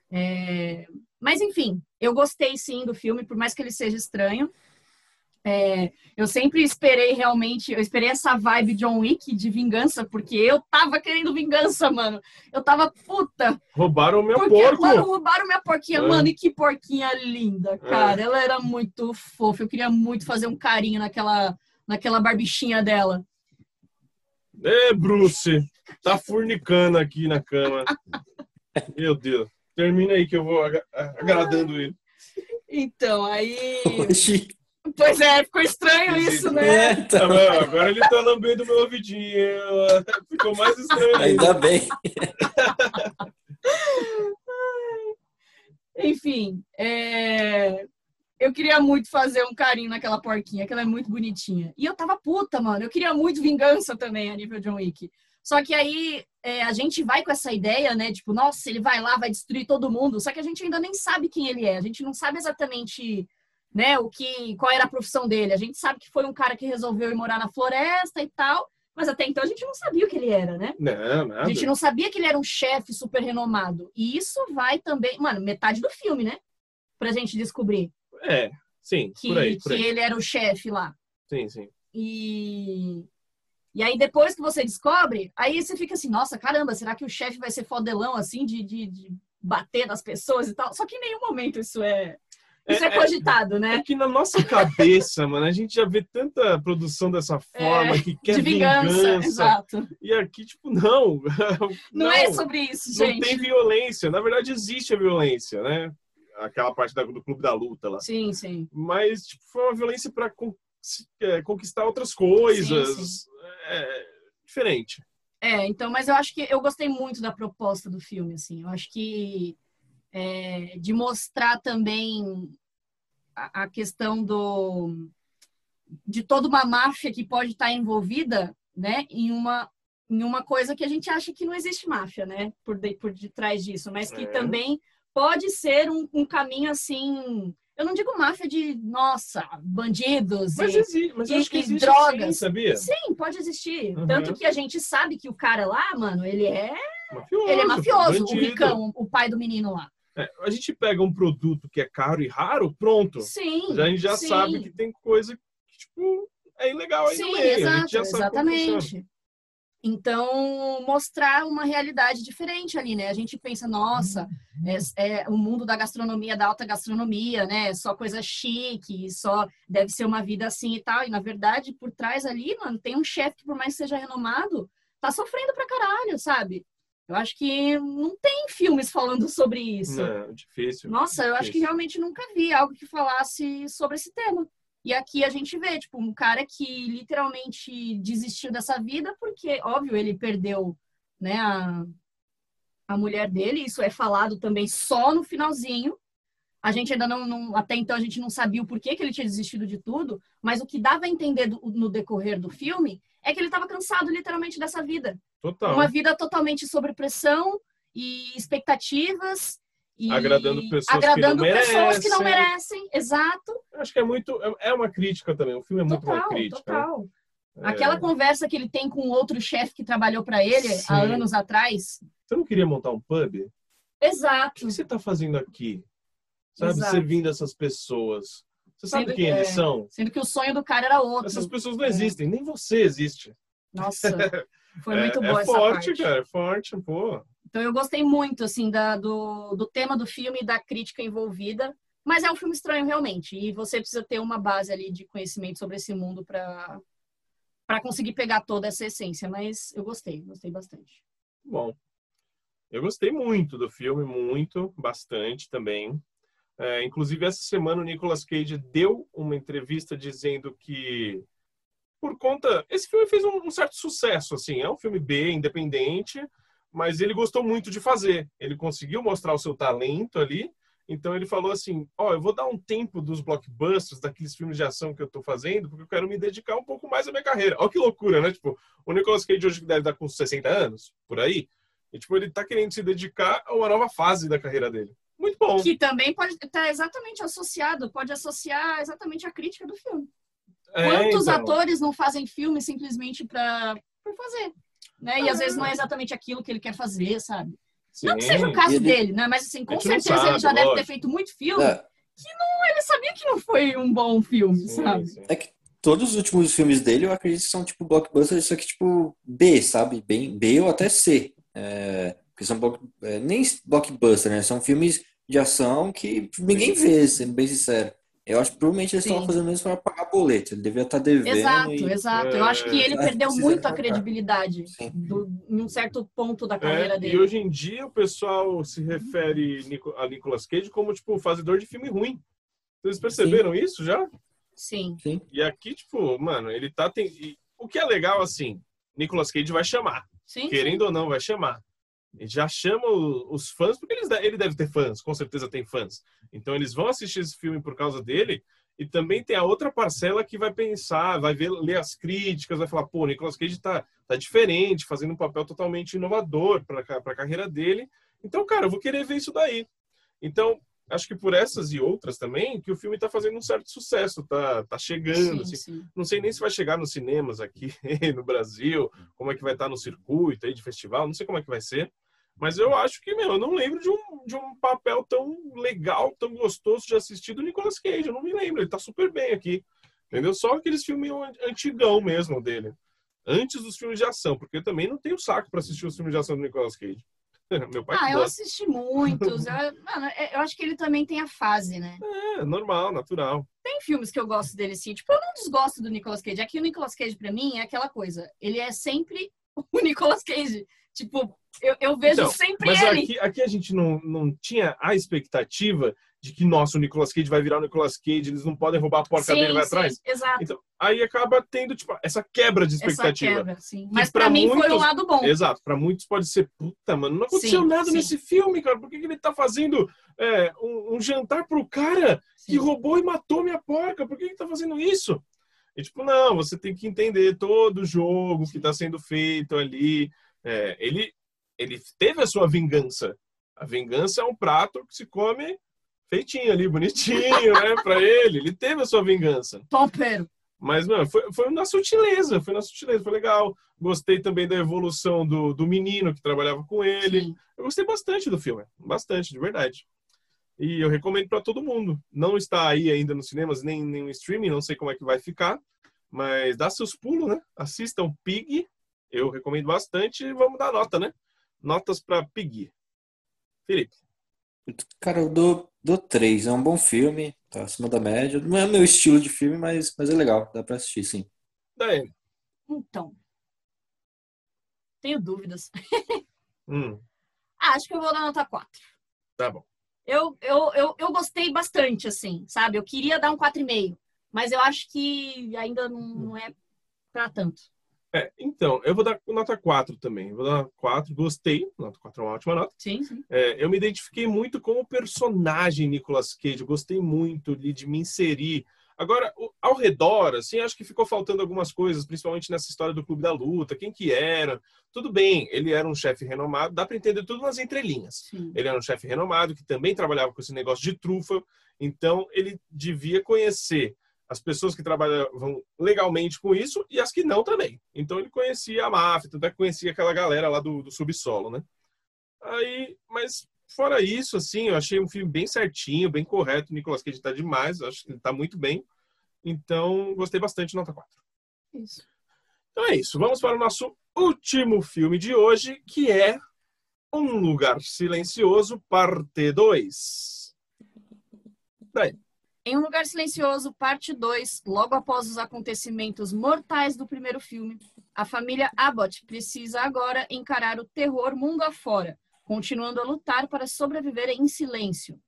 É, Mas enfim, eu gostei sim do filme, por mais que ele seja estranho. É, eu sempre esperei realmente, eu esperei essa vibe John Wick de vingança, porque eu tava querendo vingança, mano. Eu tava puta, Roubaram meu porque, porco. mano, roubaram minha porquinha, É. mano, e que porquinha linda, cara. Ela era muito fofa, eu queria muito fazer um carinho naquela, naquela barbichinha dela. É, Bruce, tá furnicando aqui na cama. Meu Deus. Termina aí que eu vou aga- agradando ele. Então, aí. Oxi. Pois é, ficou estranho isso, né? É, tá. Ah, agora ele tá lambendo meu ouvidinho. Ficou mais estranho ainda. Ainda bem. Enfim, é, eu queria muito fazer um carinho naquela porquinha, que ela é muito bonitinha. E eu tava puta, mano. Eu queria muito vingança também a nível John Wick. Só que aí é, a gente vai com essa ideia, né? Tipo, nossa, ele vai lá, vai destruir todo mundo. Só que a gente ainda nem sabe quem ele é. A gente não sabe exatamente, né, o que, qual era a profissão dele. A gente sabe que foi um cara que resolveu ir morar na floresta e tal. Mas até então a gente não sabia o que ele era, né? Não, nada. A gente não sabia que ele era um chefe super renomado. E isso vai também, mano, metade do filme, né? Pra gente descobrir É, sim, que, por aí, por que aí. ele era o chefe lá. Sim, sim. E. E aí, depois que você descobre, aí você fica assim, nossa, caramba, será que o chefe vai ser fodelão assim de, de, de bater nas pessoas e tal? Só que em nenhum momento isso é. Isso é, É- é- cogitado, né? É que na nossa cabeça, mano, a gente já vê tanta produção dessa forma que quer É, de vingança, vingança. exato. E aqui, tipo, não. <laughs> Não, é sobre isso, Não gente. tem violência. Na verdade, existe a violência, né? Aquela parte da- do clube da luta lá. Sim, sim. Mas, tipo, foi uma violência para conquistar outras coisas. Sim, É, diferente. É, então, mas eu acho que eu gostei muito da proposta do filme, assim. Eu acho que é, de mostrar também a, a questão do de toda uma máfia que pode estar envolvida, né, em uma em uma coisa que a gente acha que não existe máfia, né, por de, por detrás disso, mas que É. também pode ser um, um caminho assim. Eu não digo máfia de nossa bandidos Mas e, existe, mas e- e drogas. sim, sabia? Sim, pode existir. Uhum. Tanto que a gente sabe que o cara lá, mano, ele é, Mafioso. ele é mafioso, o ricão, o pai do menino lá. É, a gente pega um produto que é caro e raro, pronto. Sim. Já, a gente já sim. sabe que tem coisa que, tipo, é ilegal aí no Sim, exato, exatamente. Então, mostrar uma realidade diferente ali, né? A gente pensa, nossa, é, é o mundo da gastronomia, da alta gastronomia, né? Só coisa chique, só deve ser uma vida assim e tal. E, na verdade, por trás ali, mano, tem um chefe que, por mais que seja renomado, tá sofrendo pra caralho, sabe? Eu acho que não tem filmes falando sobre isso. Não, difícil. Nossa, eu acho que Difícil. realmente nunca vi algo que falasse sobre esse tema. E aqui a gente vê, tipo, um cara que literalmente desistiu dessa vida porque, óbvio, ele perdeu, né, a, a mulher dele. Isso é falado também só no finalzinho. A gente ainda não, não- até então a gente não sabia o porquê que ele tinha desistido de tudo, mas o que dava a entender do- no decorrer do filme é que ele estava cansado literalmente dessa vida. Total. Uma vida totalmente sob pressão e expectativas. E Agradando pessoas que agradando não pessoas que não merecem. merecem. Exato. Acho que é muito. é- É uma crítica também. O filme é muito uma Total, crítica. total. né? Aquela conversa que ele tem com outro chefe que trabalhou para ele Sim. há anos atrás. Você não queria montar um pub? O Exato. que você está fazendo aqui? Sabe, Exato. servindo essas pessoas. Você sabe Sendo- quem eles é. são? Sendo que o sonho do cara era outro. Essas pessoas É. não existem, nem você existe. Nossa, <laughs> foi é, muito é boa essa forte, parte. cara, é forte, pô. Então eu gostei muito, assim, da, do, do tema do filme e da crítica envolvida. Mas é um filme estranho, realmente. E você precisa ter uma base ali de conhecimento sobre esse mundo para para conseguir pegar toda essa essência. Mas eu gostei, gostei bastante. Bom, eu gostei muito do filme, muito, bastante também. É, inclusive, essa semana o Nicolas Cage deu uma entrevista dizendo que, por conta. Esse filme fez um, um certo sucesso, assim. É um filme B, independente, mas ele gostou muito de fazer. Ele conseguiu mostrar o seu talento ali. Então ele falou assim: Ó, eu vou dar um tempo dos blockbusters, daqueles filmes de ação que eu tô fazendo, porque eu quero me dedicar um pouco mais à minha carreira. Olha que loucura, né? Tipo, o Nicolas Cage hoje deve estar com 60 anos, por aí. E, tipo, ele tá querendo se dedicar a uma nova fase da carreira dele. Muito bom. Que também pode estar exatamente associado, pode associar exatamente a crítica do filme. É, Quantos então. atores não fazem filme simplesmente para por fazer? Né? E às vezes não é exatamente aquilo que ele quer fazer, sabe? Sim. Não que seja o caso Ele- dele, né? Mas assim, com não certeza ele sabe, já deve ter lógico. feito muito filme. É, Ele sabia que não foi um bom filme, Sim, sabe? sim. é que todos os últimos filmes dele eu acredito que são tipo blockbusters, só que tipo B, sabe? Bem, B ou até C. É, porque são block- é, nem blockbuster, né? São filmes de ação que ninguém vê, sendo bem sincero. Eu acho que provavelmente eles Sim. estão fazendo isso para pagar boleto. Ele devia estar devendo Exato, e... exato. Eu acho que ele É, perdeu muito a credibilidade Sim. do, em um certo ponto da carreira É, dele. e hoje em dia o pessoal se refere a Nicolas Cage como, tipo, fazedor de filme ruim. Vocês perceberam isso já? Sim, E aqui, tipo, mano, ele tá. Tem... O que é legal, assim, Nicolas Cage vai chamar. sim. Querendo ou não, vai chamar. Já chama os fãs, porque eles, ele deve ter fãs, com certeza tem fãs. Então eles vão assistir esse filme por causa dele. E também tem a outra parcela que vai pensar, vai ver, ler as críticas, vai falar, pô, o Nicolas Cage tá, tá diferente, fazendo um papel totalmente inovador para a carreira dele. Então, cara, eu vou querer ver isso daí. Então, acho que por essas e outras também, que o filme tá fazendo um certo sucesso, tá, tá chegando, sim, assim, sim. não sei nem se vai chegar nos cinemas aqui <laughs> no Brasil, como é que vai estar no circuito aí de festival, não sei como é que vai ser. Mas eu acho que, meu, eu não lembro de um, de um papel tão legal, tão gostoso de assistir do Nicolas Cage. Eu não me lembro, ele tá super bem aqui. Entendeu? Só aqueles filmes antigão mesmo dele. Antes dos filmes de ação, porque eu também não tenho saco para assistir os filmes de ação do Nicolas Cage. <laughs> Meu pai Ah, eu assisti muitos. Eu, mano, é- eu acho que ele também tem a fase, né? É, normal, natural. Tem filmes que eu gosto dele, sim. Tipo, eu não desgosto do Nicolas Cage. Aqui o Nicolas Cage, pra mim, é aquela coisa. Ele é sempre <laughs> o Nicolas Cage. Tipo, eu, eu vejo Então, sempre Mas ele. aqui, aqui a gente não, não tinha a expectativa de que, nossa, o Nicolas Cage vai virar o Nicolas Cage, eles não podem roubar a porca dele e vai sim, atrás. Exato. Então, aí acaba tendo, tipo, essa quebra de expectativa. quebra, sim. Mas pra pra mim foi muitos- um lado bom. Exato, pra muitos pode ser, puta, mano, não aconteceu Sim, nada sim. nesse filme, cara. Por que, que ele tá fazendo é, um, um jantar pro cara que Sim. roubou e matou minha porca? Por que, que tá fazendo isso? E tipo, não, você tem que entender todo o jogo que tá sendo feito ali. É, ele, ele teve a sua vingança. A vingança é um prato que se come feitinho ali, bonitinho, né, pra ele. Ele teve a sua vingança. Topero. Mas, mano, foi, foi na sutileza, foi na sutileza, foi legal. Gostei também da evolução do, do menino que trabalhava com ele. Sim. Eu gostei bastante do filme, bastante, de verdade. E eu recomendo para todo mundo. Não está aí ainda nos cinemas, nem nem no streaming, não sei como é que vai ficar. Mas dá seus pulos, né? Assistam Pig. Eu recomendo bastante. E vamos dar nota, né? Notas para Pig. Felipe. Cara, eu dou, dou três. É um bom filme, tá acima da média. Não é meu estilo de filme, mas, mas é legal. Dá pra assistir, sim. Daí. Então. Tenho dúvidas. <laughs> Hum, Ah, acho que eu vou dar nota 4. tá bom. Eu, eu, eu, eu gostei bastante, assim, sabe? Eu queria dar um 4,5, mas eu acho que ainda não, não é pra tanto. É, então, eu vou dar nota 4 também. Vou dar 4, gostei. Nota 4 é uma ótima nota. Sim, sim. É, eu me identifiquei muito com o personagem Nicolas Cage. Eu gostei muito de, me inserir. Agora, ao redor, assim, acho que ficou faltando algumas coisas, principalmente nessa história do Clube da Luta. Quem que era? Tudo bem, ele era um chefe renomado. Dá para entender tudo nas entrelinhas. sim. Ele era um chefe renomado que também trabalhava com esse negócio de trufa. Então, ele devia conhecer as pessoas que trabalhavam legalmente com isso e as que não também. Então, ele conhecia a máfia, é que conhecia aquela galera lá do, do subsolo, né? Aí, mas fora isso, assim, eu achei um filme bem certinho, bem correto. O Nicolas Cage tá demais, acho que ele tá muito bem. Então, gostei bastante, nota 4. Isso. Então é isso. Vamos para o nosso último filme de hoje, que é Um Lugar Silencioso, parte 2. Daí. Em Um Lugar Silencioso, parte 2, logo após os acontecimentos mortais do primeiro filme, a família Abbott precisa agora encarar o terror mundo afora, continuando a lutar para sobreviver em silêncio.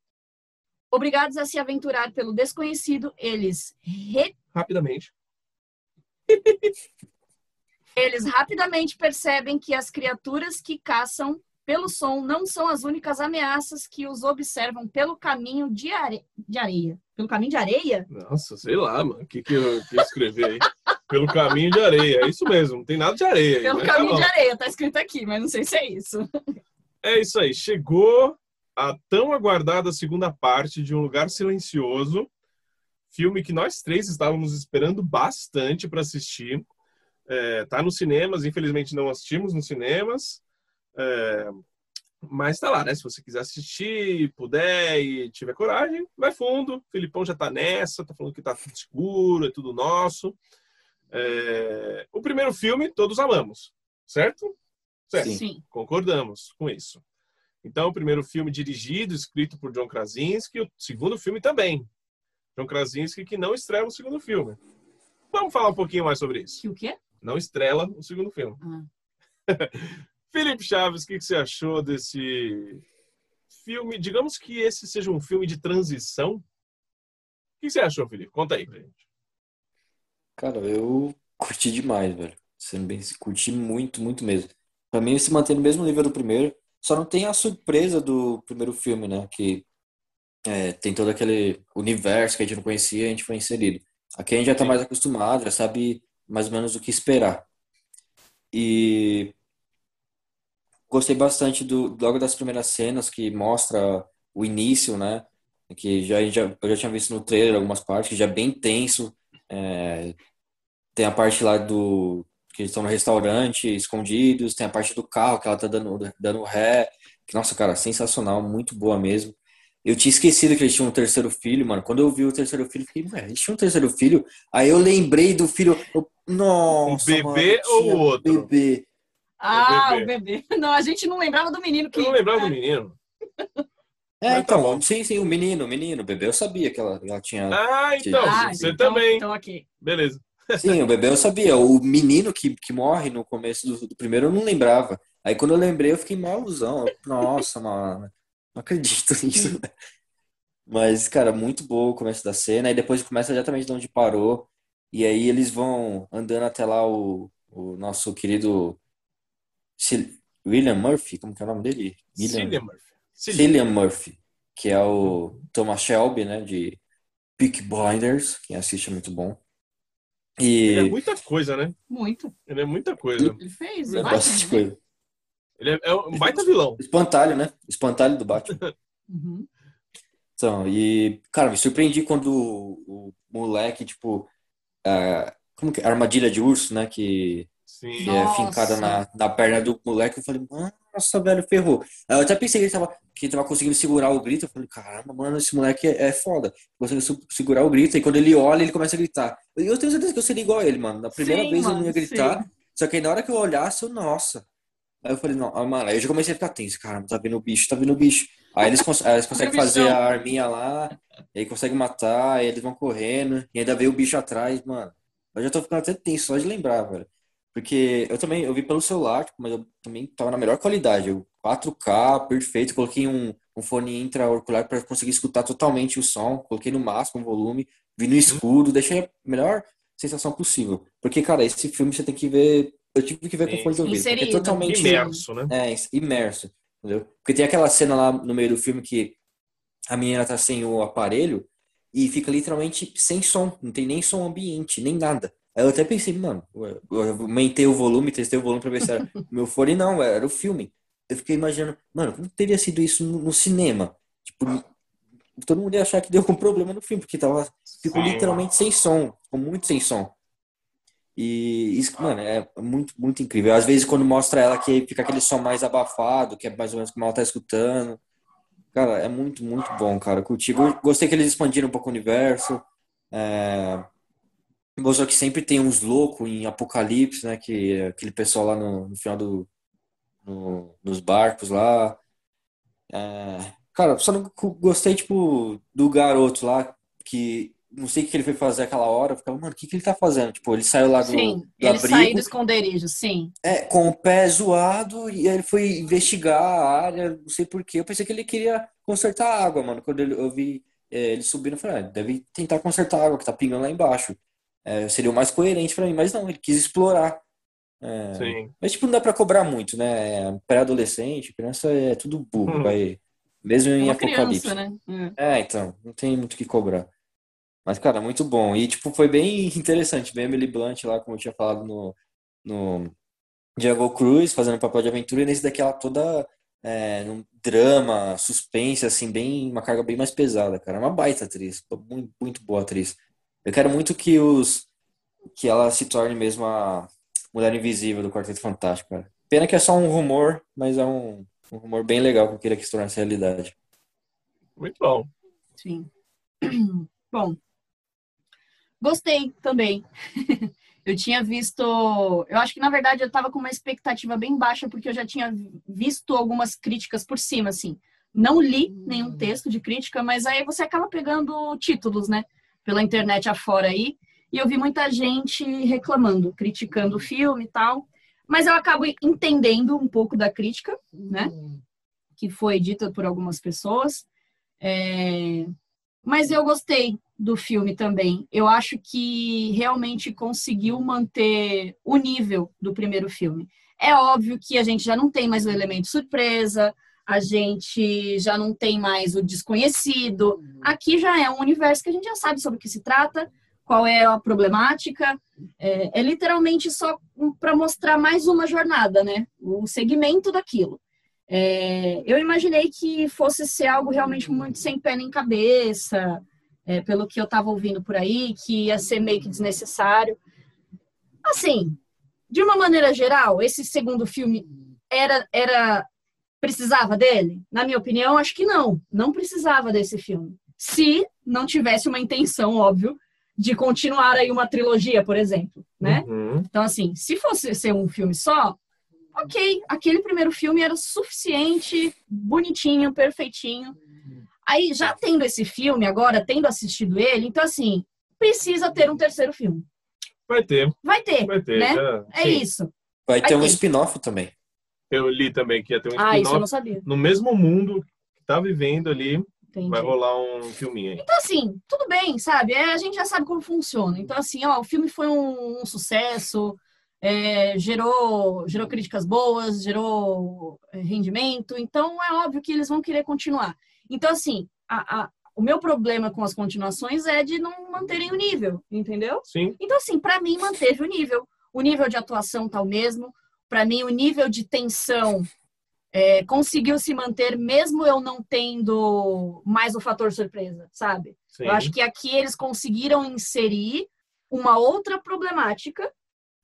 Obrigados a se aventurar pelo desconhecido, eles, re- Rapidamente. <laughs> eles rapidamente percebem que as criaturas que caçam pelo som não são as únicas ameaças que os observam pelo caminho de, are- de areia. Pelo caminho de areia? Nossa, sei lá, mano. O que, que eu que escrevi aí? Pelo caminho de areia. É isso mesmo, não tem nada de areia aí. Pelo mas tá caminho bom. de areia, tá escrito aqui, mas não sei se é isso. É isso aí. Chegou a tão aguardada segunda parte de Um Lugar Silencioso. Filme que nós três estávamos esperando bastante para assistir. É, tá nos cinemas, infelizmente não assistimos nos cinemas. É, mas tá lá, né? Se você quiser assistir, puder e tiver coragem, vai fundo. O Filipão já tá nessa, tá falando que tá tudo seguro, é tudo nosso. É, o primeiro filme todos amamos, certo? Certo. Sim. Concordamos com isso. Então, o primeiro filme dirigido, escrito por John Krasinski, o segundo filme também. John Krasinski que não estrela o segundo filme. Vamos falar um pouquinho mais sobre isso. Que o quê? Não estrela o segundo filme. Ah. <laughs> Felipe Chaves, o que que você achou desse filme? Digamos que esse seja um filme de transição. O que você achou, Felipe? Conta aí pra gente. Cara, eu curti demais, velho. Sendo bem, curti muito, muito mesmo. Pra mim, se mantém no mesmo nível do primeiro. Só não tem a surpresa do primeiro filme, né? Que é, tem todo aquele universo que a gente não conhecia e a gente foi inserido. Aqui a gente já tá mais acostumado, já sabe mais ou menos o que esperar. E gostei bastante do logo das primeiras cenas que mostra o início, né? Que já, já eu já tinha visto no trailer algumas partes, que já é bem tenso. É, tem a parte lá do que eles estão no restaurante escondidos, tem a parte do carro que ela tá dando dando ré. Que, nossa, cara, sensacional, muito boa mesmo. Eu tinha esquecido que eles tinham um terceiro filho, mano. Quando eu vi o terceiro filho, eu fiquei, ué, eles tinham um terceiro filho? Aí eu lembrei do filho. eu- nossa, Um bebê mano, ou outro? Bebê. Ah, bebê. o bebê. <laughs> Não, a gente não lembrava do menino que. Eu não lembrava do menino. É, Mas tá então, bom. sim, sim, o menino, o menino, o bebê, eu sabia que ela, ela tinha. Ah, então. Ah, você então, também. Então, ok. Beleza. Sim, o bebê eu sabia. O menino que, que morre no começo do, do primeiro eu não lembrava. Aí quando eu lembrei, eu fiquei malzão. Nossa, mano, não acredito nisso. <laughs> Mas, cara, muito bom o começo da cena. Aí depois começa exatamente de onde parou. E aí eles vão andando até lá o, o nosso querido William Murphy, como que é o nome dele? Cillian Murphy. Cillian. Cillian Murphy, que é o Thomas Shelby, né, de Peaky Blinders, quem assiste é muito bom. Ele é E muita coisa, né? Muito. Ele é muita coisa. Ele fez. É é bastante né? coisa. Ele é, é um baita vilão. <laughs> Espantalho, né? Espantalho do Batman. <laughs> Uhum. Então, e, cara, me surpreendi quando o, o moleque, tipo, a, como que é? Armadilha de urso, né, que, Sim. é fincada na, na perna do moleque, eu falei, nossa, velho, ferrou. Aí eu até pensei que ele tava, que ele tava conseguindo segurar o grito. Eu falei, caramba, mano, esse moleque é, é foda. Conseguiu su- segurar o grito. E quando ele olha, ele começa a gritar. E eu tenho certeza que eu seria igual a ele, mano. Na primeira Sim, vez eu mano, não ia gritar. sim. Só que aí na hora que eu olhasse, eu, nossa. Aí eu falei, não, ah, mano, aí eu já comecei a ficar tenso. Caramba, tá vindo o bicho, tá vindo o bicho. Aí eles, cons- aí eles conseguem fazer a arminha lá, aí conseguem matar, aí eles vão correndo, e ainda veio o bicho atrás, mano. Eu já tô ficando até tenso só de lembrar, velho. Porque eu também, eu vi pelo celular, tipo, mas eu também tava na melhor qualidade. Eu, 4K, perfeito. Coloquei um, um fone intra-auricular para conseguir escutar totalmente o som. Coloquei no máximo o volume, vi no escuro, deixei a melhor sensação possível. Porque, cara, esse filme você tem que ver. Eu tive que ver com fone de ouvido. É totalmente. Imerso, né? É, imerso, entendeu? Porque tem aquela cena lá no meio do filme que a menina tá sem o aparelho e fica literalmente sem som, não tem nem som ambiente, nem nada. Aí eu até pensei, mano, eu aumentei o volume, testei o volume pra ver se era <laughs> meu fone, não, era o filme. Eu fiquei imaginando, mano, como teria sido isso no, no cinema? Tipo, todo mundo ia achar que deu algum problema no filme, porque tava, ficou literalmente sem som, ficou muito sem som. E isso, mano, é muito, muito incrível. Às vezes, quando mostra ela que fica aquele som mais abafado, que é mais ou menos como ela tá escutando. Cara, é muito, muito bom, cara. Curti. Gostei que eles expandiram um pouco o universo. É... Mostrou que sempre tem uns loucos em Apocalipse, né? Que é aquele pessoal lá no, no final do, no- nos barcos lá. É, Cara, só não gostei, tipo, do garoto lá, que não sei o que ele foi fazer aquela hora. Eu ficava, mano, o que que ele tá fazendo? Tipo, ele saiu lá do, Sim, do ele saiu abrigo, do esconderijo, sim. é, com o pé zoado, e aí ele foi investigar a área, não sei por quê. Eu pensei que ele queria consertar a água, mano. Quando eu vi é, ele subindo, eu falei, ah, deve tentar consertar a água que tá pingando lá embaixo. É, seria o mais coerente pra mim, mas não, ele quis explorar. É, Sim. mas, tipo, não dá pra cobrar muito, né? Pré-adolescente, criança é tudo burro, Hum. vai. Mesmo É em uma Apocalipse. criança, né? É. É, então, não tem muito o que cobrar. Mas, cara, muito bom. E, tipo, foi bem interessante ver a Emily Blunt lá, como eu tinha falado no, no Jungle Cruise, fazendo papel de aventura, e nesse daqui ela toda é, num drama, suspense, assim, bem, uma carga bem mais pesada, cara. É uma baita atriz, muito, muito boa atriz. Eu quero muito que os que ela se torne mesmo a Mulher Invisível do Quarteto Fantástico, cara. Pena que é só um rumor, mas é um, um rumor bem legal que eu queria que se tornasse realidade. Muito bom. Sim. <clears throat> Bom, gostei também. <laughs> Eu tinha visto. Eu acho que, na verdade, eu estava com uma expectativa bem baixa, porque eu já tinha visto algumas críticas por cima, assim. Não li nenhum texto de crítica, mas aí você acaba pegando títulos, né? Pela internet afora aí. E eu vi muita gente reclamando, criticando o filme e tal. Mas eu acabo entendendo um pouco da crítica, né? Que foi dita por algumas pessoas. É, Mas eu gostei do filme também. Eu acho que realmente conseguiu manter o nível do primeiro filme. É óbvio que a gente já não tem mais o elemento surpresa, a gente já não tem mais o desconhecido. Aqui já é um universo que a gente já sabe sobre o que se trata, qual é a problemática. É, é literalmente só para mostrar mais uma jornada, né? O segmento daquilo. É, eu imaginei que fosse ser algo realmente muito sem pé nem cabeça, é, pelo que eu estava ouvindo por aí, que ia ser meio que desnecessário. Assim, de uma maneira geral, esse segundo filme era, era precisava dele? Na minha opinião, acho que não. Não precisava desse filme. Se não tivesse uma intenção, óbvio, de continuar aí uma trilogia, por exemplo, né? Uhum. Então, assim, se fosse ser um filme só, ok, aquele primeiro filme era suficiente, bonitinho, perfeitinho. Aí, já tendo esse filme agora, tendo assistido ele, então, assim, precisa ter um terceiro filme. Vai ter, Vai ter, vai ter. né? já- É sim. isso. Vai ter Vai um ter. spin-off também. Eu li também que ia ter um Ah, isso eu não sabia. no mesmo mundo que tá vivendo ali. Entendi. Vai rolar um filminho aí. Então, assim, tudo bem, sabe? É, a gente já sabe como funciona. Então, assim, ó, o filme foi um, um sucesso, é, gerou, gerou críticas boas, gerou é, rendimento. Então, é óbvio que eles vão querer continuar. Então, assim, a- a- o meu problema com as continuações é de não manterem o nível, entendeu? Sim, Então, assim, para mim, manteve o nível. O nível de atuação tá o mesmo. Para mim, o nível de tensão é, conseguiu se manter, mesmo eu não tendo mais o fator surpresa, sabe? sim. Eu acho que aqui eles conseguiram inserir uma outra problemática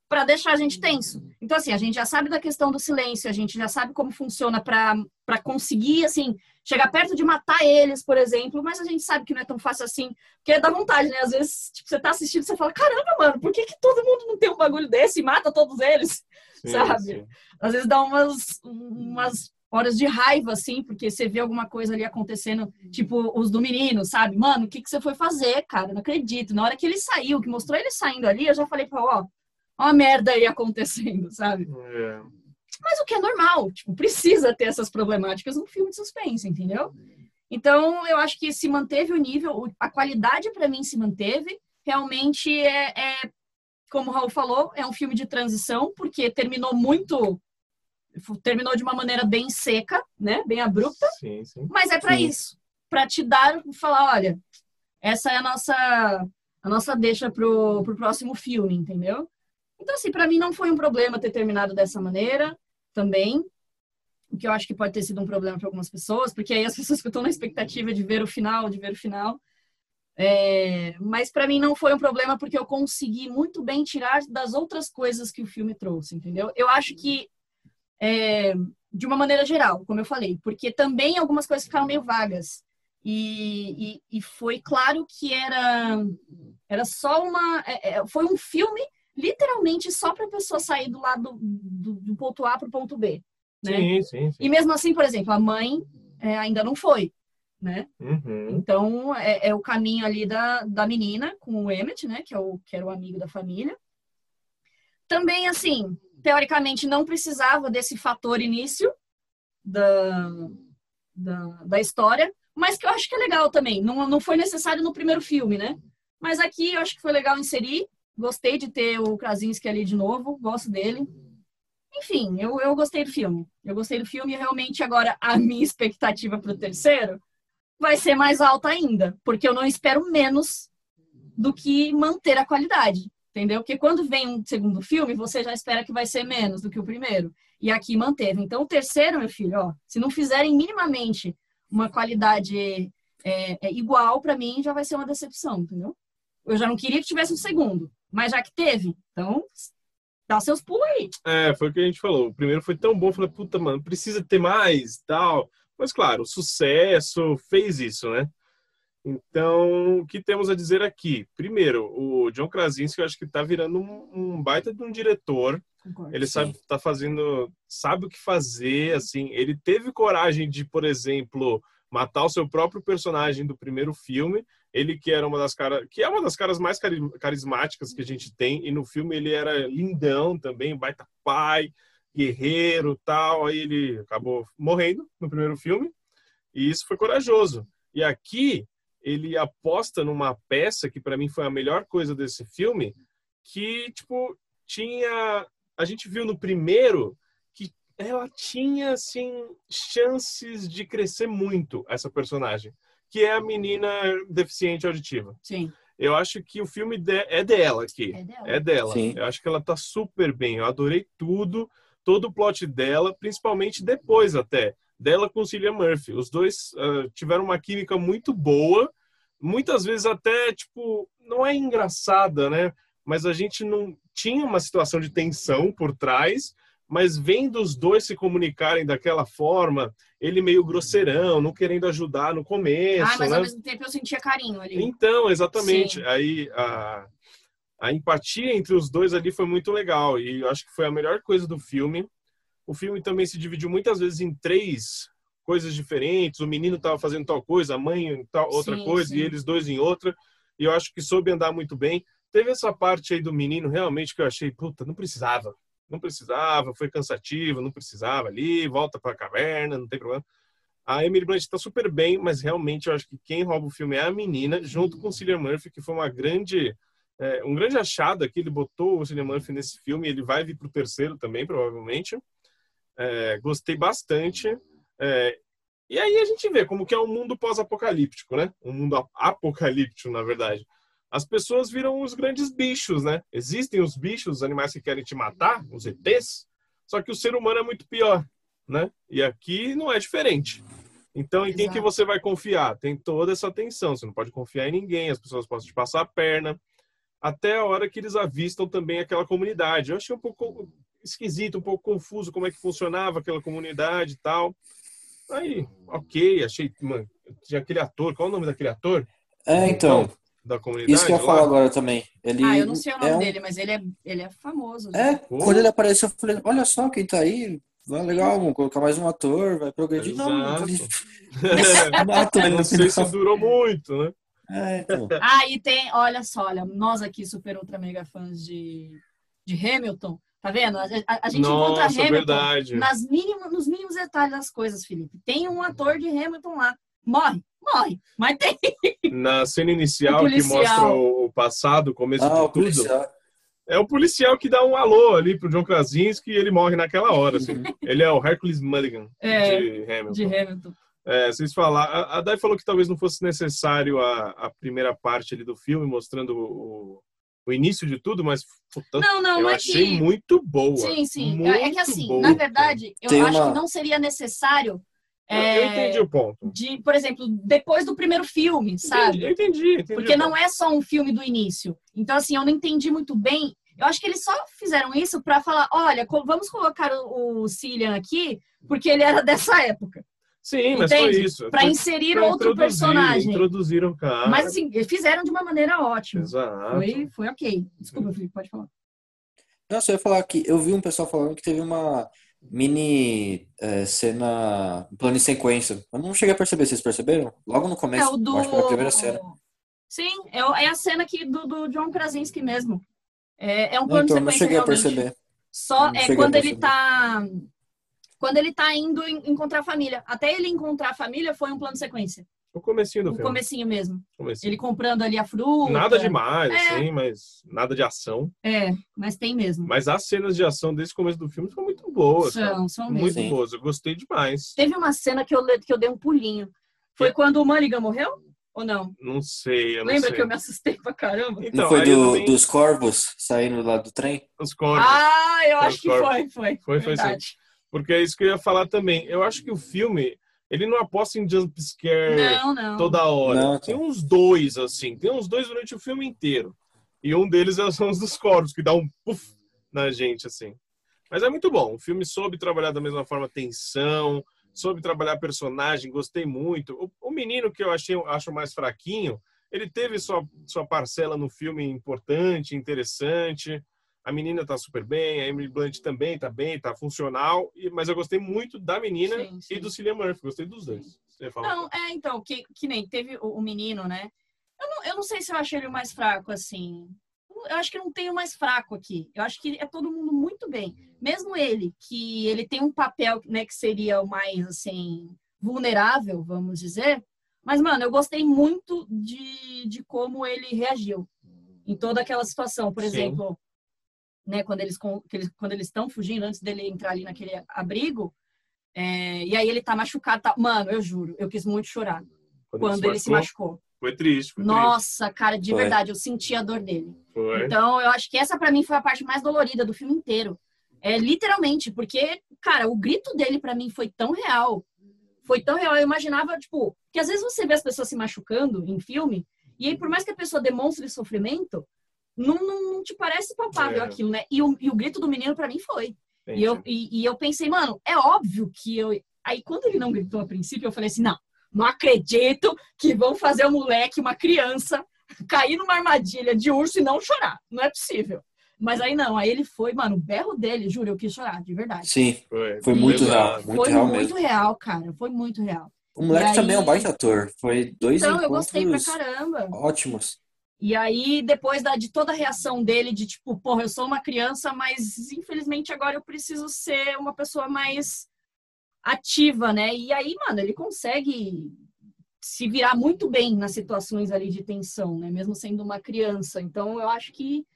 para deixar a gente tenso. Então, assim, a gente já sabe da questão do silêncio, a gente já sabe como funciona para conseguir, assim, chegar perto de matar eles, por exemplo, mas a gente sabe que não é tão fácil assim, porque dá vontade, né? Às vezes, tipo, você tá assistindo, você fala, caramba, mano, por que, que todo mundo não tem um bagulho desse e mata todos eles? Sim, sabe? sim. Às vezes dá umas, umas horas de raiva, assim, porque você vê alguma coisa ali acontecendo, tipo os do menino, sabe? Mano, o que, que você foi fazer, cara? Não acredito. Na hora que ele saiu, que mostrou ele saindo ali, eu já falei pra ó, ó a merda aí acontecendo, sabe? É. Mas o que é normal, tipo, precisa ter essas problemáticas num filme de suspense, entendeu? Então, eu acho que se manteve o nível, a qualidade pra mim se manteve. Realmente é, é, como o Raul falou, é um filme de transição, porque terminou muito, terminou de uma maneira bem seca, né? Bem abrupta. Sim, sim. Mas é para isso, para te dar, falar, olha, essa é a nossa a nossa deixa pro, pro próximo filme, entendeu? Então assim, para mim não foi um problema ter terminado dessa maneira, também. O que eu acho que pode ter sido um problema para algumas pessoas, porque aí as <laughs> pessoas ficam na expectativa de ver o final, de ver o final. É, mas para mim não foi um problema porque eu consegui muito bem tirar das outras coisas que o filme trouxe, entendeu? Eu acho que é, de uma maneira geral, como eu falei, porque também algumas coisas ficaram meio vagas. E, e, e foi claro que era, era só uma. é, é, foi um filme literalmente só para a pessoa sair do lado do, do ponto A para o ponto B. Né? Sim, sim, sim. E mesmo assim, por exemplo, a mãe é, ainda não foi. Né? Uhum. Então, é, é o caminho ali da, da menina com o Emmett, né? Que, é o, que era o amigo da família. Também, assim, teoricamente não precisava desse fator início da, da, da história, mas que eu acho que é legal também. Não, não foi necessário no primeiro filme, né? Mas aqui eu acho que foi legal inserir. Gostei de ter o Krasinski ali de novo, gosto dele. Enfim, eu, eu gostei do filme. Eu gostei do filme e realmente agora a minha expectativa para o terceiro vai ser mais alta ainda, porque eu não espero menos do que manter a qualidade, entendeu? Porque quando vem um segundo filme, você já espera que vai ser menos do que o primeiro. E aqui manteve. Então, o terceiro, meu filho, ó, se não fizerem minimamente uma qualidade é, é, igual, para mim já vai ser uma decepção, entendeu? Eu já não queria que tivesse um segundo, mas já que teve, então dá seus pulos aí. É, foi o que a gente falou. O primeiro foi tão bom, falei, puta, mano, precisa ter mais, tal. Mas, claro, o sucesso fez isso, né? Então, o que temos a dizer aqui? Primeiro, o John Krasinski, eu acho que tá virando um, um baita de um diretor. Ele sabe, tá fazendo, sabe o que fazer, assim. Ele teve coragem de, por exemplo, matar o seu próprio personagem do primeiro filme. Ele que era uma das caras, que é uma das caras mais cari- carismáticas que a gente tem. E no filme ele era lindão também, baita pai, guerreiro, tal. Aí ele acabou morrendo no primeiro filme. E isso foi corajoso. E aqui ele aposta numa peça que para mim foi a melhor coisa desse filme, que tipo tinha a gente viu no primeiro que ela tinha assim chances de crescer muito essa personagem, que é a menina deficiente auditiva. Sim, Eu acho que o filme de- é dela aqui. é dela. É dela. Sim. Eu acho que ela tá super bem. Eu adorei tudo, todo o plot dela, principalmente depois até, dela com Cillian Murphy. Os dois ah, tiveram uma química muito boa, muitas vezes até, tipo, não é engraçada, né? Mas a gente não tinha uma situação de tensão por trás, mas vendo os dois se comunicarem daquela forma, ele meio grosseirão, não querendo ajudar no começo, Ah, mas né? ao mesmo tempo eu sentia carinho ali. Então, exatamente. Sim. Aí a, a empatia entre os dois ali foi muito legal e eu acho que foi a melhor coisa do filme. O filme também se dividiu muitas vezes em três coisas diferentes. O menino estava fazendo tal coisa, a mãe tal outra Sim, coisa sim. e eles dois em outra. E eu acho que soube andar muito bem. Teve essa parte aí do menino realmente que eu achei, puta, não precisava. Não precisava, foi cansativo, não precisava ali, volta para a caverna, não tem problema. A Emily Blunt está super bem, mas realmente eu acho que quem rouba o filme é a menina, junto com o Cillian Murphy, que foi uma grande, é, um grande achado aqui. Ele botou o Cillian Murphy nesse filme, ele vai vir para o terceiro também, provavelmente. É, gostei bastante. É, e aí a gente vê como que é um mundo pós-apocalíptico, né? Um mundo ap- apocalíptico, na verdade. As pessoas viram os grandes bichos, né? Existem os bichos, os animais que querem te matar, os ETs, só que o ser humano é muito pior, né? E aqui não é diferente. Então, em quem Exato. que você vai confiar? Tem toda essa tensão. Você não pode confiar em ninguém, as pessoas podem te passar a perna. Até a hora que eles avistam também aquela comunidade. Eu achei um pouco. esquisito, um pouco confuso como é que funcionava aquela comunidade e tal. Aí, ok, achei. Mano, tinha aquele ator, qual é o nome daquele ator? É, então. Da comunidade. Isso que eu ia falar agora também. Ele Ah, eu não sei o nome é um- dele, mas ele é, ele é famoso. É, Pô. quando ele apareceu, eu falei, olha só quem tá aí. Vai legal, vamos colocar mais um ator, vai progredir. Não, Exato. ele mata ele Não sei se durou muito, né? É, então. <laughs> Ah, e tem, olha só, olha, nós aqui, super ultra mega fãs de, de Hamilton, tá vendo? A, a- a gente encontra Nossa, Hamilton verdade. nas mínimo, nos mínimos detalhes das coisas, Felipe. Tem um ator de Hamilton lá. Morre, morre, mas tem. Na cena inicial que mostra o passado, o começo Ah, de tudo, policial. é o policial que dá um alô ali pro John Krasinski e ele morre naquela hora. Assim. Uhum. Ele é o Hercules Mulligan É, de Hamilton. De Hamilton. É, vocês falaram, a, a Dai falou que talvez não fosse necessário a, a primeira parte ali do filme, mostrando o, o início de tudo, mas puta, Não, não, eu é achei que. muito boa. Sim, sim. É que assim, boa. na verdade, eu Tem acho uma- que não seria necessário. Eu, é, eu entendi o ponto. de, por exemplo, depois do primeiro filme, sabe? Entendi, eu entendi, entendi Porque não ponto. é só um filme do início. Então, assim, eu não entendi muito bem. Eu acho que eles só fizeram isso pra falar: olha, vamos colocar o, o Cillian aqui, porque ele era <laughs> dessa época. Sim, mas Entende? foi isso. Pra Foi inserir pra outro personagem. Introduzir o cara. Mas, assim, eles fizeram de uma maneira ótima. Exato. Foi, foi ok. Desculpa, Felipe, pode falar. Não, só ia falar que eu vi um pessoal falando que teve uma mini é, cena, plano em sequência. Eu não cheguei a perceber, vocês perceberam? Logo no É começo, o do. acho que foi a primeira cena. Sim, é, é a cena aqui do, do John Krasinski mesmo. É, é um Não, plano então, eu de não sequência cheguei a realmente. perceber. Só Não é cheguei a quando ele tá. Quando ele tá indo en- encontrar a família. Até ele encontrar a família foi um plano de sequência. O comecinho do O filme. comecinho mesmo. Comecinho. Ele comprando ali a fruta. Nada demais, É. assim, mas nada de ação. É, mas tem mesmo. Mas as cenas de ação desse começo do filme foram muito boas. cara. São, são Muito mesmo. Sim. boas. Eu gostei demais. Teve uma cena que eu, le- que eu dei um pulinho. Foi quando o Mulligan morreu? Ou não? Não sei, eu não Lembra sei. que eu me assustei pra caramba? Então, Não foi do, também- dos corvos saindo lá do trem? Os corvos. Ah, eu Foi acho que corvos. foi, foi. Foi, foi sim. Verdade. Porque é isso que eu ia falar também. Eu acho que o filme, ele não aposta em jump scare Não, não. toda hora. Não, Tem uns dois, assim. Tem uns dois durante o filme inteiro. E um deles é- <laughs> são os dos corvos, que dá um puff na gente, assim. Mas é muito bom. O filme soube trabalhar da mesma forma tensão, soube trabalhar personagem, gostei muito. O, o menino que eu achei, acho mais fraquinho, ele teve sua, sua parcela no filme importante, interessante. A menina tá super bem, a Emily Blunt também tá bem, tá funcional. E, mas eu gostei muito da menina Sim, sim. e do Cillian Murphy. Gostei dos dois. Não, é, então, que, que nem teve o, o menino, né? Eu não, eu não sei se eu achei ele o mais fraco, assim. Eu acho que não tem o mais fraco aqui. Eu acho que é todo mundo muito bem. Mesmo ele, que ele tem um papel, né, que seria o mais, assim, vulnerável, vamos dizer. Mas, mano, eu gostei muito de, de como ele reagiu em toda aquela situação. Por Sim. exemplo, né, quando eles quando eles estão fugindo, antes dele entrar ali naquele abrigo, é, e aí ele tá machucado. Tá... Mano, eu juro, eu quis muito chorar quando ele se machucou. Foi triste, foi Nossa, cara, de Foi. verdade, eu senti a dor dele. triste. Foi. Então, eu acho que essa pra mim foi a parte mais dolorida do filme inteiro. É literalmente, porque, cara, o grito dele pra mim foi tão real. Foi tão real. Eu imaginava, tipo, que às vezes você vê as pessoas se machucando em filme, e aí, por mais que a pessoa demonstre sofrimento, não, não, não te parece palpável É. aquilo, né? E o, e o grito do menino pra mim foi. Entendi. E eu, e, e eu pensei, mano, é óbvio que eu. Aí quando ele não gritou a princípio, eu falei assim: não, não acredito que vão fazer o moleque, uma criança, cair numa armadilha de urso e não chorar. Não é possível. Mas aí não, aí ele foi, mano, o berro dele, juro, eu quis chorar, de verdade. Sim, Foi, foi muito real, muito foi real muito mesmo. real, cara. Foi muito real. O moleque aí- também é um baita ator. Foi dois Então, eu gostei pra encontros caramba. ótimos. E aí, depois da, de toda a reação dele, de tipo, porra, eu sou uma criança, mas infelizmente agora eu preciso ser uma pessoa mais ativa, né? E aí, mano, ele consegue se virar muito bem nas situações ali de tensão, né? Mesmo sendo uma criança. Então, eu acho que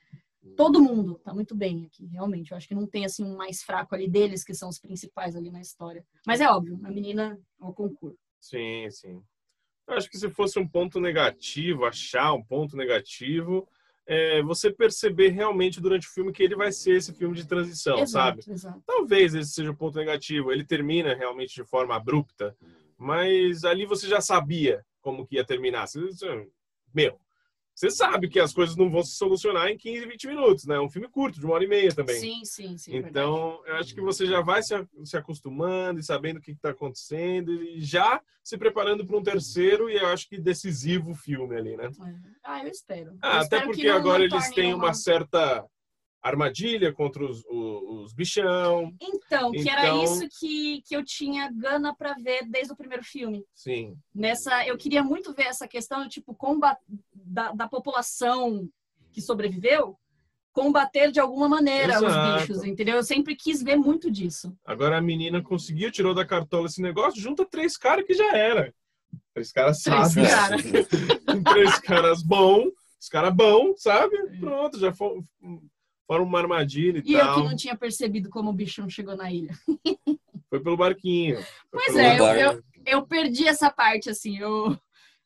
todo mundo tá muito bem aqui, realmente. Eu acho que não tem, assim, um mais fraco ali deles, que são os principais ali na história. Mas é óbvio, a menina ao concurso. Sim, sim. Eu acho que se fosse um ponto negativo, achar um ponto negativo, é você perceber realmente durante o filme que ele vai ser esse filme de transição, sabe? exato, exato. Talvez esse seja o ponto negativo. Ele termina realmente de forma abrupta, mas ali você já sabia como que ia terminar. Você- Meu, você sabe que as coisas não vão se solucionar em 15, 20 minutos, né? É um filme curto, de uma hora e meia também. Sim, sim, sim. é Então, eu acho que você já vai se, se acostumando e sabendo o que está acontecendo e já se preparando para um terceiro e eu acho que decisivo filme ali, né? verdade. É. Ah, eu espero. Ah, Eu até espero que porque não- agora não eles têm uma- uma certa armadilha contra os, os, os bichão. Então, que era Então- isso que, que eu tinha gana pra ver desde o primeiro filme. Sim. Nessa, eu queria muito ver essa questão, tipo, combat, da, da população que sobreviveu combater de alguma maneira Exato. os bichos, entendeu? Eu sempre quis ver muito disso. Agora a menina conseguiu, tirou da cartola esse negócio, junta três caras que já era. Três caras Três sábios. caras. <laughs> três caras bons, os caras bons, sabe? É. Pronto, já foram, foram uma armadilha e, E eu tal. que não tinha percebido como o bichão chegou na ilha. <laughs> Foi pelo barquinho. Foi Pois pelo é, eu, barco. eu, eu perdi essa parte, assim. Eu,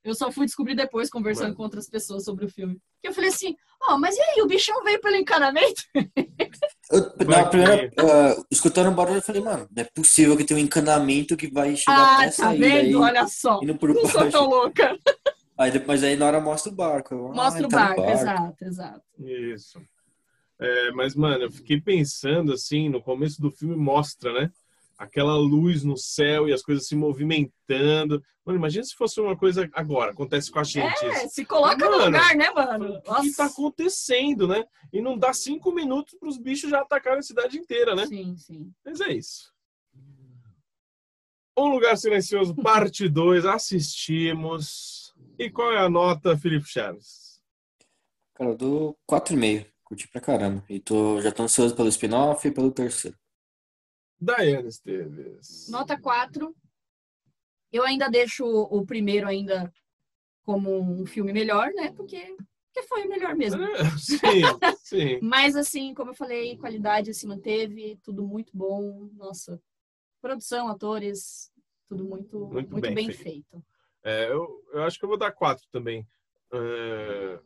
eu só fui descobrir depois, conversando Mano. com outras pessoas sobre o filme. Que eu falei assim, ó, mas e aí, o bichão veio pelo encanamento? <laughs> Eu, na primeira, ah, escutando o barulho, eu falei, mano, não é possível que tenha um encanamento que vai chegar até Ah, essa tá ilha aí, vendo? Olha só. Não sou tão louca. Aí depois aí na hora mostra o barco. Eu, Mostra ah, o tá no barco, exato, exato. Isso. É, mas, mano, eu fiquei pensando assim, no começo do filme mostra, né? Aquela luz no céu e as coisas se movimentando. Mano, imagina se fosse uma coisa agora, acontece com a gente. isso. É, se coloca no Mano, lugar, né, mano? O que tá acontecendo, né? E não dá cinco minutos para os bichos já atacarem a cidade inteira, né? Sim, sim. Mas é isso. Um Lugar Silencioso, parte <laughs> 2, assistimos. E qual é a nota, Felipe Chaves? Cara, eu dou 4,5. Curti pra caramba. E tô, já tô ansioso pelo spin-off e pelo terceiro. Daiane Esteves. Nota 4. Eu ainda deixo o primeiro ainda como um filme melhor, né? Porque, porque foi o melhor mesmo. É, sim, <laughs> sim. Mas assim, como eu falei, qualidade se manteve, tudo muito bom. Nossa, produção, atores, tudo muito, Muito muito, bem bem, feito. feito. É, eu, eu acho que eu vou dar quatro também. É,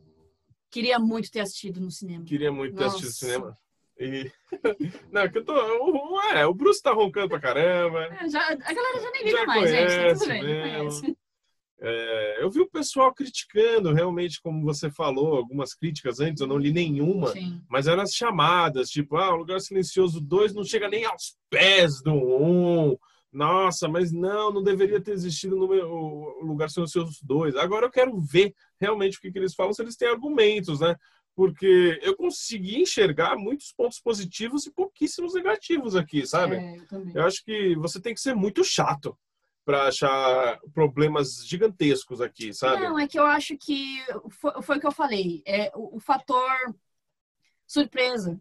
Queria muito ter assistido no cinema. queria muito ter Nossa. assistido cinema. E... <laughs> Não, que eu tô. o- É, o Bruce tá roncando pra caramba. É, já, a galera já nem liga Já mais, gente. Tá conhece tudo bem. É, eu vi o pessoal criticando, realmente, como você falou, algumas críticas antes, eu não li nenhuma. Sim. Mas eram as chamadas, tipo, ah, o Lugar Silencioso 2 não chega nem aos pés do 1. Nossa, mas não, não deveria ter existido no meu- o Lugar Silencioso 2. Agora eu quero ver realmente o que, que eles falam, se eles têm argumentos, né? Porque eu consegui enxergar muitos pontos positivos e pouquíssimos negativos aqui, sabe? É, eu também. Eu acho que você tem que ser muito chato para achar problemas gigantescos aqui, sabe? Não, é que eu acho que foi, foi o que eu falei. É o, o fator surpresa.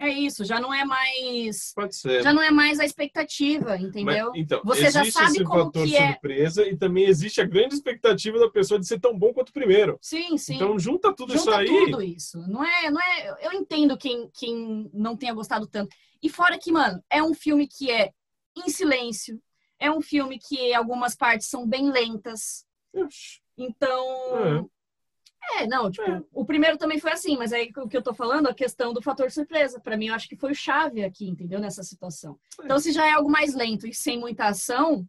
É isso, já não é mais. Pode ser. Já não é mais a expectativa, Mas, entendeu? então, Você já sabe esse como fator que é. surpresa e também existe a grande expectativa da pessoa de ser tão bom quanto o primeiro. Sim, sim. Então junta tudo isso Junta aí. tudo isso. Não é, não é. Eu entendo quem, quem não tenha gostado tanto. E fora que, mano, é um filme que é em silêncio. É um filme que algumas partes são bem lentas. Oxi, Então. É, não, tipo, É. o primeiro também foi assim, mas aí o que eu tô falando, a questão do fator surpresa. Pra mim, eu acho que foi o chave aqui, entendeu? Nessa situação. É. Então, se já é algo mais lento e sem muita ação,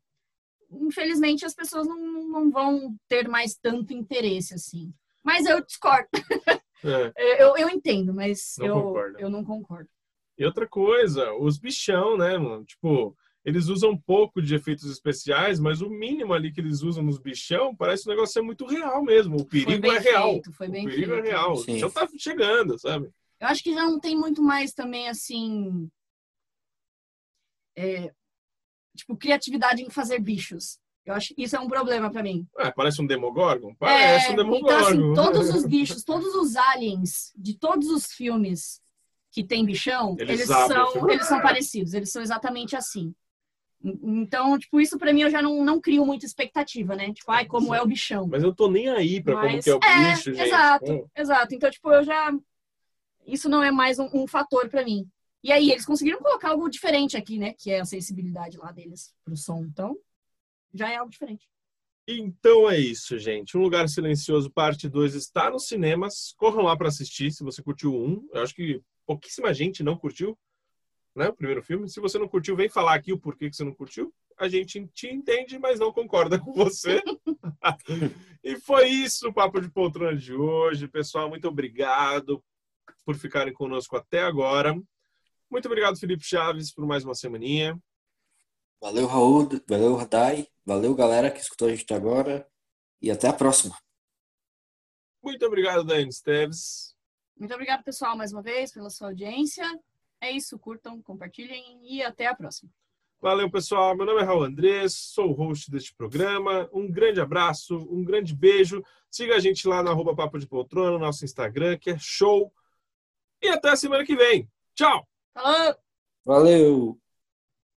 infelizmente as pessoas não, não vão ter mais tanto interesse assim. Mas eu discordo. é. <laughs> Eu, eu entendo, mas Não eu, concordo. eu não concordo. E outra coisa, os bichão, né, mano? Tipo, eles usam um pouco de efeitos especiais, mas o mínimo ali que eles usam nos bichão parece um negócio ser muito real mesmo. O Foi perigo bem é real. feito, foi o perigo feito. é real. Sim. O bichão tá chegando, sabe? Eu acho que já não tem muito mais também, assim. é, tipo, criatividade em fazer bichos. Eu acho que isso é um problema pra mim. Ah, parece um Demogorgon? Parece É, um Demogorgon. Então, assim, todos <laughs> os bichos, todos os aliens de todos os filmes que tem bichão, Eles eles, são, eles são parecidos, eles são exatamente assim. En- Então, tipo, isso pra mim eu já não, não crio muita expectativa, né? Tipo, ai, como é o bichão. Mas eu tô nem aí pra como Mas- que é o é, bicho, gente. exato. Pô. Exato. Então, tipo, eu já. Isso não é mais um, um fator pra mim. E aí, eles conseguiram colocar algo diferente aqui, né? Que é a sensibilidade lá deles pro som. Então, já é algo diferente. Então é isso, gente. Um Lugar Silencioso, parte 2, está nos cinemas. Corram lá para assistir, se você curtiu um. Eu acho que pouquíssima gente não curtiu, né? O primeiro filme. Se você não curtiu, vem falar aqui o porquê que você não curtiu. a gente te entende, mas não concorda com você. <laughs> e foi isso o Papo de Poltrona de hoje. Pessoal, muito obrigado por ficarem conosco até agora. Muito obrigado, Felipe Chaves, por mais uma semaninha. Valeu, Raul. Valeu, Radai. Valeu, galera que escutou a gente até agora. E até a próxima. Muito obrigado, Daiane Esteves. Muito obrigado, pessoal, mais uma vez, pela sua audiência. É isso, curtam, compartilhem e até a próxima. Valeu, pessoal. Meu nome é Raul Andrés, sou o host deste programa. Um grande abraço, um grande beijo. Siga a gente lá no arroba Papo de Poltrona, no nosso Instagram, que é show. E até a semana que vem. Tchau! Falou! Valeu!